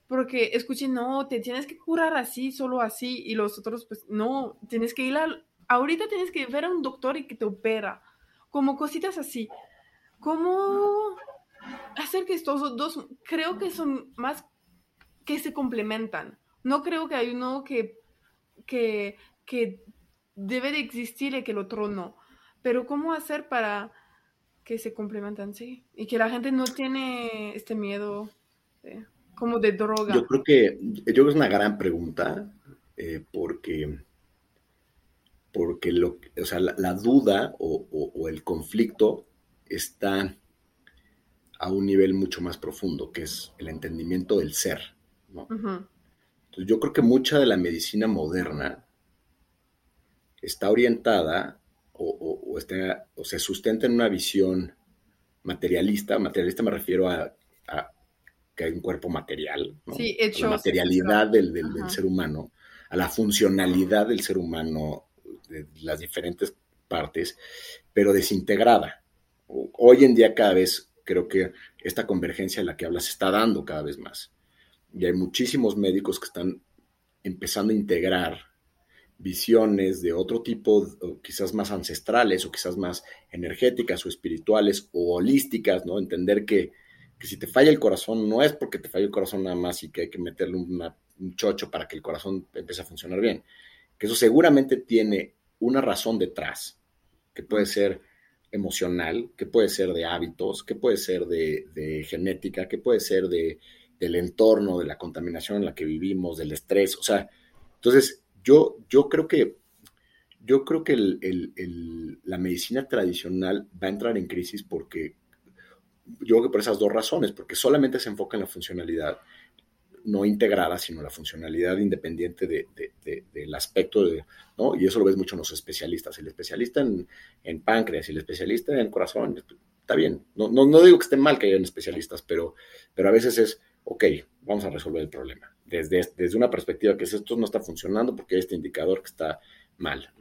Porque escuchen, no, te tienes que curar así, solo así, y los otros, pues no, tienes que ir a, ahorita tienes que ver a un doctor y que te opera, como cositas así. ¿Cómo hacer que estos dos, creo que son más que se complementan? No creo que hay uno que, que, que debe de existir y que el otro no. Pero ¿cómo hacer para que se complementan, sí? Y que la gente no tiene este miedo como de droga. Yo creo que, yo creo que es una gran pregunta, eh, porque, porque lo, o sea, la, duda o, el conflicto está a un nivel mucho más profundo, que es el entendimiento del ser. Entonces, yo creo que mucha de la medicina moderna está orientada o, o, se sustenta en una visión materialista. Materialista me refiero a, que hay un cuerpo material, sí, hecho, la materialidad del, ser humano, a la funcionalidad del ser humano, de las diferentes partes, pero desintegrada. Hoy en día cada vez creo que esta convergencia en la que hablas se está dando cada vez más. Y hay muchísimos médicos que están empezando a integrar visiones de otro tipo, quizás más ancestrales o quizás más energéticas o espirituales o holísticas, ¿no? Entender que, si te falla el corazón no es porque te falla el corazón nada más y que hay que meterle una, un chocho para que el corazón empiece a funcionar bien. Que eso seguramente tiene una razón detrás, que puede ser emocional, que puede ser de hábitos, que puede ser de, genética, que puede ser de, del entorno, de la contaminación en la que vivimos, del estrés. O sea, entonces yo, yo creo que yo creo que la medicina tradicional va a entrar en crisis porque yo creo que por esas dos razones, porque solamente se enfoca en la funcionalidad no integrada, sino la funcionalidad independiente del aspecto de, ¿no? Y eso lo ves mucho en los especialistas. El especialista en, páncreas el especialista en corazón, está bien. No, no, digo que esté mal que hayan especialistas, pero, pero a veces es, ok, vamos a resolver el problema. Desde, una perspectiva que es esto no está funcionando porque hay este indicador que está mal.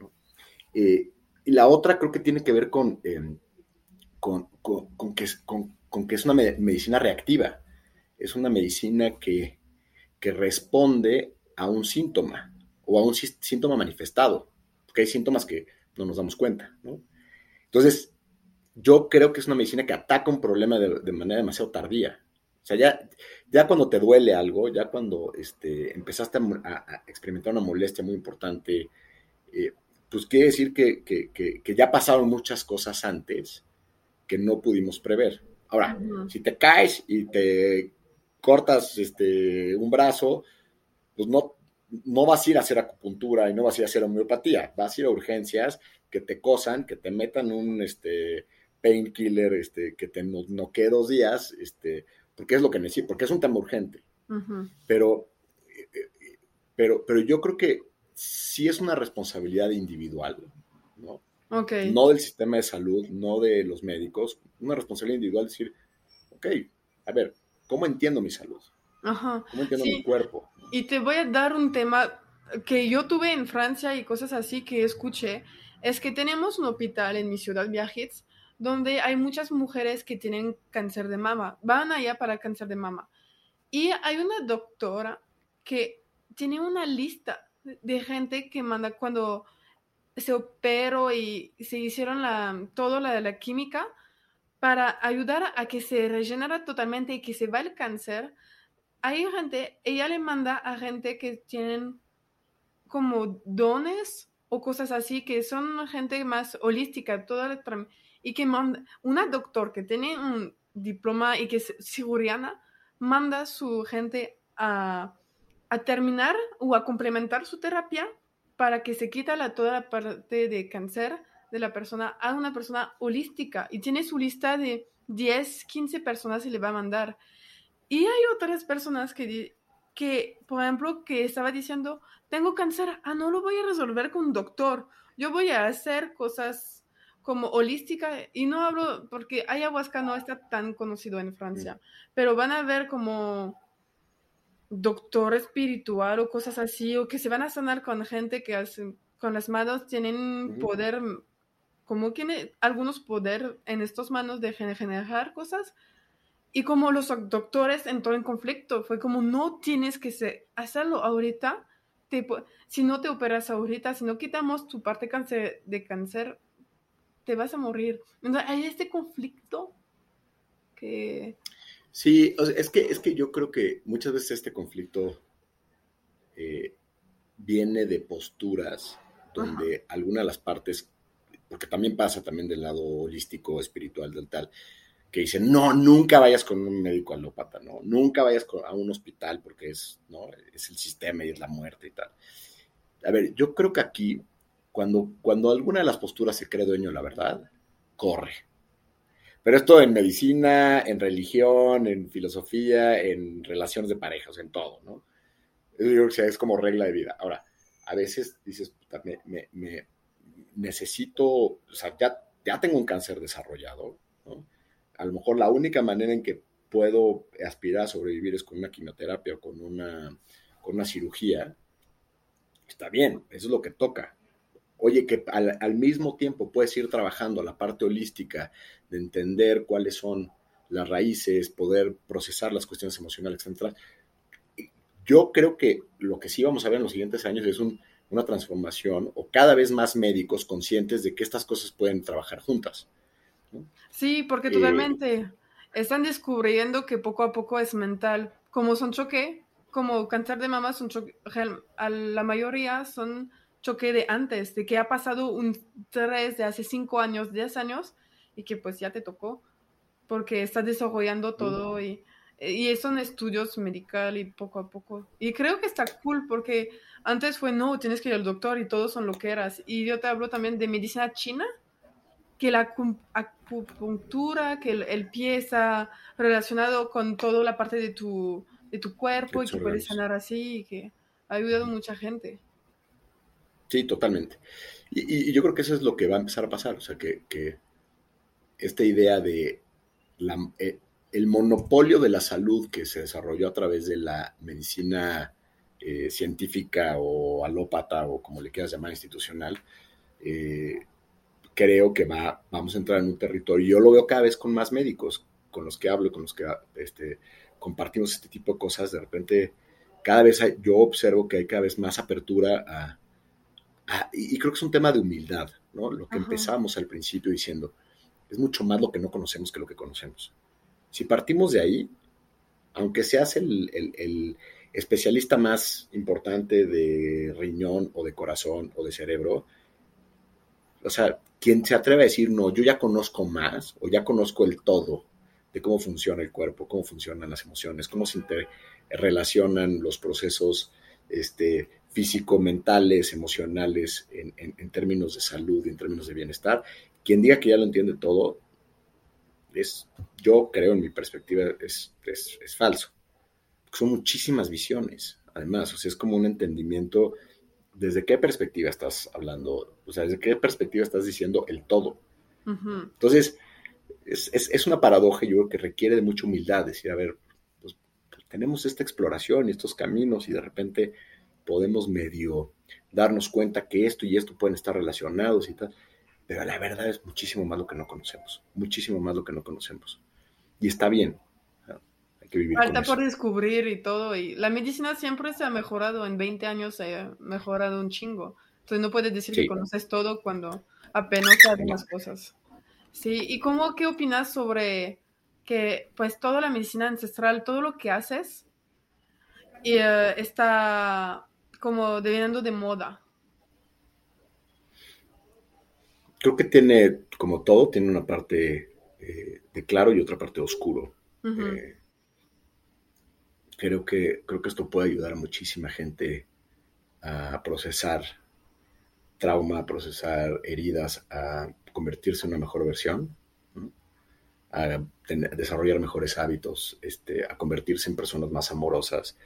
Eh, y la otra creo que tiene que ver con, em, con, que, con, que, es una medicina reactiva. Es una medicina que, que responde a un síntoma o a un síntoma manifestado, porque hay síntomas que no nos damos cuenta. Entonces, yo creo que es una medicina que ataca un problema de, manera demasiado tardía. O sea, ya, ya cuando te duele algo, ya cuando este, empezaste a, experimentar una molestia muy importante, eh, pues quiere decir que, ya pasaron muchas cosas antes que no pudimos prever. Ahora, si te caes y te cortas este, un brazo, pues no, no vas a ir a hacer acupuntura y no vas a ir a hacer homeopatía, vas a ir a urgencias que te cosan, que te metan un este, painkiller, este, que te noquee dos días, este, porque es lo que necesito, porque es un tema urgente. pero, eh, eh, pero, pero yo creo que sí es una responsabilidad individual, ¿no? No del sistema de salud, no de los médicos, una responsabilidad individual decir, ok, a ver, ¿cómo entiendo mi salud? Ajá. ¿Cómo entiendo mi cuerpo? Y te voy a dar un tema que yo tuve en Francia y cosas así que escuché, es que tenemos un hospital en mi ciudad, Biarritz, donde hay muchas mujeres que tienen cáncer de mama, van allá para cáncer de mama. Y hay una doctora que tiene una lista de gente que manda cuando se operó y se hicieron la, todo la de la química para ayudar a que se regenera totalmente y que se va el cáncer. Hay gente, ella le manda a gente que tienen como dones o cosas así, que son gente más holística, toda y que manda, una doctor que tiene un diploma y que es cirujana, manda su gente a a terminar o a complementar su terapia para que se quita la, toda la parte de cáncer de la persona a una persona holística y tiene su lista de 10, 15 personas y le va a mandar. Y hay otras personas que, que, por ejemplo, que estaba diciendo, tengo cáncer, ah, no lo voy a resolver con un doctor, yo voy a hacer cosas como holística y no hablo porque ayahuasca no está tan conocido en Francia, pero van a ver como doctor espiritual o cosas así, o que se van a sanar con gente que hacen, con las manos tienen poder, como tiene algunos poder en estas manos de generar cosas, y como los doctores entró en conflicto, fue como no tienes que hacerlo ahorita, si no te operas ahorita, si no quitamos tu parte cáncer, de cáncer, te vas a morir. Entonces, hay este conflicto que... Sí, es, que, es que yo creo que muchas veces este conflicto eh, viene de posturas donde alguna de las partes, porque también pasa también del lado holístico, espiritual, del tal, que dicen, no, nunca vayas con un médico alópata, ¿no? Nunca vayas a un hospital porque es, ¿no? es el sistema y es la muerte y tal. A ver, yo creo que aquí, cuando, cuando alguna de las posturas se cree dueño de la verdad, corre, pero esto en medicina, en religión, en filosofía, en relaciones de parejas, en todo, ¿no? Yo que es como regla de vida. Ahora, a veces dices, me, me, necesito, o sea, ya, ya tengo un cáncer desarrollado, ¿no? A lo mejor la única manera en que puedo aspirar a sobrevivir es con una quimioterapia o con una, con una cirugía. Está bien, eso es lo que toca oye, que al, mismo tiempo puedes ir trabajando la parte holística de entender cuáles son las raíces, poder procesar las cuestiones emocionales centrales. Yo creo que lo que sí vamos a ver en los siguientes años es una transformación o cada vez más médicos conscientes de que estas cosas pueden trabajar juntas. Sí, porque eh, totalmente están descubriendo que poco a poco es mental. Como son choque, como cáncer de mama, son a la mayoría son choque de antes, de que ha pasado un tres de hace cinco años, diez años, y que pues ya te tocó, porque estás desarrollando todo y, y son estudios médicos y poco a poco. Y creo que está cool porque antes fue, no, tienes que ir al doctor y todos son lo que eras. Y yo te hablo también de medicina china, que la acupuntura, que el, pie está relacionado con toda la parte de tu, de tu cuerpo y que puedes sanar así y que ha ayudado a mucha gente. Sí, totalmente. Y, yo creo que eso es lo que va a empezar a pasar, o sea, que, esta idea de eh, el monopolio de la salud que se desarrolló a través de la medicina eh, científica o alópata o como le quieras llamar institucional, eh, creo que va, vamos a entrar en un territorio. Yo lo veo cada vez con más médicos, con los que hablo, con los que este, compartimos este tipo de cosas. De repente, cada vez yo observo que hay cada vez más apertura a Ah, y, creo que es un tema de humildad, ¿no? Lo que empezamos al principio diciendo, es mucho más lo que no conocemos que lo que conocemos. Si partimos de ahí, aunque seas el, el, especialista más importante de riñón o de corazón o de cerebro, o sea, quien se atreve a decir, no, yo ya conozco más o ya conozco el todo de cómo funciona el cuerpo, cómo funcionan las emociones, cómo se relacionan los procesos este, físico-mentales, emocionales, en, términos de salud, en términos de bienestar. Quien diga que ya lo entiende todo, es, yo creo en mi perspectiva, es, es, falso. Son muchísimas visiones, además, o sea, es como un entendimiento, ¿desde qué perspectiva estás hablando? O sea, ¿desde qué perspectiva estás diciendo el todo? Entonces, es, una paradoja, yo creo que requiere de mucha humildad, decir, a ver, pues, tenemos esta exploración y estos caminos y de repente podemos medio darnos cuenta que esto y esto pueden estar relacionados y tal, pero la verdad es muchísimo más lo que no conocemos, muchísimo más lo que no conocemos. Y está bien. Hay que vivir Falta por descubrir y todo. Y la medicina siempre se ha mejorado, en 20 años se ha mejorado un chingo. Entonces no puedes decir que conoces todo cuando apenas sabes las cosas. Sí, ¿y cómo qué opinas sobre que pues toda la medicina ancestral, todo lo que haces, eh, está como debiendo de moda. Creo que tiene, como todo, tiene una parte eh, de claro y otra parte de oscuro. Eh, creo, que, creo que esto puede ayudar a muchísima gente a procesar trauma, a procesar heridas, a convertirse en una mejor versión, a desarrollar mejores hábitos, este, a convertirse en personas más amorosas,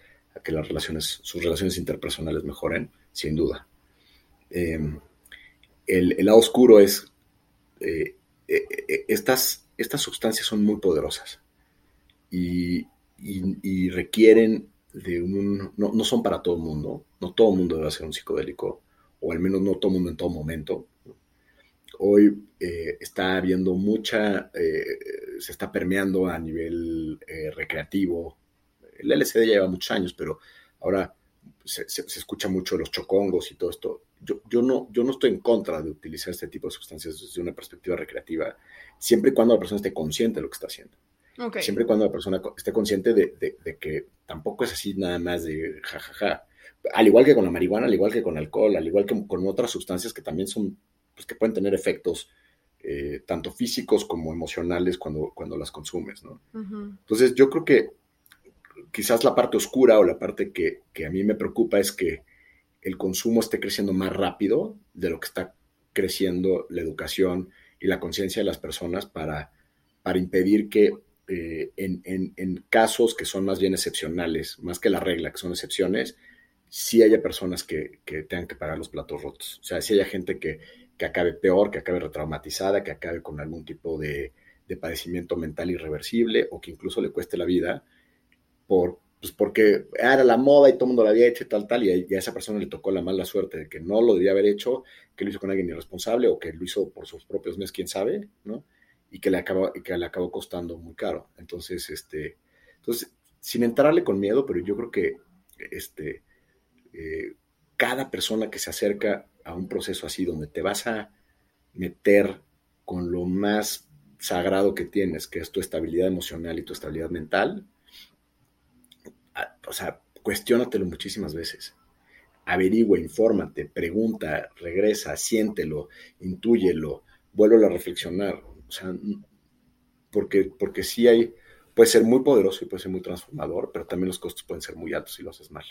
que las relaciones, sus relaciones interpersonales mejoren, sin duda. Em, el, lado oscuro es, eh, eh, eh, estas, estas sustancias son muy poderosas y, requieren de un, no, son para todo el mundo, no todo el mundo debe ser un psicodélico, o al menos no todo el mundo en todo momento. Hoy está habiendo mucha, se está permeando a nivel recreativo, el LSD lleva muchos años, pero ahora se, escucha mucho los chocongos y todo esto. Yo, yo, no, yo no estoy en contra de utilizar este tipo de sustancias desde una perspectiva recreativa, siempre y cuando la persona esté consciente de lo que está haciendo. Siempre y cuando la persona esté consciente de, que tampoco es así nada más de jajaja. Al igual que con la marihuana, al igual que con alcohol, al igual que con otras sustancias que también son, pues que pueden tener efectos eh, tanto físicos como emocionales cuando, cuando las consumes, ¿no? Entonces yo creo que quizás la parte oscura o la parte que, a mí me preocupa es que el consumo esté creciendo más rápido de lo que está creciendo la educación y la conciencia de las personas para, para impedir que eh, en, casos que son más bien excepcionales, más que la regla, que son excepciones, sí haya personas que, tengan que pagar los platos rotos. O sea, sí haya gente que, acabe peor, que acabe retraumatizada, que acabe con algún tipo de, de padecimiento mental irreversible o que incluso le cueste la vida por, pues porque era la moda y todo el mundo lo había hecho y tal, tal, y a, esa persona le tocó la mala suerte de que no lo debía haber hecho, que lo hizo con alguien irresponsable o que lo hizo por sus propios medios, quién sabe, ¿no? Y que le acabó, que le acabó costando muy caro. Entonces, este, entonces, sin entrarle con miedo, pero yo creo que este, eh, cada persona que se acerca a un proceso así, donde te vas a meter con lo más sagrado que tienes, que es tu estabilidad emocional y tu estabilidad mental, o sea, cuestiónatelo muchísimas veces. Averigua, infórmate, pregunta, regresa, siéntelo, intúyelo, vuelve a reflexionar. O sea, porque, porque sí hay, puede ser muy poderoso y puede ser muy transformador, pero también los costos pueden ser muy altos si lo haces mal.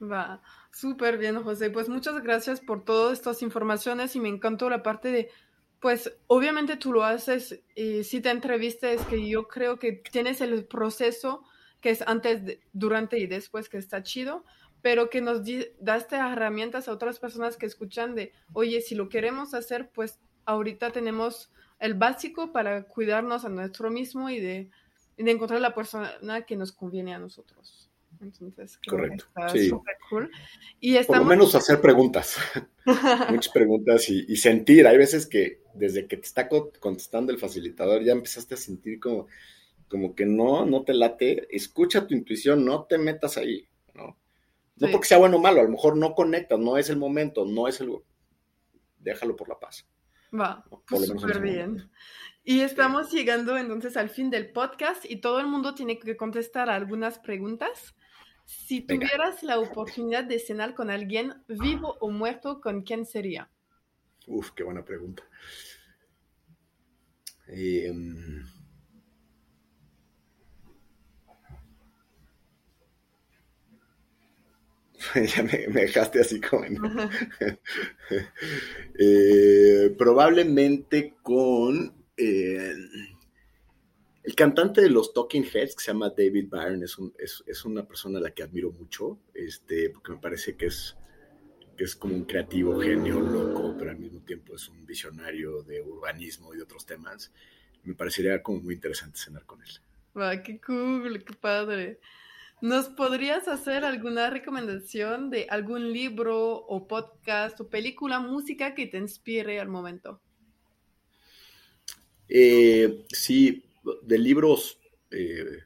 Va, súper bien, José. Pues muchas gracias por todas estas informaciones y me encantó la parte de, pues obviamente tú lo haces y si te entrevistas, que yo creo que tienes el proceso que es antes, durante y después, que está chido, pero que nos daste herramientas a otras personas que escuchan de, oye, si lo queremos hacer, pues ahorita tenemos el básico para cuidarnos a nuestro mismo y de, de encontrar la persona que nos conviene a nosotros. Entonces, Correcto. sí. cool. Y Por lo menos hacer preguntas, [laughs] muchas preguntas y, sentir. Hay veces que desde que te está contestando el facilitador ya empezaste a sentir como, como que no, no te late. Escucha tu intuición, no te metas ahí. No, no porque sea bueno o malo, a lo mejor no conectas, no es el momento, no es el... Déjalo por la paz. Va, pues súper bien. Y estamos llegando entonces al fin del podcast y todo el mundo tiene que contestar algunas preguntas. Si tuvieras la oportunidad de cenar con alguien vivo o muerto, ¿con quién sería? Uf, qué buena pregunta. Em, [laughs] ya me, dejaste así como. [laughs] Eh, probablemente con eh, el cantante de los Talking Heads, que se llama David Byrne, es, es, una persona a la que admiro mucho, este, porque me parece que es, que es como un creativo genio loco, pero al mismo tiempo es un visionario de urbanismo y de otros temas. Me parecería como muy interesante cenar con él. ¡Qué cool! ¡Qué padre! ¿Nos podrías hacer alguna recomendación de algún libro o podcast o película, música que te inspire al momento? Eh, sí, de libros, eh,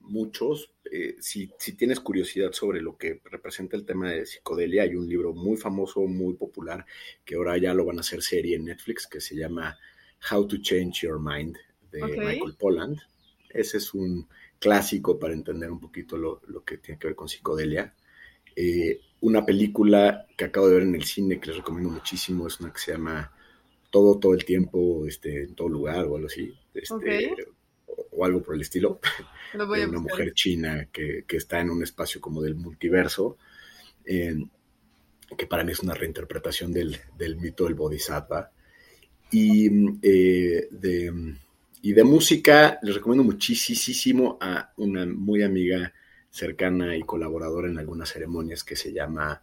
muchos. Eh, si, tienes curiosidad sobre lo que representa el tema de psicodelia, hay un libro muy famoso, muy popular, que ahora ya lo van a hacer serie en Netflix, que se llama How to Change Your Mind, de Michael Polland. Ese es un clásico para entender un poquito lo, que tiene que ver con psicodelia. Eh, una película que acabo de ver en el cine que les recomiendo muchísimo es una que se llama Todo, todo el tiempo, este, en todo lugar o algo así. Este, o, algo por el estilo. [laughs] de una mujer china que, está en un espacio como del multiverso, que para mí es una reinterpretación del, mito del Bodhisattva. Y eh, de y de música les recomiendo muchísimo a una muy amiga cercana y colaboradora en algunas ceremonias que se llama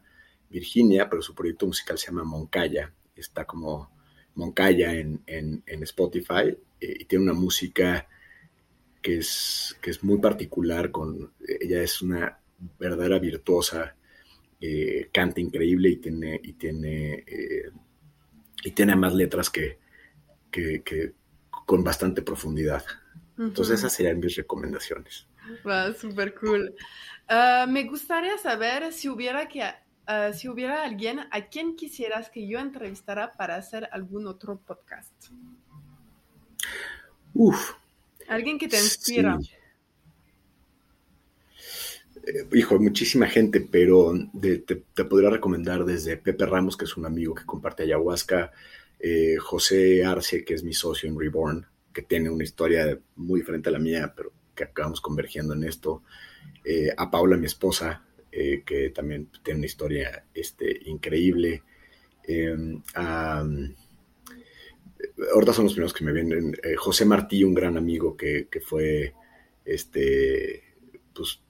Virginia, pero su proyecto musical se llama Moncaya. Está como Moncaya en, Spotify eh, y tiene una música que es, que es muy particular. Con, ella es una verdadera virtuosa, eh, canta increíble y tiene, y tiene, eh, y tiene más letras que con bastante profundidad. Entonces esas serían mis recomendaciones. Wow, súper cool. Ah, me gustaría saber si hubiera, que, ah, si hubiera alguien a quien quisieras que yo entrevistara para hacer algún otro podcast. Uf. Alguien que te inspira. Eh, hijo, muchísima gente, pero te, te, podría recomendar desde Pepe Ramos, que es un amigo que comparte ayahuasca, eh, José Arce, que es mi socio en Reborn, que tiene una historia muy diferente a la mía, pero que acabamos convergiendo en esto. Eh, a Paula, mi esposa, eh, que también tiene una historia este, increíble. ahorita son los primeros que me vienen. José Martí, un gran amigo que, fue este, pues,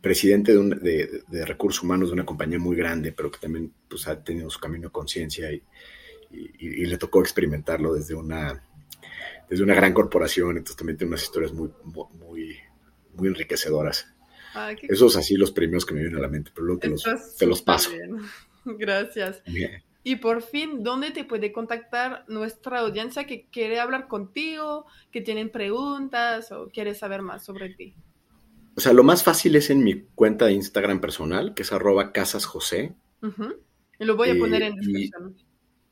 presidente de, de, recursos humanos de una compañía muy grande, pero que también pues, ha tenido su camino de conciencia y, y, le tocó experimentarlo desde una, desde una gran corporación, entonces también tiene unas historias muy, muy, muy enriquecedoras. Esos así los primeros que me vienen a la mente, pero luego te, los, te los, paso. [laughs] Gracias. Y por fin, ¿dónde te puede contactar nuestra audiencia que quiere hablar contigo, que tienen preguntas o quiere saber más sobre ti? O sea, lo más fácil es en mi cuenta de Instagram personal, que es arroba casasjosé. Y lo voy a poner en descripción.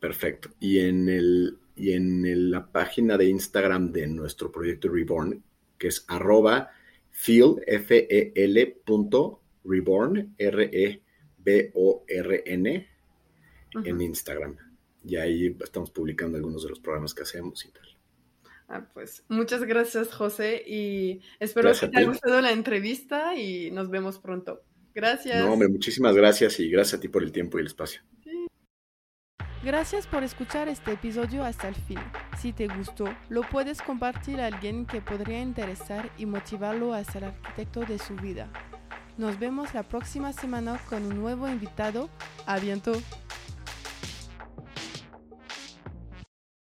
Perfecto. Y en, el, y en la página de Instagram de nuestro proyecto Reborn, que es arroba feel, F -E -L Reborn, R-E-B-O-R-N, en Instagram. Y ahí estamos publicando algunos de los programas que hacemos y tal. Ah, pues muchas gracias, José, y espero que te haya gustado la entrevista y nos vemos pronto. Gracias. No, hombre, muchísimas gracias y gracias a ti por el tiempo y el espacio. Gracias por escuchar este episodio hasta el fin. Si te gustó, lo puedes compartir a alguien que podría interesar y motivarlo a ser arquitecto de su vida. Nos vemos la próxima semana con un nuevo invitado. A